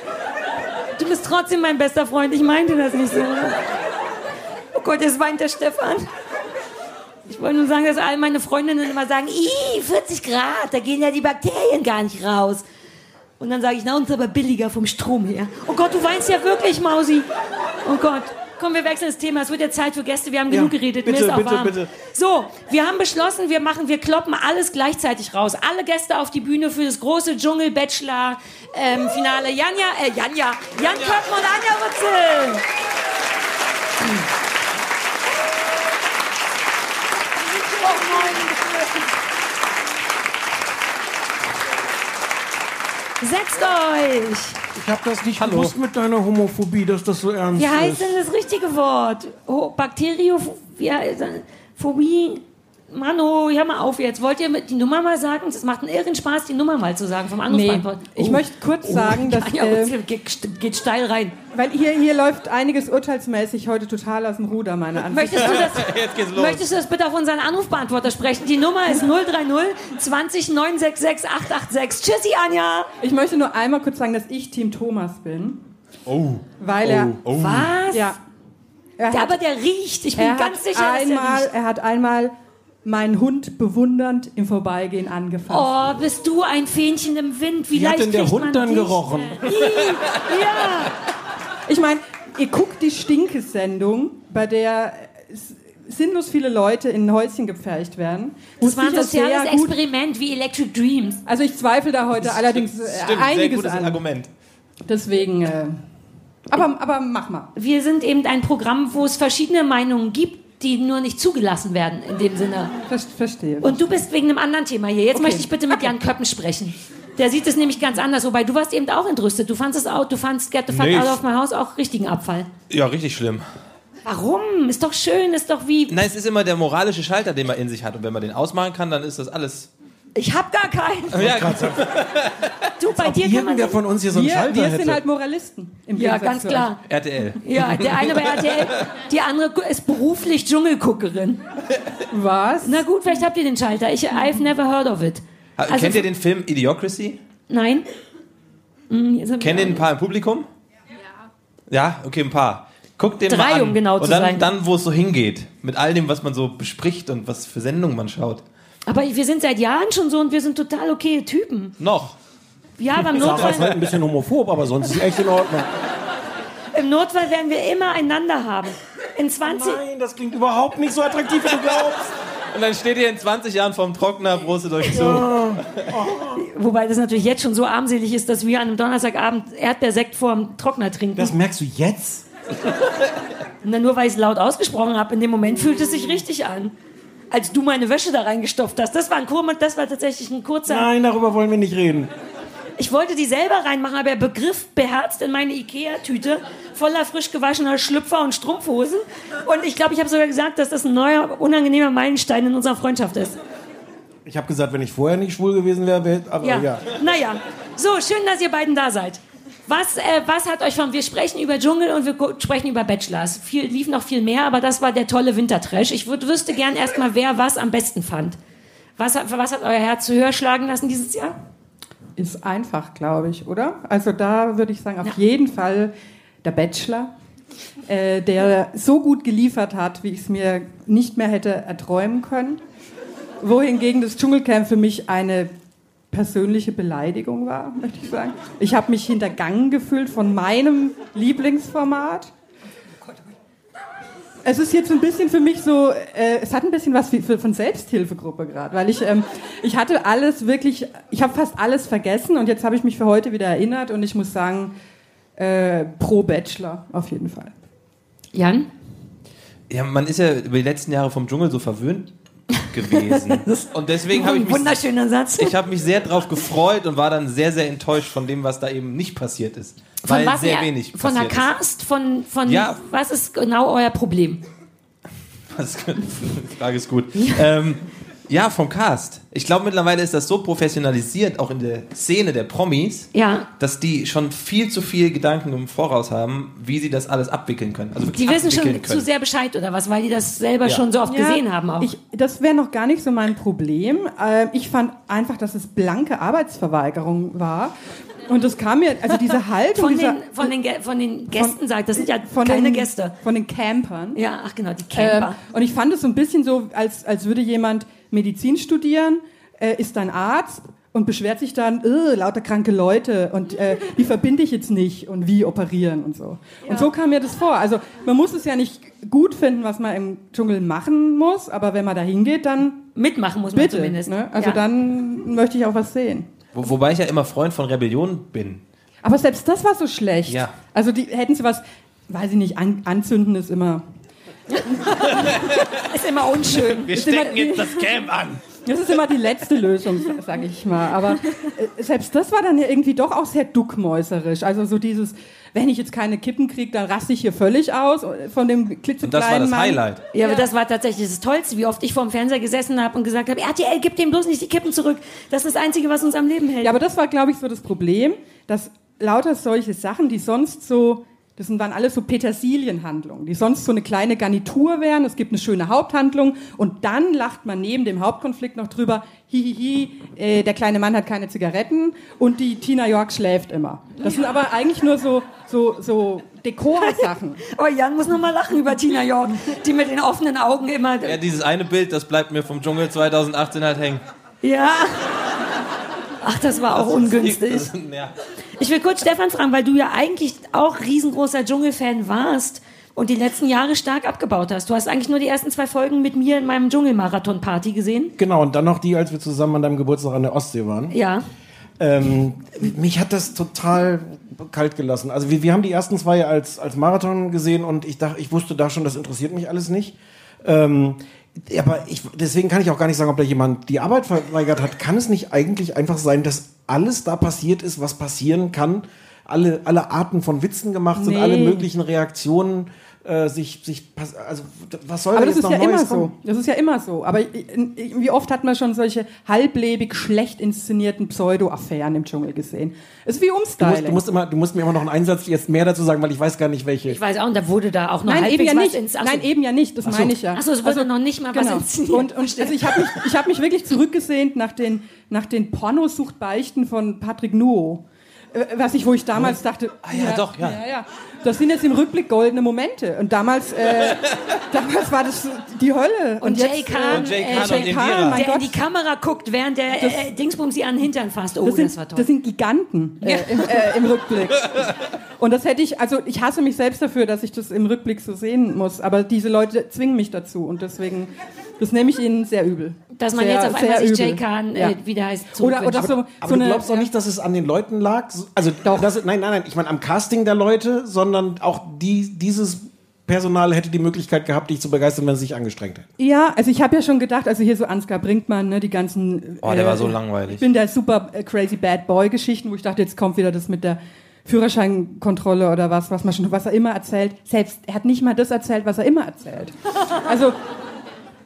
Du bist trotzdem mein bester Freund. Ich meinte das nicht so. Oh Gott, jetzt weint der Stefan. Ich wollte nur sagen, dass all meine Freundinnen immer sagen, Ih, 40 Grad, da gehen ja die Bakterien gar nicht raus. Und dann sage ich, na, uns aber billiger vom Strom her. Oh Gott, du weinst ja wirklich, Mausi. Oh Gott. Komm, wir wechseln das Thema. Es wird ja Zeit für Gäste. Wir haben genug geredet. bitte, Mir ist auch bitte, warm. bitte. So, wir haben beschlossen, wir machen, wir kloppen alles gleichzeitig raus. Alle Gäste auf die Bühne für das große Dschungel-Bachelor-Finale. Janja, äh, Janja, Jan Köppen und Anja Rützel. Setzt euch! Ich habe das nicht gewusst mit deiner Homophobie, dass das so ernst Wie heißt ist. denn das richtige Wort? Oh, Bakteriophobie? Phobie? Mano, hör mal auf jetzt. Wollt ihr die Nummer mal sagen? Es macht einen irren Spaß, die Nummer mal zu sagen vom Nee, Anrufbeantworter. ich Oh. möchte kurz sagen, dass, Anja äh, geht, geht steil rein. weil hier, hier läuft einiges urteilsmäßig heute total aus dem Ruder, meine Ansicht. Möchtest du das, Jetzt geht's los. möchtest du das bitte auf unseren Anrufbeantworter sprechen? Die Nummer ist 030 20 966 886. Tschüssi, Anja. Ich möchte nur einmal kurz sagen, dass ich Team Thomas bin. Oh. Weil er, Was? ja, er Der, hat, aber der riecht. Ich bin er ganz sicher, dass der einmal, riecht. er hat einmal meinen Hund bewundernd im Vorbeigehen angefasst. Oh, bist du ein Fähnchen im Wind? Wie Wie hat leicht denn der Hund dann dich? gerochen? Ja. Ich meine, ihr guckt die Stinke-Sendung, bei der sinnlos viele Leute in ein Häuschen gepfercht werden. Das war ein soziales sehr Experiment wie Electric Dreams. Also ich zweifle da heute allerdings äh, Stimmt, sehr einiges gutes an. Argument. Deswegen, äh, aber, aber mach mal. Wir sind eben ein Programm, wo es verschiedene Meinungen gibt, die nur nicht zugelassen werden in dem Sinne. Ver verstehe. Und du bist wegen einem anderen Thema hier. Jetzt Okay. möchte ich bitte mit Jan Köppen sprechen. Der sieht es nämlich ganz anders. Wobei du warst eben auch entrüstet. Du fandest es auch, du fandst Get the Fuck Nee, Out of My House auch richtigen Abfall. Ja, richtig schlimm. Warum? Ist doch schön, ist doch wie. Nein, es ist immer der moralische Schalter, den man in sich hat. Und wenn man den ausmachen kann, dann ist das alles. Ich hab gar keinen. Ja, Du, bei dir kann man. Irgendwer von uns hier so einen wir Schalter wir hätte. sind halt Moralisten. Im Ja, Gegensatz ganz klar. RTL. Ja, der eine bei RTL, die andere ist beruflich Dschungelguckerin. Was? Na gut, vielleicht habt ihr den Schalter. Ich, I've never heard of it. Ha- Also- Kennt ihr den Film Idiocracy? Nein? Hm, Kennt ihr ein paar im Publikum? Ja. Ja, okay, ein paar. Guckt den Drei, mal an. um genau und zu dann, sein. dann, wo es so hingeht. Mit all dem, was man so bespricht und was für Sendungen man schaut. Aber wir sind seit Jahren schon so und wir sind total okay Typen. Noch. Ja, beim Sarah ist halt Notfall, ein bisschen homophob, aber sonst ist es echt in Ordnung. im Notfall werden wir immer einander haben. In 20, Nein, das klingt überhaupt nicht so attraktiv, wie du glaubst. Und dann steht ihr in 20 Jahren vorm Trockner, prostet euch zu. wobei das natürlich jetzt schon so armselig ist, dass wir an einem Donnerstagabend Erdbeersekt vorm Trockner trinken. Das merkst du jetzt? Und dann nur weil ich es laut ausgesprochen habe, in dem Moment fühlt es sich richtig an. Als du meine Wäsche da reingestopft hast. Das war, ein, das war tatsächlich ein kurzer. Nein, darüber wollen wir nicht reden. Ich wollte die selber reinmachen, aber er begriff beherzt in meine Ikea-Tüte voller frisch gewaschener Schlüpfer und Strumpfhosen. Und ich glaube, ich habe sogar gesagt, dass das ein neuer, unangenehmer Meilenstein in unserer Freundschaft ist. Ich habe gesagt, wenn ich vorher nicht schwul gewesen wäre, wär, aber Ja. ja. Naja. So, schön, dass ihr beiden da seid. Was, äh, was hat euch von. Wir sprechen über Dschungel und wir sprechen über Bachelors. Viel, lief noch viel mehr, aber das war der tolle Wintertrash. Ich würd, wüsste gern erstmal, wer was am besten fand. Was hat, was hat euer Herz höher schlagen lassen dieses Jahr? Ist einfach, glaube ich, oder? Also da würde ich sagen, auf Ja. jeden Fall der Bachelor, äh, der so gut geliefert hat, wie ich es mir nicht mehr hätte erträumen können. Wohingegen das Dschungelcamp für mich eine persönliche Beleidigung war, möchte ich sagen. Ich habe mich hintergangen gefühlt von meinem Lieblingsformat. Es ist jetzt ein bisschen für mich so, äh, es hat ein bisschen was wie, für, von Selbsthilfegruppe gerade, weil ich, ähm, ich hatte alles wirklich, ich habe fast alles vergessen und jetzt habe ich mich für heute wieder erinnert und ich muss sagen, äh, pro Bachelor auf jeden Fall. Jan? Ja, man ist ja über die letzten Jahre vom Dschungel so verwöhnt gewesen. Und deswegen habe ich mich, wunderschöner Satz. ich habe mich sehr drauf gefreut und war dann sehr, sehr enttäuscht von dem, was da eben nicht passiert ist. von weil was sehr ihr- wenig Von der Cast, von, von Ja. was ist genau euer Problem? ist. Die Frage ist gut. Ähm, ja, vom Cast. Ich glaube, mittlerweile ist das so professionalisiert, auch in der Szene der Promis, Ja. dass die schon viel zu viel Gedanken im Voraus haben, wie sie das alles abwickeln können. Also Die wissen schon können. zu sehr Bescheid oder was, weil die das selber Ja. schon so oft Ja, gesehen haben auch. Ich, das wäre noch gar nicht so mein Problem. Äh, ich fand einfach, dass es blanke Arbeitsverweigerung war. Und das kam mir, also diese Haltung von, dieser, den, von, den, von den Gästen sagt, das sind ja von keine den, Gäste. Von den Campern. Ja, ach genau, die Ähm, Camper. und ich fand es so ein bisschen so, als, als würde jemand Medizin studieren, äh, ist dann Arzt und beschwert sich dann, "Äh, lauter kranke Leute und äh, die verbinde ich jetzt nicht und wie operieren und so. Und so kam mir das vor. Also man muss es ja nicht gut finden, was man im Dschungel machen muss, aber wenn man da hingeht, dann Mitmachen muss man bitte. zumindest. Ne? Also ja. dann möchte ich auch was sehen. Wo, wobei ich ja immer Freund von Rebellion bin. Aber selbst das war so schlecht. Ja. Also die hätten sie was, weiß ich nicht, an, anzünden ist immer. ist immer unschön. Wir Ist immer stecken die- jetzt das Camp an. Das ist immer die letzte Lösung, sage ich mal. Aber äh, selbst das war dann ja irgendwie doch auch sehr duckmäuserisch. Also so dieses, wenn ich jetzt keine Kippen kriege, dann raste ich hier völlig aus äh, von dem klitzekleinen Und das war das Mann. Highlight. Ja, aber das war tatsächlich das Tollste, wie oft ich vor dem Fernseher gesessen habe und gesagt habe, RTL, gib dem bloß nicht die Kippen zurück. Das ist das Einzige, was uns am Leben hält. Ja, aber das war, glaube ich, so das Problem, dass lauter solche Sachen, die sonst so, das sind- waren alles so Petersilienhandlungen, die sonst so eine kleine Garnitur wären. Es gibt eine schöne Haupthandlung und dann lacht man neben dem Hauptkonflikt noch drüber, hihihi, äh, der kleine Mann hat keine Zigaretten und die Tina York schläft immer. Das sind aber eigentlich nur so, so, so Dekorsachen. Oh, Jan muss noch mal lachen über Tina York, die mit den offenen Augen immer... Ja, dieses eine Bild, das bleibt mir vom Dschungel 2018 halt hängen. Ja. Ach, das war auch ungünstig. Das, ja. Ich will kurz Stefan fragen, weil du ja eigentlich auch riesengroßer Dschungelfan warst und die letzten Jahre stark abgebaut hast. Du hast eigentlich nur die ersten zwei Folgen mit mir in meinem Dschungelmarathon-Party gesehen. Genau, und dann noch die, als wir zusammen an deinem Geburtstag an der Ostsee waren. Ja. Ähm, mich hat das total kalt gelassen. Also wir, wir haben die ersten zwei als, als Marathon gesehen und ich dachte, ich wusste da schon, das interessiert mich alles nicht. Ähm, aber ich, deswegen kann ich auch gar nicht sagen, ob da jemand die Arbeit verweigert hat. Kann es nicht eigentlich einfach sein, dass alles da passiert ist, was passieren kann? Alle, alle Arten von Witzen gemacht sind, Nee. alle möglichen Reaktionen äh, sich, sich, also was soll Aber da das jetzt ist noch ja immer Neues so. kommen? Das ist ja immer so. Aber wie oft hat man schon solche halblebig schlecht inszenierten Pseudo-Affären im Dschungel gesehen? Es ist wie Du musst, Umstyling. du, musst immer, du musst mir immer noch einen Einsatz jetzt mehr dazu sagen, weil ich weiß gar nicht, welche. Ich weiß auch, und da wurde da auch noch Nein, eben ja was nicht. ins... So. Nein, eben ja nicht. Das meine ich ja. Ach so, es wurde noch nicht mal was genau. inszeniert. Und, und also ich habe mich, ich hab mich wirklich zurückgesehnt nach den, nach den Pornosucht-Beichten von Patrick Nuo. Äh, Was ich, wo ich damals dachte, Ah ja, doch, ja. ja, ja. Das sind jetzt im Rückblick goldene Momente. Und damals, äh, damals war das die Hölle. Und, Jay Kahn, Und Jay äh, Kahn und Jay. Kahn, mein der in die Kamera guckt, während der äh, Dingsbums sie an den Hintern fasst. Oh, Das das, sind, war toll. das sind Giganten äh, im, äh, im Rückblick. Und das hätte ich, also ich hasse mich selbst dafür, dass ich das im Rückblick so sehen muss. Aber diese Leute zwingen mich dazu und deswegen, das nehme ich ihnen sehr übel. Dass man sehr, jetzt auf einmal sich Jay. Kahn, Ja. äh, wie der heißt, Oder, oder so, Aber so du eine, glaubst doch nicht, dass es an den Leuten lag? So- Also, Das, nein, nein, nein. Ich meine, am Casting der Leute, sondern auch die, dieses Personal hätte die Möglichkeit gehabt, dich zu begeistern, wenn sie sich angestrengt hätten. Ja, also ich habe ja schon gedacht, also hier so Ansgar Brinkmann, ne, die ganzen. Oh, der war so langweilig. Ich bin der super äh, crazy bad boy Geschichten, wo ich dachte, jetzt kommt wieder das mit der Führerscheinkontrolle oder was, was man schon, was er immer erzählt. Selbst er hat nicht mal das erzählt, was er immer erzählt. Also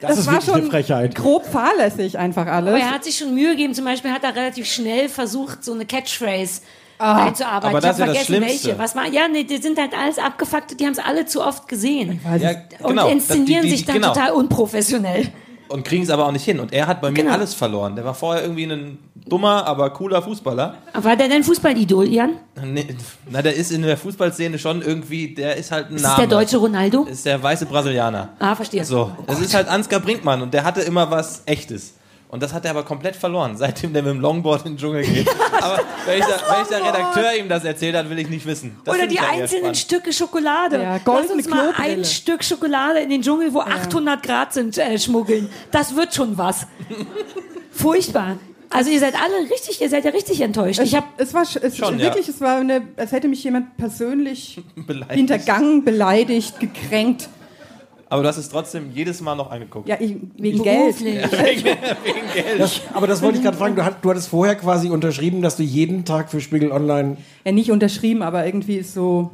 Das, ist war schon eine Frechheit. grob fahrlässig einfach alles. Aber er hat sich schon Mühe gegeben. Zum Beispiel hat er relativ schnell versucht, so eine Catchphrase einzuarbeiten. Aber das ich ist ja das Schlimmste. welche. Was war, ja, nee, die sind halt alles abgefuckt. Die haben es alle zu oft gesehen. Ja, Und genau. inszenieren Die- die- sich dann genau. total unprofessionell. Und kriegen es aber auch nicht hin. Und er hat bei mir Genau. alles verloren. Der war vorher irgendwie ein dummer, aber cooler Fußballer. War der dein Fußballidol, Jan? Nee, na, der ist in der Fußballszene schon irgendwie, der ist halt ein Ist Name. das der deutsche Ronaldo? Ist der weiße Brasilianer. Ah, verstehe. So, das ist halt Ansgar Brinkmann und der hatte immer was Echtes. Und das hat er aber komplett verloren, seitdem der mit dem Longboard in den Dschungel geht. aber welcher, welcher Redakteur ihm das erzählt hat, will ich nicht wissen. Das Oder die einzelnen. Stücke Schokolade. Ja, Lass uns mal Klobrille. ein Stück Schokolade in den Dschungel, wo 800 Grad sind, äh, schmuggeln. Das wird schon was. Furchtbar. Also ihr seid alle richtig, ihr seid ja richtig enttäuscht. Ich habe es war es Schon, ja. wirklich, es war eine, als hätte mich jemand persönlich Beleidigt. hintergangen, beleidigt, gekränkt. Aber du hast es trotzdem jedes Mal noch angeguckt. Ja, ich, wegen Geld. Beruflich. Das, aber das wollte ich gerade fragen. Du, hat, du hattest vorher quasi unterschrieben, dass du jeden Tag für Spiegel Online. Ja, nicht unterschrieben, aber irgendwie ist so.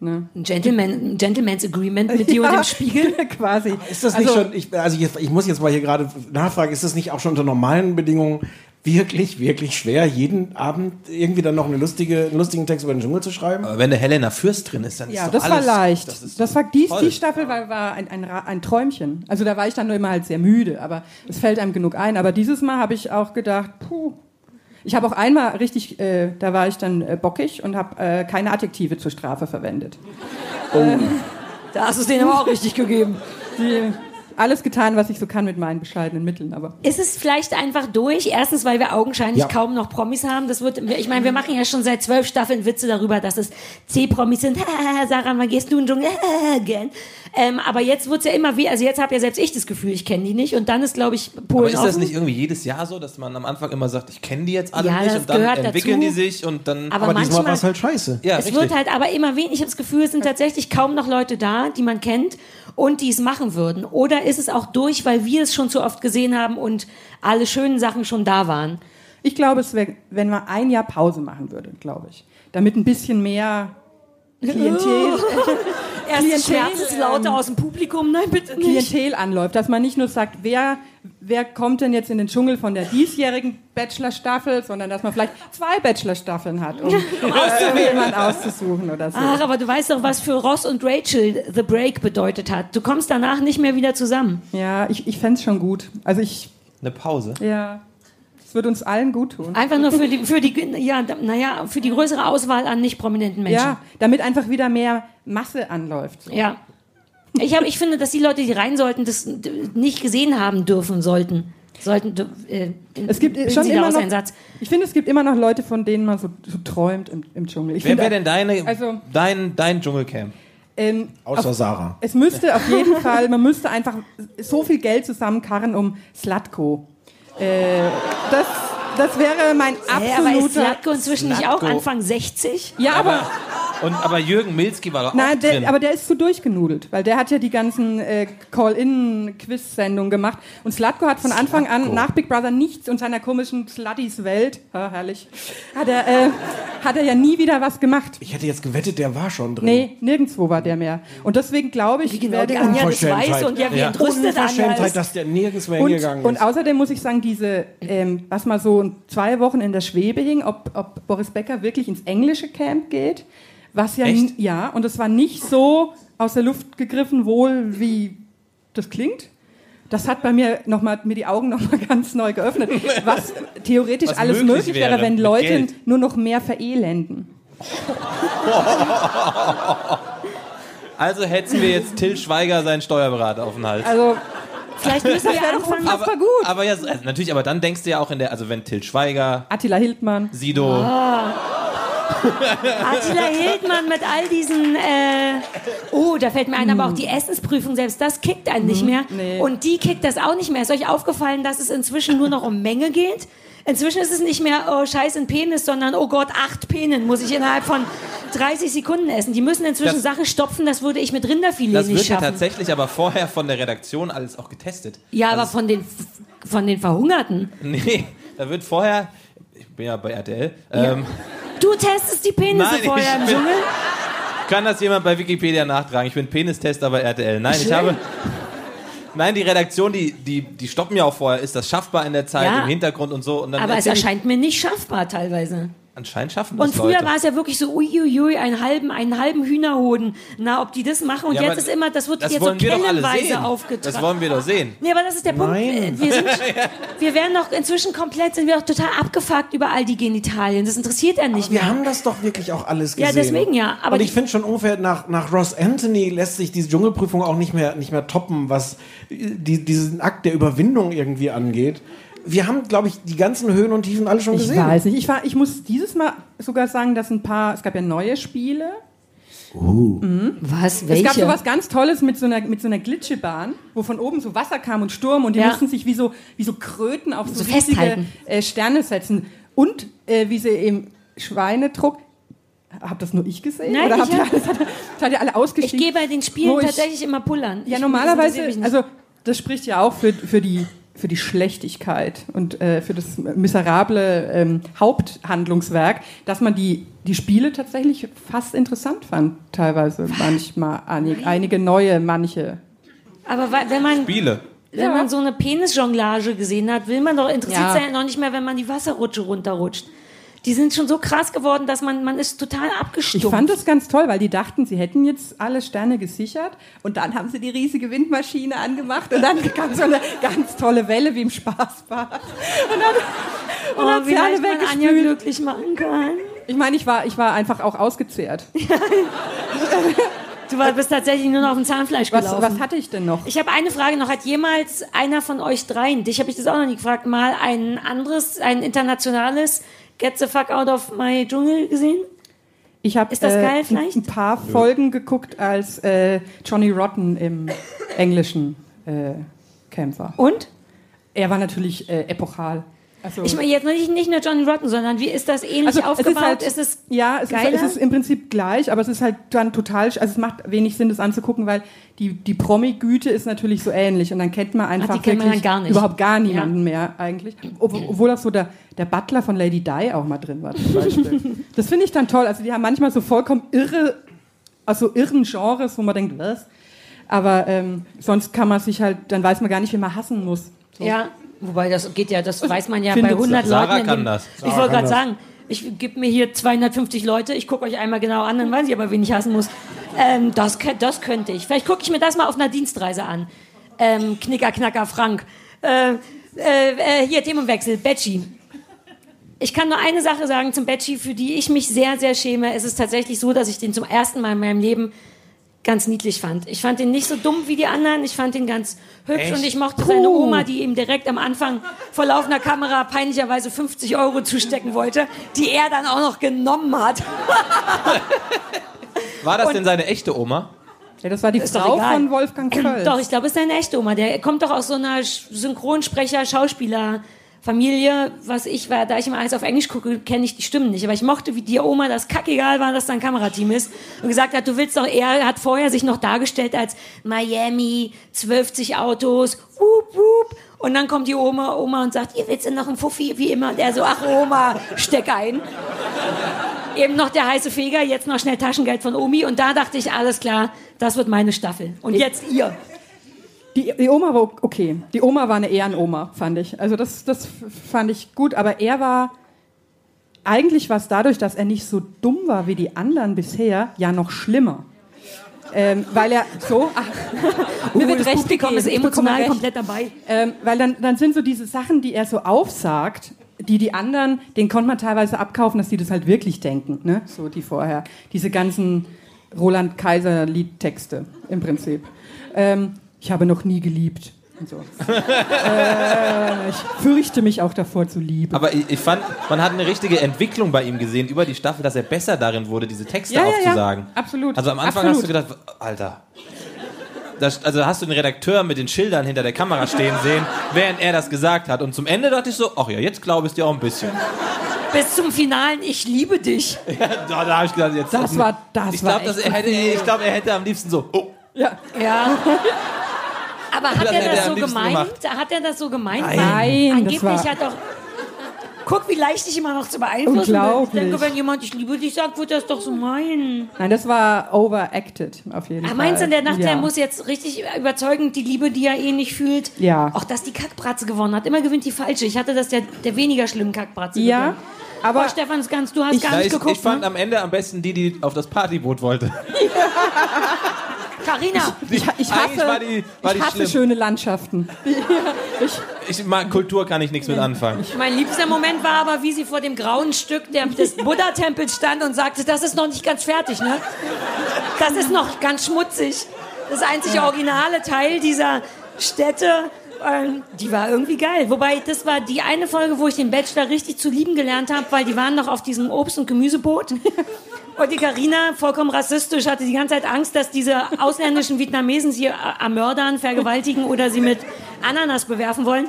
Ne? Ein Gentleman, ein Gentleman's Agreement mit dir und dem Spiegel. quasi. Ist das nicht Also- schon? Ich, also jetzt, ich muss jetzt mal hier gerade nachfragen. Ist das nicht auch schon unter normalen Bedingungen wirklich, wirklich schwer, jeden Abend irgendwie dann noch eine lustige, einen lustigen Text über den Dschungel zu schreiben? Aber wenn der Helena Fürst drin ist, dann Ja, ist das alles, war leicht. Das Das, war die, toll. die Staffel war, war ein, ein, ein Träumchen. Also da war ich dann nur immer halt sehr müde, aber es fällt einem genug ein. Aber dieses Mal habe ich auch gedacht, puh. Ich habe auch einmal richtig, äh, da war ich dann äh, bockig und habe äh, keine Adjektive zur Strafe verwendet. Da hast du es denen aber auch richtig gegeben. Die, alles getan, was ich so kann mit meinen bescheidenen Mitteln, aber Ist es vielleicht einfach durch? Erstens, weil wir augenscheinlich Ja. kaum noch Promis haben. Das wird, ich meine, wir machen ja schon seit zwölf Staffeln Witze darüber, dass es C-Promis sind. Sarah, wann gehst du in den Dschungel? Ähm, aber jetzt wird's ja immer wie, also jetzt habe ja selbst ich das Gefühl, ich kenne die nicht. Und dann ist, glaube ich, Polen Aber ist das nicht irgendwie jedes Jahr so, dass man am Anfang immer sagt, ich kenne die jetzt alle Ja, nicht und dann gehört entwickeln dazu. die sich und dann. Aber Aber diesmal manchmal- war es halt scheiße. ja, es richtig. wird halt aber immer weniger. Ich habe das Gefühl, es sind tatsächlich kaum noch Leute da, die man kennt und die es machen würden. Oder ist es auch durch, weil wir es schon zu oft gesehen haben und alle schönen Sachen schon da waren? ich glaube, es wäre, wenn man ein Jahr Pause machen würde, glaube ich. Damit ein bisschen mehr Klientel, Erst Klientel, Schmerzenslaute ähm, aus dem Publikum, nein, bitte nicht. Klientel anläuft, dass man nicht nur sagt, wer, wer kommt denn jetzt in den Dschungel von der diesjährigen Bachelor-Staffel, sondern dass man vielleicht zwei Bachelor-Staffeln hat, um äh, jemanden auszusuchen oder so. Ach, aber du weißt doch, was für Ross und Rachel The Break bedeutet hat. Du kommst danach nicht mehr wieder zusammen. Ja, ich, ich fände es schon gut. Also ich, Eine Pause. ja, es wird uns allen gut tun. Einfach nur für die, für die, ja, naja, für die größere Auswahl an nicht prominenten Menschen. Ja, damit einfach wieder mehr Masse anläuft. Ja. Ich, hab, ich finde, dass die Leute, die rein sollten, das nicht gesehen haben dürfen sollten. Sollten, äh, Es gibt bilden schon immer noch, Satz. ich finde, es gibt immer noch Leute, von denen man so, so träumt im, im Dschungel. Ich Wer wäre denn deine, Also- dein, dein Dschungelcamp? ähm, Außer auf, Sarah. es müsste auf jeden Fall, man müsste einfach so viel Geld zusammenkarren um Slatko. Äh, das, das wäre mein Hä, aber ist absoluter... Slatko inzwischen nicht auch Slatko. Anfang 60? ja, aber, Und, aber Jürgen Milski war doch auch nein, drin. der, aber der ist zu durchgenudelt, weil der hat ja die ganzen äh, Call-In-Quiz-Sendungen gemacht. Und Slatko hat von Anfang an nach Big Brother nichts und seiner komischen Slutties Welt, ha, herrlich, hat er, äh, hat er ja nie wieder was gemacht. Ich hätte jetzt gewettet, der war schon drin. Nee, nirgendwo war der mehr. Und deswegen glaube ich, Wie genau werde die Anja das weiß und ja, wie Ja. entrüstet Anja ist. dass der nirgends mehr und, hingegangen und ist. außerdem muss ich sagen, diese, ähm, was mal so zwei Wochen in der Schwebe hing, ob, ob Boris Becker wirklich ins englische Camp geht, was ja, Echt? ja, und es war nicht so aus der Luft gegriffen wohl, wie das klingt. Das hat bei mir noch mal, mir die Augen noch mal ganz neu geöffnet, was theoretisch Was alles möglich möglich, wäre, wäre wenn Leute Geld. nur noch mehr verelenden. Also hetzen wir jetzt Till Schweiger seinen Steuerberater auf den Hals. Also, Vielleicht müssen wir doch anfangen. unfassbar aber, gut. aber ja, also natürlich, aber dann denkst du ja auch in der, also wenn Till Schweiger, Attila Hildmann. Sido, Attila Hildmann mit all diesen, äh, oh, da fällt mir ein, aber auch die Essensprüfung, selbst das kickt einen nicht mehr. nee. Und die kickt das auch nicht mehr. Ist euch aufgefallen, dass es inzwischen nur noch um Menge geht? Inzwischen ist es nicht mehr, oh, scheiß ein Penis, sondern, oh Gott, acht Penen muss ich innerhalb von 30 Sekunden essen. Die müssen inzwischen Das- Sachen stopfen, das würde ich mit Rinderfilet das nicht wird ja schaffen. tatsächlich aber vorher von der Redaktion alles auch getestet. ja, aber Also von den, von den Verhungerten. Nee, da wird vorher, ich bin ja bei RTL, ähm, Du testest die Penisse Nein, vorher im Dschungel? kann das jemand bei Wikipedia nachtragen? Ich bin Penistester bei RTL. Nein, ich habe... Nein, die Redaktion, die, die, die stoppen ja auch vorher. Ist das schaffbar in der Zeit, Ja. im Hintergrund und so? Und dann Aber es erscheint mir nicht schaffbar teilweise. Anscheinend schaffen das Und früher Leute. war es ja wirklich so, uiuiui, einen halben, einen halben Hühnerhoden. Na, ob die das machen. Und Ja, jetzt aber ist immer, das wird das jetzt so wir kellenweise aufgetragen. Das wollen wir doch sehen. Nee, aber das ist der Punkt. Nein. Wir, sind, wir werden doch inzwischen komplett, sind wir doch total abgefuckt über all die Genitalien. Das interessiert einen nicht Wir mehr. haben das doch wirklich auch alles Ja, gesehen. deswegen ja, aber und ich finde schon ungefähr nach, nach Ross Anthony lässt sich diese Dschungelprüfung auch nicht mehr, nicht mehr toppen, was die, diesen Akt der Überwindung irgendwie angeht. Wir haben, glaube ich, die ganzen Höhen und Tiefen alle schon Ich gesehen. weiß nicht. Ich, war, ich muss dieses Mal sogar sagen, dass ein paar, es gab ja neue Spiele. Was? Es gab so was ganz Tolles mit so einer, mit so einer Glitschebahn, wo von oben so Wasser kam und Sturm und die Ja. mussten sich wie so, wie so Kröten auf so, So riesige festhalten. äh, Sterne setzen. Und äh, wie sie im Schweinedruck Habt das nur ich gesehen? Nein, Oder ich habt ihr, hab- ihr alle Ich ausgestiegen? gehe bei den Spielen ich- tatsächlich immer pullern. Ja, Ich- normalerweise, also das spricht ja auch für, für, die, für die Schlechtigkeit und äh, für das miserable ähm, Haupthandlungswerk, dass man die, die Spiele tatsächlich fast interessant fand, teilweise manchmal, einige, einige neue, manche. Aber wenn man, Spiele. wenn Ja. man so eine Penisjonglage gesehen hat, will man doch interessiert Ja. sein, noch nicht mehr, wenn man die Wasserrutsche runterrutscht. Die sind schon so krass geworden, dass man, man ist total Ich abgestumpft. fand das ganz toll, weil die dachten, sie hätten jetzt alle Sterne gesichert und dann haben sie die riesige Windmaschine angemacht und dann kam so eine ganz tolle Welle wie im Spaßbad. Und dann, und oh, dann wie sie alle man Anja weggespült. glücklich machen kann. Ich meine, ich war, ich war einfach auch ausgezehrt. Du war, bist tatsächlich nur noch auf dem Zahnfleisch Was, gelaufen. was hatte ich denn noch? Ich habe eine Frage noch. Hat jemals einer von euch dreien, dich habe ich das auch noch nie gefragt, mal ein anderes, ein internationales Get the fuck out of my Dschungel gesehen? Ich habe Ist das geil ein, vielleicht? ein paar Folgen geguckt als äh, Johnny Rotten im englischen äh, Kämpfer. Und? Er war natürlich äh, epochal. Also, Ich meine jetzt nicht, nicht nur Johnny Rotten, sondern wie ist das ähnlich also es aufgebaut? ist halt, ist es ja, es ist, geiler? es ist im Prinzip gleich, aber es ist halt dann total, also es macht wenig Sinn, das anzugucken, weil die, die Promi-Güte ist natürlich so ähnlich und dann kennt man einfach kennt man wirklich dann gar überhaupt gar niemanden mehr eigentlich. Ob, obwohl auch so der, der Butler von Lady Di auch mal drin war zum Beispiel. das finde ich dann toll. Also die haben manchmal so vollkommen irre, also irren Genres, wo man denkt, was? Aber ähm, sonst kann man sich halt, dann weiß man gar nicht, wie man hassen muss. So. ja, wobei das geht ja, das weiß man ja Findet bei 100 Sarah Leuten. kann dem- das. Ich wollte gerade sagen, ich gebe mir hier 250 Leute, ich gucke euch einmal genau an, dann weiß ich aber, wen ich hassen muss. Ähm, das, das könnte ich. Vielleicht gucke ich mir das mal auf einer Dienstreise an. Ähm, Knicker, Knacker, Frank. Äh, äh, äh, hier, Themenwechsel, Betschi. Ich kann nur eine Sache sagen zum Betschi, für die ich mich sehr, sehr schäme. Es ist tatsächlich so, dass ich den zum ersten Mal in meinem Leben ganz niedlich fand. Ich fand ihn nicht so dumm wie die anderen, ich fand ihn ganz hübsch Echt? und ich mochte seine Oma, die ihm direkt am Anfang vor laufender Kamera peinlicherweise 50 Euro zustecken wollte, die er dann auch noch genommen hat. War das Und- denn seine echte Oma? Ja, das war die Ist Frau von Wolfgang Völz. Doch, ich glaube, es ist seine echte Oma. Der kommt doch aus so einer Sch- Synchronsprecher, Schauspieler. Familie, was ich war, da ich immer alles auf Englisch gucke, kenne ich die Stimmen nicht. Aber ich mochte, wie die Oma das kackegal war, dass da ein Kamerateam ist. Und gesagt hat, du willst doch, er hat vorher sich noch dargestellt als Miami, 12 Autos, wup, wup. Und dann kommt die Oma, Oma und sagt, ihr willst denn noch einen Fuffi, wie immer. Und er so, ach Oma, steck ein. Eben noch der heiße Feger, jetzt noch schnell Taschengeld von Omi. Und da dachte ich, alles klar, das wird meine Staffel. Und jetzt ihr. Die, die Oma war okay. Die Oma war eine Ehrenoma, fand ich. Also das, das fand ich gut. Aber er war, eigentlich war es dadurch, dass er nicht so dumm war wie die anderen bisher, ja noch schlimmer. Ähm, weil er so, ach, mir wird recht gegeben, ist emotional recht. komplett dabei. Ähm, weil dann, dann sind so diese Sachen, die er so aufsagt, die die anderen, den konnte man teilweise abkaufen, dass die das halt wirklich denken, ne? So die vorher. Diese ganzen Roland Kaiser Liedtexte im Prinzip. Ähm, ich habe noch nie geliebt. Und so. äh, ich fürchte mich auch davor zu lieben. Aber ich, ich fand, man hat eine richtige Entwicklung bei ihm gesehen über die Staffel, dass er besser darin wurde, diese Texte Ja, ja, ja. aufzusagen. Absolut. Also am Anfang Absolut. hast du gedacht, Alter. Das, also hast du den Redakteur mit den Schildern hinter der Kamera stehen sehen, während er das gesagt hat. Und zum Ende dachte ich so, ach ja, jetzt glaube ich dir auch ein bisschen. Bis zum Finalen, ich liebe dich. Da, da habe ich gedacht, jetzt. Das war- das ich glaube, er hätte, ich glaube, er hätte am liebsten so. Oh, ja. Ja. Aber hat Das er das so gemeint? gemacht. Hat er das so gemeint? Nein, das Angeblich war- hat doch. Guck, wie leicht ich immer noch zu beeinflussen bin. Ich denke, wenn jemand ich liebe dich sagt, wird das doch so meinen. Nein, das war overacted auf jeden Ah, Fall. meinst du, der dachte, ja. er muss jetzt richtig überzeugend die Liebe, die er eh nicht fühlt? Ja. Auch dass die Kackbratze gewonnen hat. Immer gewinnt die falsche. Ich hatte das der, der weniger schlimmen Kackbratze. Ja, gewonnen. aber Oh, Stefan, ganz, du hast gar Ja, nicht ich, geguckt. ich fand ne? am Ende am besten die, die auf das Partyboot wollte. Carina, ich, ich hasse, war die- war ich hasse schöne Landschaften. Ich mag Kultur kann ich nichts mit anfangen. mein liebster Moment war aber, wie sie vor dem grauen Stück der, des Buddha-Tempels stand und sagte, das ist noch nicht ganz fertig, ne? Das ist noch ganz schmutzig. Das einzige originale Teil dieser Stätte, ähm, die war irgendwie geil. Wobei, das war die eine Folge, wo ich den Bachelor richtig zu lieben gelernt habe, weil die waren noch auf diesem Obst- und Gemüseboot. Und die Karina vollkommen rassistisch hatte die ganze Zeit Angst, dass diese ausländischen Vietnamesen sie ermördern, vergewaltigen oder sie mit Ananas bewerfen wollen.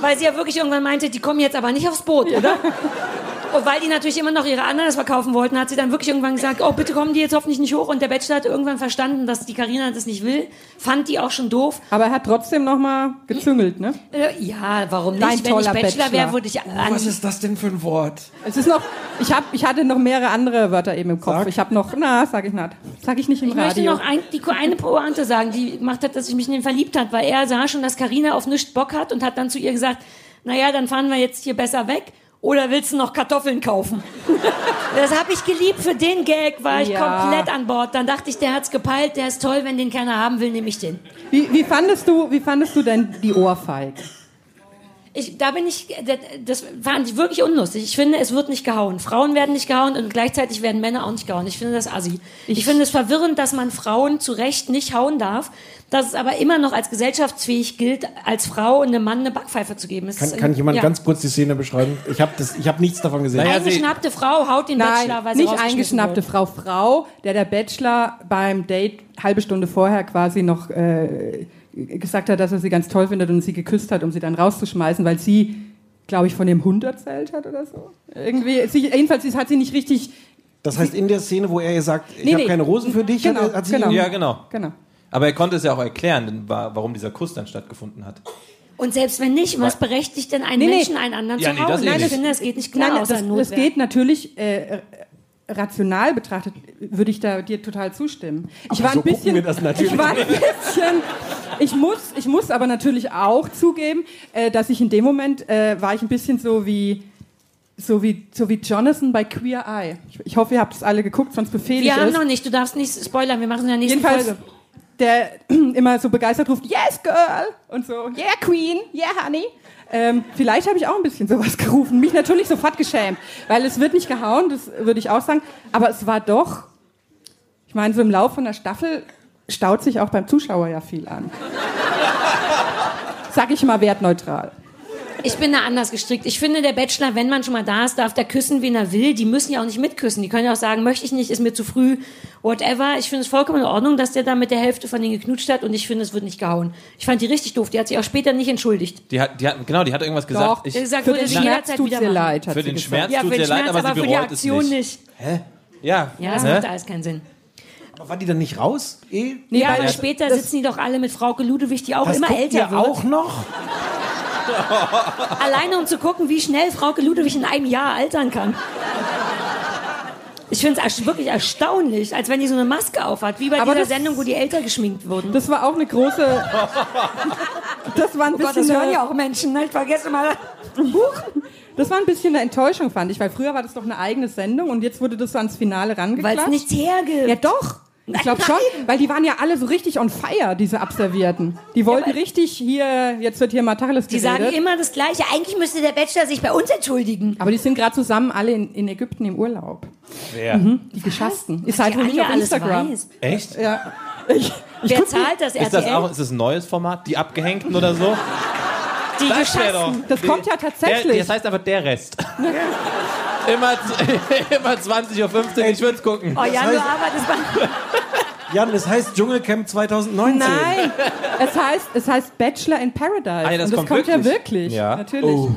Weil sie ja wirklich irgendwann meinte, die kommen jetzt aber nicht aufs Boot, oder? Und weil die natürlich immer noch ihre Ananas verkaufen wollten, hat sie dann wirklich irgendwann gesagt, oh, bitte kommen die jetzt hoffentlich nicht hoch. Und der Bachelor hat irgendwann verstanden, dass die Karina das nicht will. Fand die auch schon doof. Aber er hat trotzdem noch mal gezüngelt, ne? Äh, ja, warum nicht? Dein Wenn ich toller Bachelor, Bachelor. wäre, würde ich an, Was ist das denn für ein Wort? Es ist noch, ich, hab, ich hatte noch mehrere andere Wörter eben im Kopf. Sag. Ich habe noch, na, sag ich nicht. Sag ich nicht im Ich möchte Radio. noch ein, die, eine Pointe sagen, die gemacht hat, dass ich mich in ihn verliebt hat, weil er sah schon, dass Karina auf nichts Bock hat und hat dann zu ihr gesagt, naja, dann fahren wir jetzt hier besser weg. Oder willst du noch Kartoffeln kaufen? das habe ich geliebt. Für den Gag war ich Ja. komplett an Bord. Dann dachte ich, der hat's gepeilt, der ist toll. Wenn den keiner haben will, nehme ich den. Wie, wie, fandest du, wie fandest du denn die Ohrfeige? Ich, da bin ich, das, das fand ich wirklich unlustig. Ich finde, es wird nicht gehauen. Frauen werden nicht gehauen und gleichzeitig werden Männer auch nicht gehauen. Ich finde das assi. Ich, finde es verwirrend, dass man Frauen zu Recht nicht hauen darf, dass es aber immer noch als gesellschaftsfähig gilt, als Frau einem Mann eine Backpfeife zu geben. Es Kann, ist, kann jemand ja. ganz kurz die Szene beschreiben? Ich habe hab nichts davon gesehen. Naja, sie- Eingeschnappte Frau haut den Bachelor, Nein, weil sie nicht eingeschnappte wird. Frau. Frau, der der Bachelor beim Date halbe Stunde vorher quasi noch äh, gesagt hat, dass er sie ganz toll findet und sie geküsst hat, um sie dann rauszuschmeißen, weil sie, glaube ich, von dem Hund erzählt hat oder so. Irgendwie, sie, jedenfalls hat sie nicht richtig. Das heißt, in der Szene, wo er ihr sagt, ich Nee, habe nee. keine Rosen für dich, Genau, hat, hat sie genau. Ja, genau. Genau. Aber er konnte es ja auch erklären, warum dieser Kuss dann stattgefunden hat. Und selbst wenn nicht, was berechtigt denn einen Nee, nee. Menschen, einen anderen Ja, zu nee, hauen? das eh Nein, ich finde, es geht nicht klar Nein, außer das, Notwehr. das geht natürlich. Äh, rational betrachtet würde ich da dir total zustimmen. Ich war so ein bisschen, gucken wir das natürlich ich war ein bisschen, ich muss, ich muss aber natürlich auch zugeben, äh, dass ich in dem Moment äh, war ich ein bisschen so wie so wie so wie Jonathan bei Queer Eye. Ich, ich hoffe, ihr habt es alle geguckt, sonst befehle Wir ich haben es. noch nicht, du darfst nicht spoilern, wir machen es in der nächsten Jedenfalls Folge. der immer so begeistert ruft, Yes, Girl! Und so, Yeah, Queen! Yeah, Honey! Ähm, vielleicht habe ich auch ein bisschen sowas gerufen. Mich natürlich sofort geschämt, weil es wird nicht gehauen, das würde ich auch sagen. Aber es war doch, ich meine, so im Laufe von der Staffel staut sich auch beim Zuschauer ja viel an. Sag ich mal wertneutral. Ich bin da anders gestrickt. Ich finde, der Bachelor, wenn man schon mal da ist, darf der küssen, wen er will. Die müssen ja auch nicht mitküssen. Die können ja auch sagen, möchte ich nicht, ist mir zu früh, whatever. Ich finde es vollkommen in Ordnung, dass der da mit der Hälfte von denen geknutscht hat und ich finde, es wird nicht gehauen. Ich fand die richtig doof. Die hat sich auch später nicht entschuldigt. Die hat, die hat, genau, die hat irgendwas gesagt. Doch, ich, gesagt, für den sie Schmerz tut ihr leid, für sie den. Schmerz Ja, tut für ihr den leid, aber aber sie für die bereut es Aktion nicht. nicht. Ja. Ja, das Hä? macht alles keinen Sinn. Aber war die dann nicht raus? Eh? Nee, ja, aber später sitzen die doch alle mit Frauke Ludewig, die auch Das immer älter wird. auch noch? Alleine um zu gucken, wie schnell Frauke Ludewig in einem Jahr altern kann. Ich finde es wirklich erstaunlich, als wenn die so eine Maske aufhat, wie bei Aber dieser das- Sendung, wo die älter geschminkt wurden. Das war auch eine große. Das war ein oh bisschen. das hören eine- ja auch Menschen, ne? Ich vergesse mal. Das war ein bisschen eine Enttäuschung, fand ich, weil früher war das doch eine eigene Sendung und jetzt wurde das so ans Finale Weil rangeklatscht. es nichts hergibt. Ja, doch. Ich glaube schon, weil die waren ja alle so richtig on fire, diese Abservierten. Die wollten aber- richtig hier, jetzt wird hier mal Tacheles Die geredet. sagen immer das Gleiche. Eigentlich müsste der Bachelor sich bei uns entschuldigen. aber die sind gerade zusammen alle in, in Ägypten im Urlaub. Wer? Die Geschassten. Seid Die wohl nicht auf Instagram. weiß. Echt? Ja. Ich, ich Wer zahlt das Ist das RTL? auch, ist das ein neues Format? Die Abgehängten oder so? Die Das. Das kommt ja tatsächlich. Der, das heißt aber der Rest. immer, immer 20.15 Uhr, ich würde es gucken. Oh ja, heißt- du arbeitest bei... Jan, es heißt Dschungelcamp 2019. Nein, es heißt, es heißt Bachelor in Paradise. Ah, ja, das und das kommt kommt, ja wirklich? wirklich. Ja. Natürlich.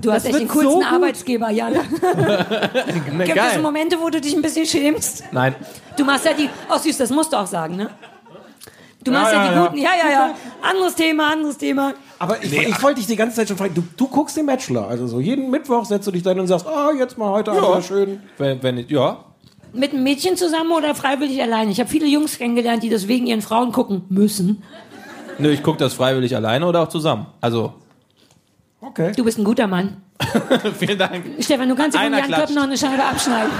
Du hast echt den coolsten so. Arbeitsgeber, Jan. Gibt es. Momente, wo du dich ein bisschen schämst? Nein. Du machst ja die... Oh süß, das musst du auch sagen, ne? Du machst ja, ja, die ja. guten... Ja, ja, ja. Anderes Thema, anderes Thema. Aber ich, ich wollte dich die ganze Zeit schon fragen, du, du guckst den Bachelor, also so jeden Mittwoch setzt du dich dann und sagst, ah, jetzt mal heute Abend schön. Wenn, wenn ich, ja. Mit einem Mädchen zusammen oder freiwillig alleine? Ich habe viele Jungs kennengelernt, die das wegen ihren Frauen gucken müssen. Nö, ich gucke das freiwillig alleine oder auch zusammen. Also, Okay. Du bist ein guter Mann. vielen Dank. Stefan, du kannst dir von Jan. Köppen noch eine Scheibe abschneiden.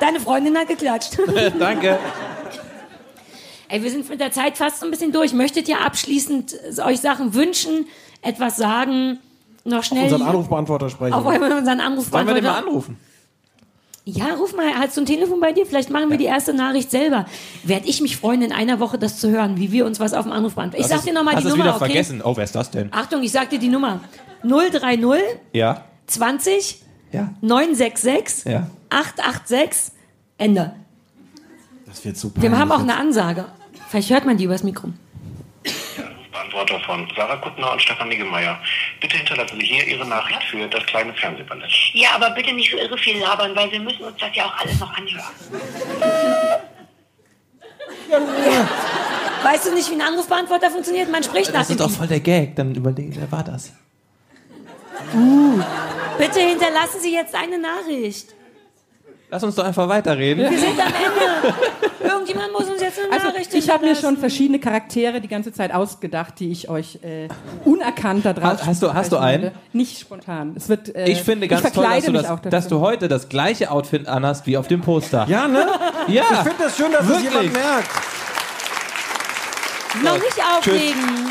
Deine Freundin hat geklatscht. Danke. Ey, wir sind mit der Zeit fast ein bisschen durch. Möchtet ihr abschließend euch Sachen wünschen, etwas sagen, noch schnell Unseren Anrufbeantworter sprechen. auf unseren Anruf Wollen wir den mal anrufen? Ja, ruf mal, hast du ein Telefon bei dir? Vielleicht machen wir die erste Nachricht selber. Werd ich mich freuen, in einer Woche das zu hören, wie wir uns was auf dem Anruf beantworten. Ich sag dir nochmal die Nummer, wieder okay? vergessen. Oh, wer ist das denn? Achtung, ich sag dir die Nummer. 030 Ja. 20 Ja. 966 Ja. 886 Ende. Das wird super. Wir haben auch eine Ansage. Vielleicht hört man die übers Mikro. Anrufbeantworter von Sarah Kuttner und Stefan Niggemeier. Bitte hinterlassen Sie hier Ihre Nachricht für das kleine Fernsehballett. Ja, aber bitte nicht so irre viel labern, weil wir müssen uns das ja auch alles noch anhören. Weißt du nicht, wie ein Anrufbeantworter funktioniert? Man spricht nach Das ist doch voll der Gag. Dann überlege, wer war das? Bitte hinterlassen Sie jetzt eine Nachricht. Lass uns doch einfach weiterreden. Wir sind am Ende. Irgendjemand muss uns jetzt eine Also, Nachricht ich habe mir schon verschiedene Charaktere die ganze Zeit ausgedacht, die ich euch äh, unerkannt da drauf Hast- hast du- hast du einen? werde. Nicht spontan. Es wird, äh, Ich finde ganz toll, verkleide dass du, das, dass du heute das gleiche Outfit anhast wie auf dem Poster. Ja, ne? Ja. Ich finde das schön, dass es jemand merkt. Noch nicht auflegen.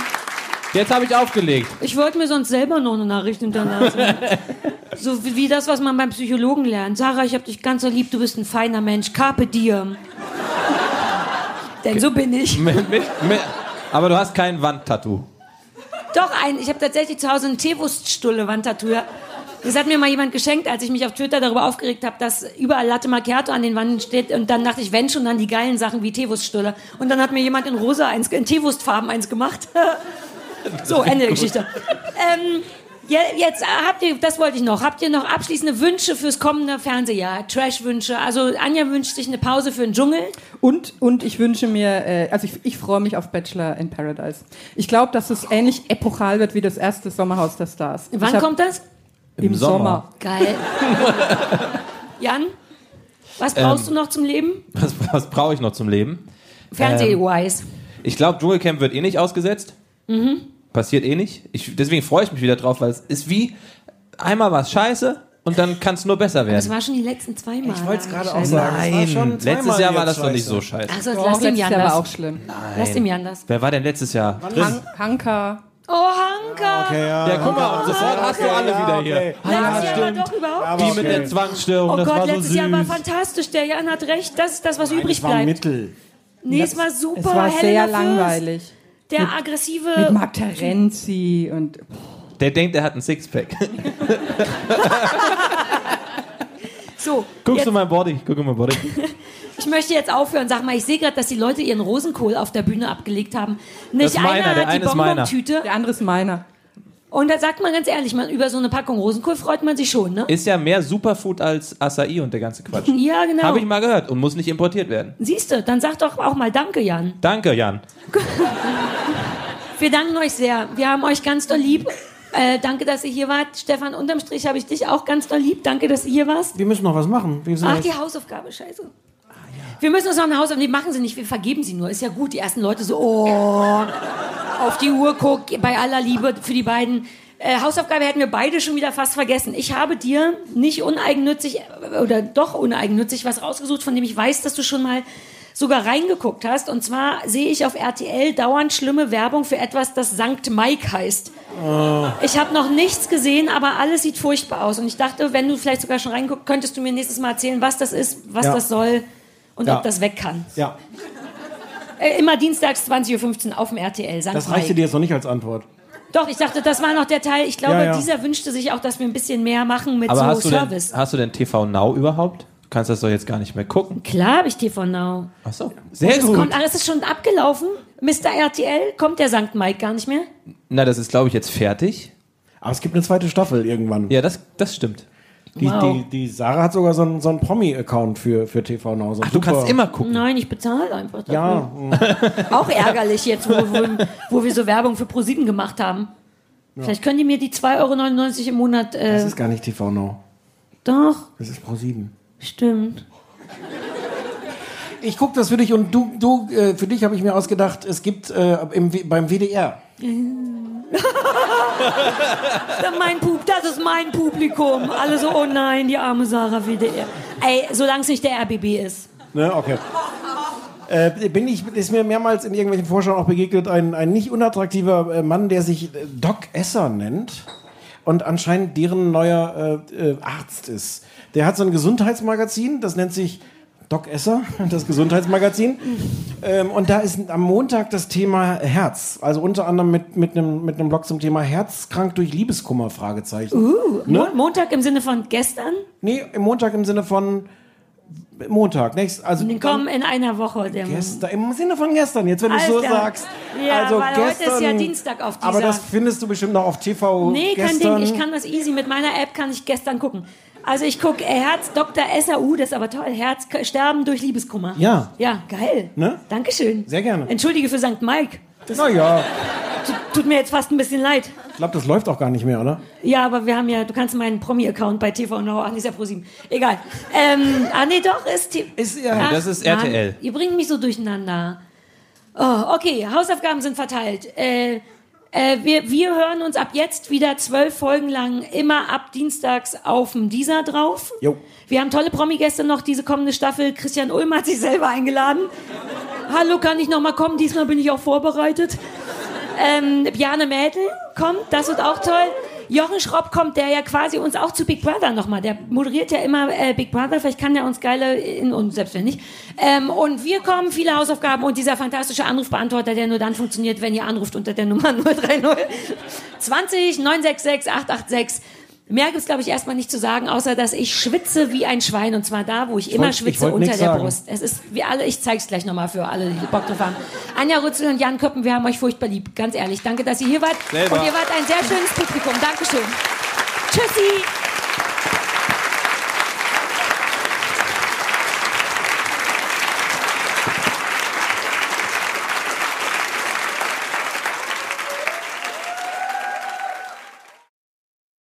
Jetzt habe ich aufgelegt. Ich wollte mir sonst selber noch eine Nachricht hinterlassen. so wie, wie das, was man beim Psychologen lernt. Sarah, ich hab dich ganz so lieb, du bist ein feiner Mensch. Carpe diem. Denn so bin ich. Mit, mit, mit, aber du hast kein Wandtattoo. Doch, ein, ich habe tatsächlich zu Hause eine Teewurststulle-Wandtattoo. Das hat mir mal jemand geschenkt, als ich mich auf Twitter darüber aufgeregt habe, dass überall Latte Macchiato an den Wänden steht. Und dann dachte ich, wenn schon, dann die geilen Sachen wie Teewurststulle. Und dann hat mir jemand in rosa eins, in Teewurstfarben eins gemacht. so, Ende der Geschichte. Ähm, ja, jetzt äh, habt ihr, das wollte ich noch, habt ihr noch abschließende Wünsche fürs kommende Fernsehjahr? Trash-Wünsche? Also Anja wünscht sich eine Pause für den Dschungel. Und, und ich wünsche mir, äh, also ich, ich freue mich auf Bachelor in Paradise. Ich glaube, dass es ähnlich epochal wird wie das erste Sommerhaus der Stars. Wann hab- kommt das? Im, Sommer. Geil. Jan, was brauchst Ähm. du noch zum Leben? Was, was brauche ich noch zum Leben? Fernseh-wise. Ich glaube, Dschungelcamp wird eh nicht ausgesetzt. Mhm. Passiert eh nicht. Ich, deswegen freue ich mich wieder drauf, weil es ist wie einmal was scheiße und dann kann es nur besser Das werden. war schon die letzten zwei Mal. Ich wollte es gerade auch sagen. es war Nein, letztes Jahr war das doch nicht so scheiße. Also Doch, lass dem letztes Jan Jahr war das. auch schlimm. Lass dem Jan das. Wer war denn letztes Jahr? Han Hanka. Oh, Hanka. Okay, ja. Ja, guck mal, und sofort hast du alle wieder okay. hier. Lass ja, aber doch überhaupt Die mit okay. der Zwangsstörung, Oh das Gott, war so letztes Jahr war fantastisch. Der Jan hat recht. Das ist das, was übrig Es war bleibt. Mittel. Nee, es war super. Es war Helena sehr Fürst. langweilig. Der Mit aggressive. Marc Terenzi und Der denkt, er hat ein Sixpack. So, Guckst jetzt, du mein Body? Guck mal mein Body. ich möchte jetzt aufhören. Sag mal, ich sehe gerade, dass die Leute ihren Rosenkohl auf der Bühne abgelegt haben. Nicht Das ist meiner, einer der hat die meiner. Bonbon-Tüte. der andere ist meiner. Und da sagt man ganz ehrlich, man, über so eine Packung Rosenkohl freut man sich schon, ne? Ist ja mehr Superfood als Acai und der ganze Quatsch. Ja, genau. Habe ich mal gehört und muss nicht importiert werden. Siehst du, dann sag doch auch mal Danke, Jan. Danke, Jan. Wir danken euch sehr. Wir haben euch ganz doll lieb. Äh, danke, dass ihr hier wart. Stefan, unterm Strich habe ich dich auch ganz doll lieb. Danke, dass du hier warst. Wir müssen noch was machen. Wir sind Ach, jetzt- die Hausaufgabe, scheiße. Wir müssen uns noch eine Hausaufgabe, die machen sie nicht, wir vergeben sie nur. Ist ja gut, die ersten Leute so, oh, auf die Uhr guck, bei aller Liebe für die beiden. Äh, Hausaufgabe hätten wir beide schon wieder fast vergessen. Ich habe dir nicht uneigennützig äh, oder doch uneigennützig was rausgesucht, von dem ich weiß, dass du schon mal sogar reingeguckt hast. Und zwar sehe ich auf RTL dauernd schlimme Werbung für etwas, das Sankt Mike heißt. Ich habe noch nichts gesehen, aber alles sieht furchtbar aus. Und ich dachte, wenn du vielleicht sogar schon reinguckst, könntest du mir nächstes Mal erzählen, was das ist, was Ja. das soll und Ja. ob das weg kann. Ja, Äh, immer dienstags 20.15 Uhr auf dem RTL. Sankt das reichte Mike. dir jetzt noch nicht als Antwort. Doch, ich dachte, das war noch der Teil. Ich glaube, Ja, ja. dieser wünschte sich auch, dass wir ein bisschen mehr machen mit Aber so hast, du denn, Service. hast du denn TV Now überhaupt? Du kannst das doch jetzt gar nicht mehr gucken. Klar habe ich TV Now. Ach so. Sehr Es gut. kommt, alles ist schon abgelaufen. Mr. RTL, kommt der Sankt Mike gar nicht mehr? Na, das ist, glaube ich, jetzt fertig. Aber es gibt eine zweite Staffel irgendwann. Ja, das, das stimmt. Die, Wow. die, die Sarah hat sogar so einen, so einen Promi-Account für, für TV Now. So Ach, du kannst immer gucken. Nein, ich bezahle einfach dafür. Ja, mm. Auch ärgerlich jetzt, wo, wo, wo wir so Werbung für ProSieben gemacht haben. Vielleicht können die mir die 2,99 Euro im Monat. das Äh, ist gar nicht TV Now. doch, Das ist Pro7. stimmt. Ich gucke das für dich und du, du äh, für dich habe ich mir ausgedacht, es gibt äh, im, beim WDR. Mein Pub, das ist mein Publikum. Alle so, oh nein, die arme Sarah WDR. Ey, solange es nicht der RBB ist. Ne, okay. Äh, bin ich, ist mir mehrmals in irgendwelchen Vorschauen auch begegnet, ein, ein nicht unattraktiver äh, Mann, der sich äh, Doc Esser nennt und anscheinend deren neuer äh, äh, Arzt ist. Der hat so ein Gesundheitsmagazin, das nennt sich Doc Esser, das Gesundheitsmagazin. Ähm, und da ist am Montag das Thema Herz. Also unter anderem mit, mit, einem, mit einem Blog zum Thema Herzkrank durch Liebeskummer, Fragezeichen. Uh, Mo Montag im Sinne von gestern? Nee, im Montag im Sinne von Montag, nächst, also Den kommen in einer Woche. Gestern, im Sinne von gestern, jetzt wenn du es so sagst. Ja, also weil gestern, heute ist ja Dienstag auf dieser. Aber das findest du bestimmt noch auf TV Nee, kein gestern. Ding. Ich kann das easy. Mit meiner App kann ich gestern gucken. Also ich gucke Herz, Dr. SAU, das ist aber toll. Herz, Sterben durch Liebeskummer. Ja. Ja, geil. Ne? Dankeschön. Sehr gerne. Entschuldige für St. Mike. Naja, Tut, tut mir jetzt fast ein bisschen leid. ich glaube, das läuft auch gar nicht mehr, oder? Ja, aber wir haben ja, du kannst meinen Promi-Account bei TV Now, ach, nee, ist ja ProSieben. Egal. Ähm, ah, nee, doch, ist, Ist ja. Ach, das ist Mann, RTL. ihr bringt mich so durcheinander. Oh, okay, Hausaufgaben sind verteilt. Äh, äh, wir, wir hören uns ab jetzt wieder zwölf Folgen lang immer ab Dienstags auf dem Dieser drauf. Jo. Wir haben tolle Promi-Gäste noch, diese kommende Staffel. Christian Ulm hat sich selber eingeladen. Hallo, kann ich noch mal kommen? Diesmal bin ich auch vorbereitet. Ähm, Bjane Mädel kommt, das wird auch toll. Jochen Schropp kommt, der ja quasi uns auch zu Big Brother nochmal, der moderiert ja immer äh, Big Brother, vielleicht kann der uns geile, in, und selbst wenn nicht. Ähm, und wir kommen, viele Hausaufgaben und dieser fantastische Anrufbeantworter, der nur dann funktioniert, wenn ihr anruft unter der Nummer 030 20 966 886. Mehr gibt's glaube ich, erstmal nicht zu sagen, außer dass ich schwitze wie ein Schwein und zwar da, wo ich, immer wollt- ich schwitze wollt unter der sagen. Brust. Es ist wie alle, ich zeig's gleich nochmal für alle, die Bock drauf haben. Anja Rützel und Jan Köppen, wir haben euch furchtbar lieb. Ganz ehrlich. Danke, dass ihr hier wart. Selber. Und ihr wart ein sehr schönes Publikum. Dankeschön. Tschüssi.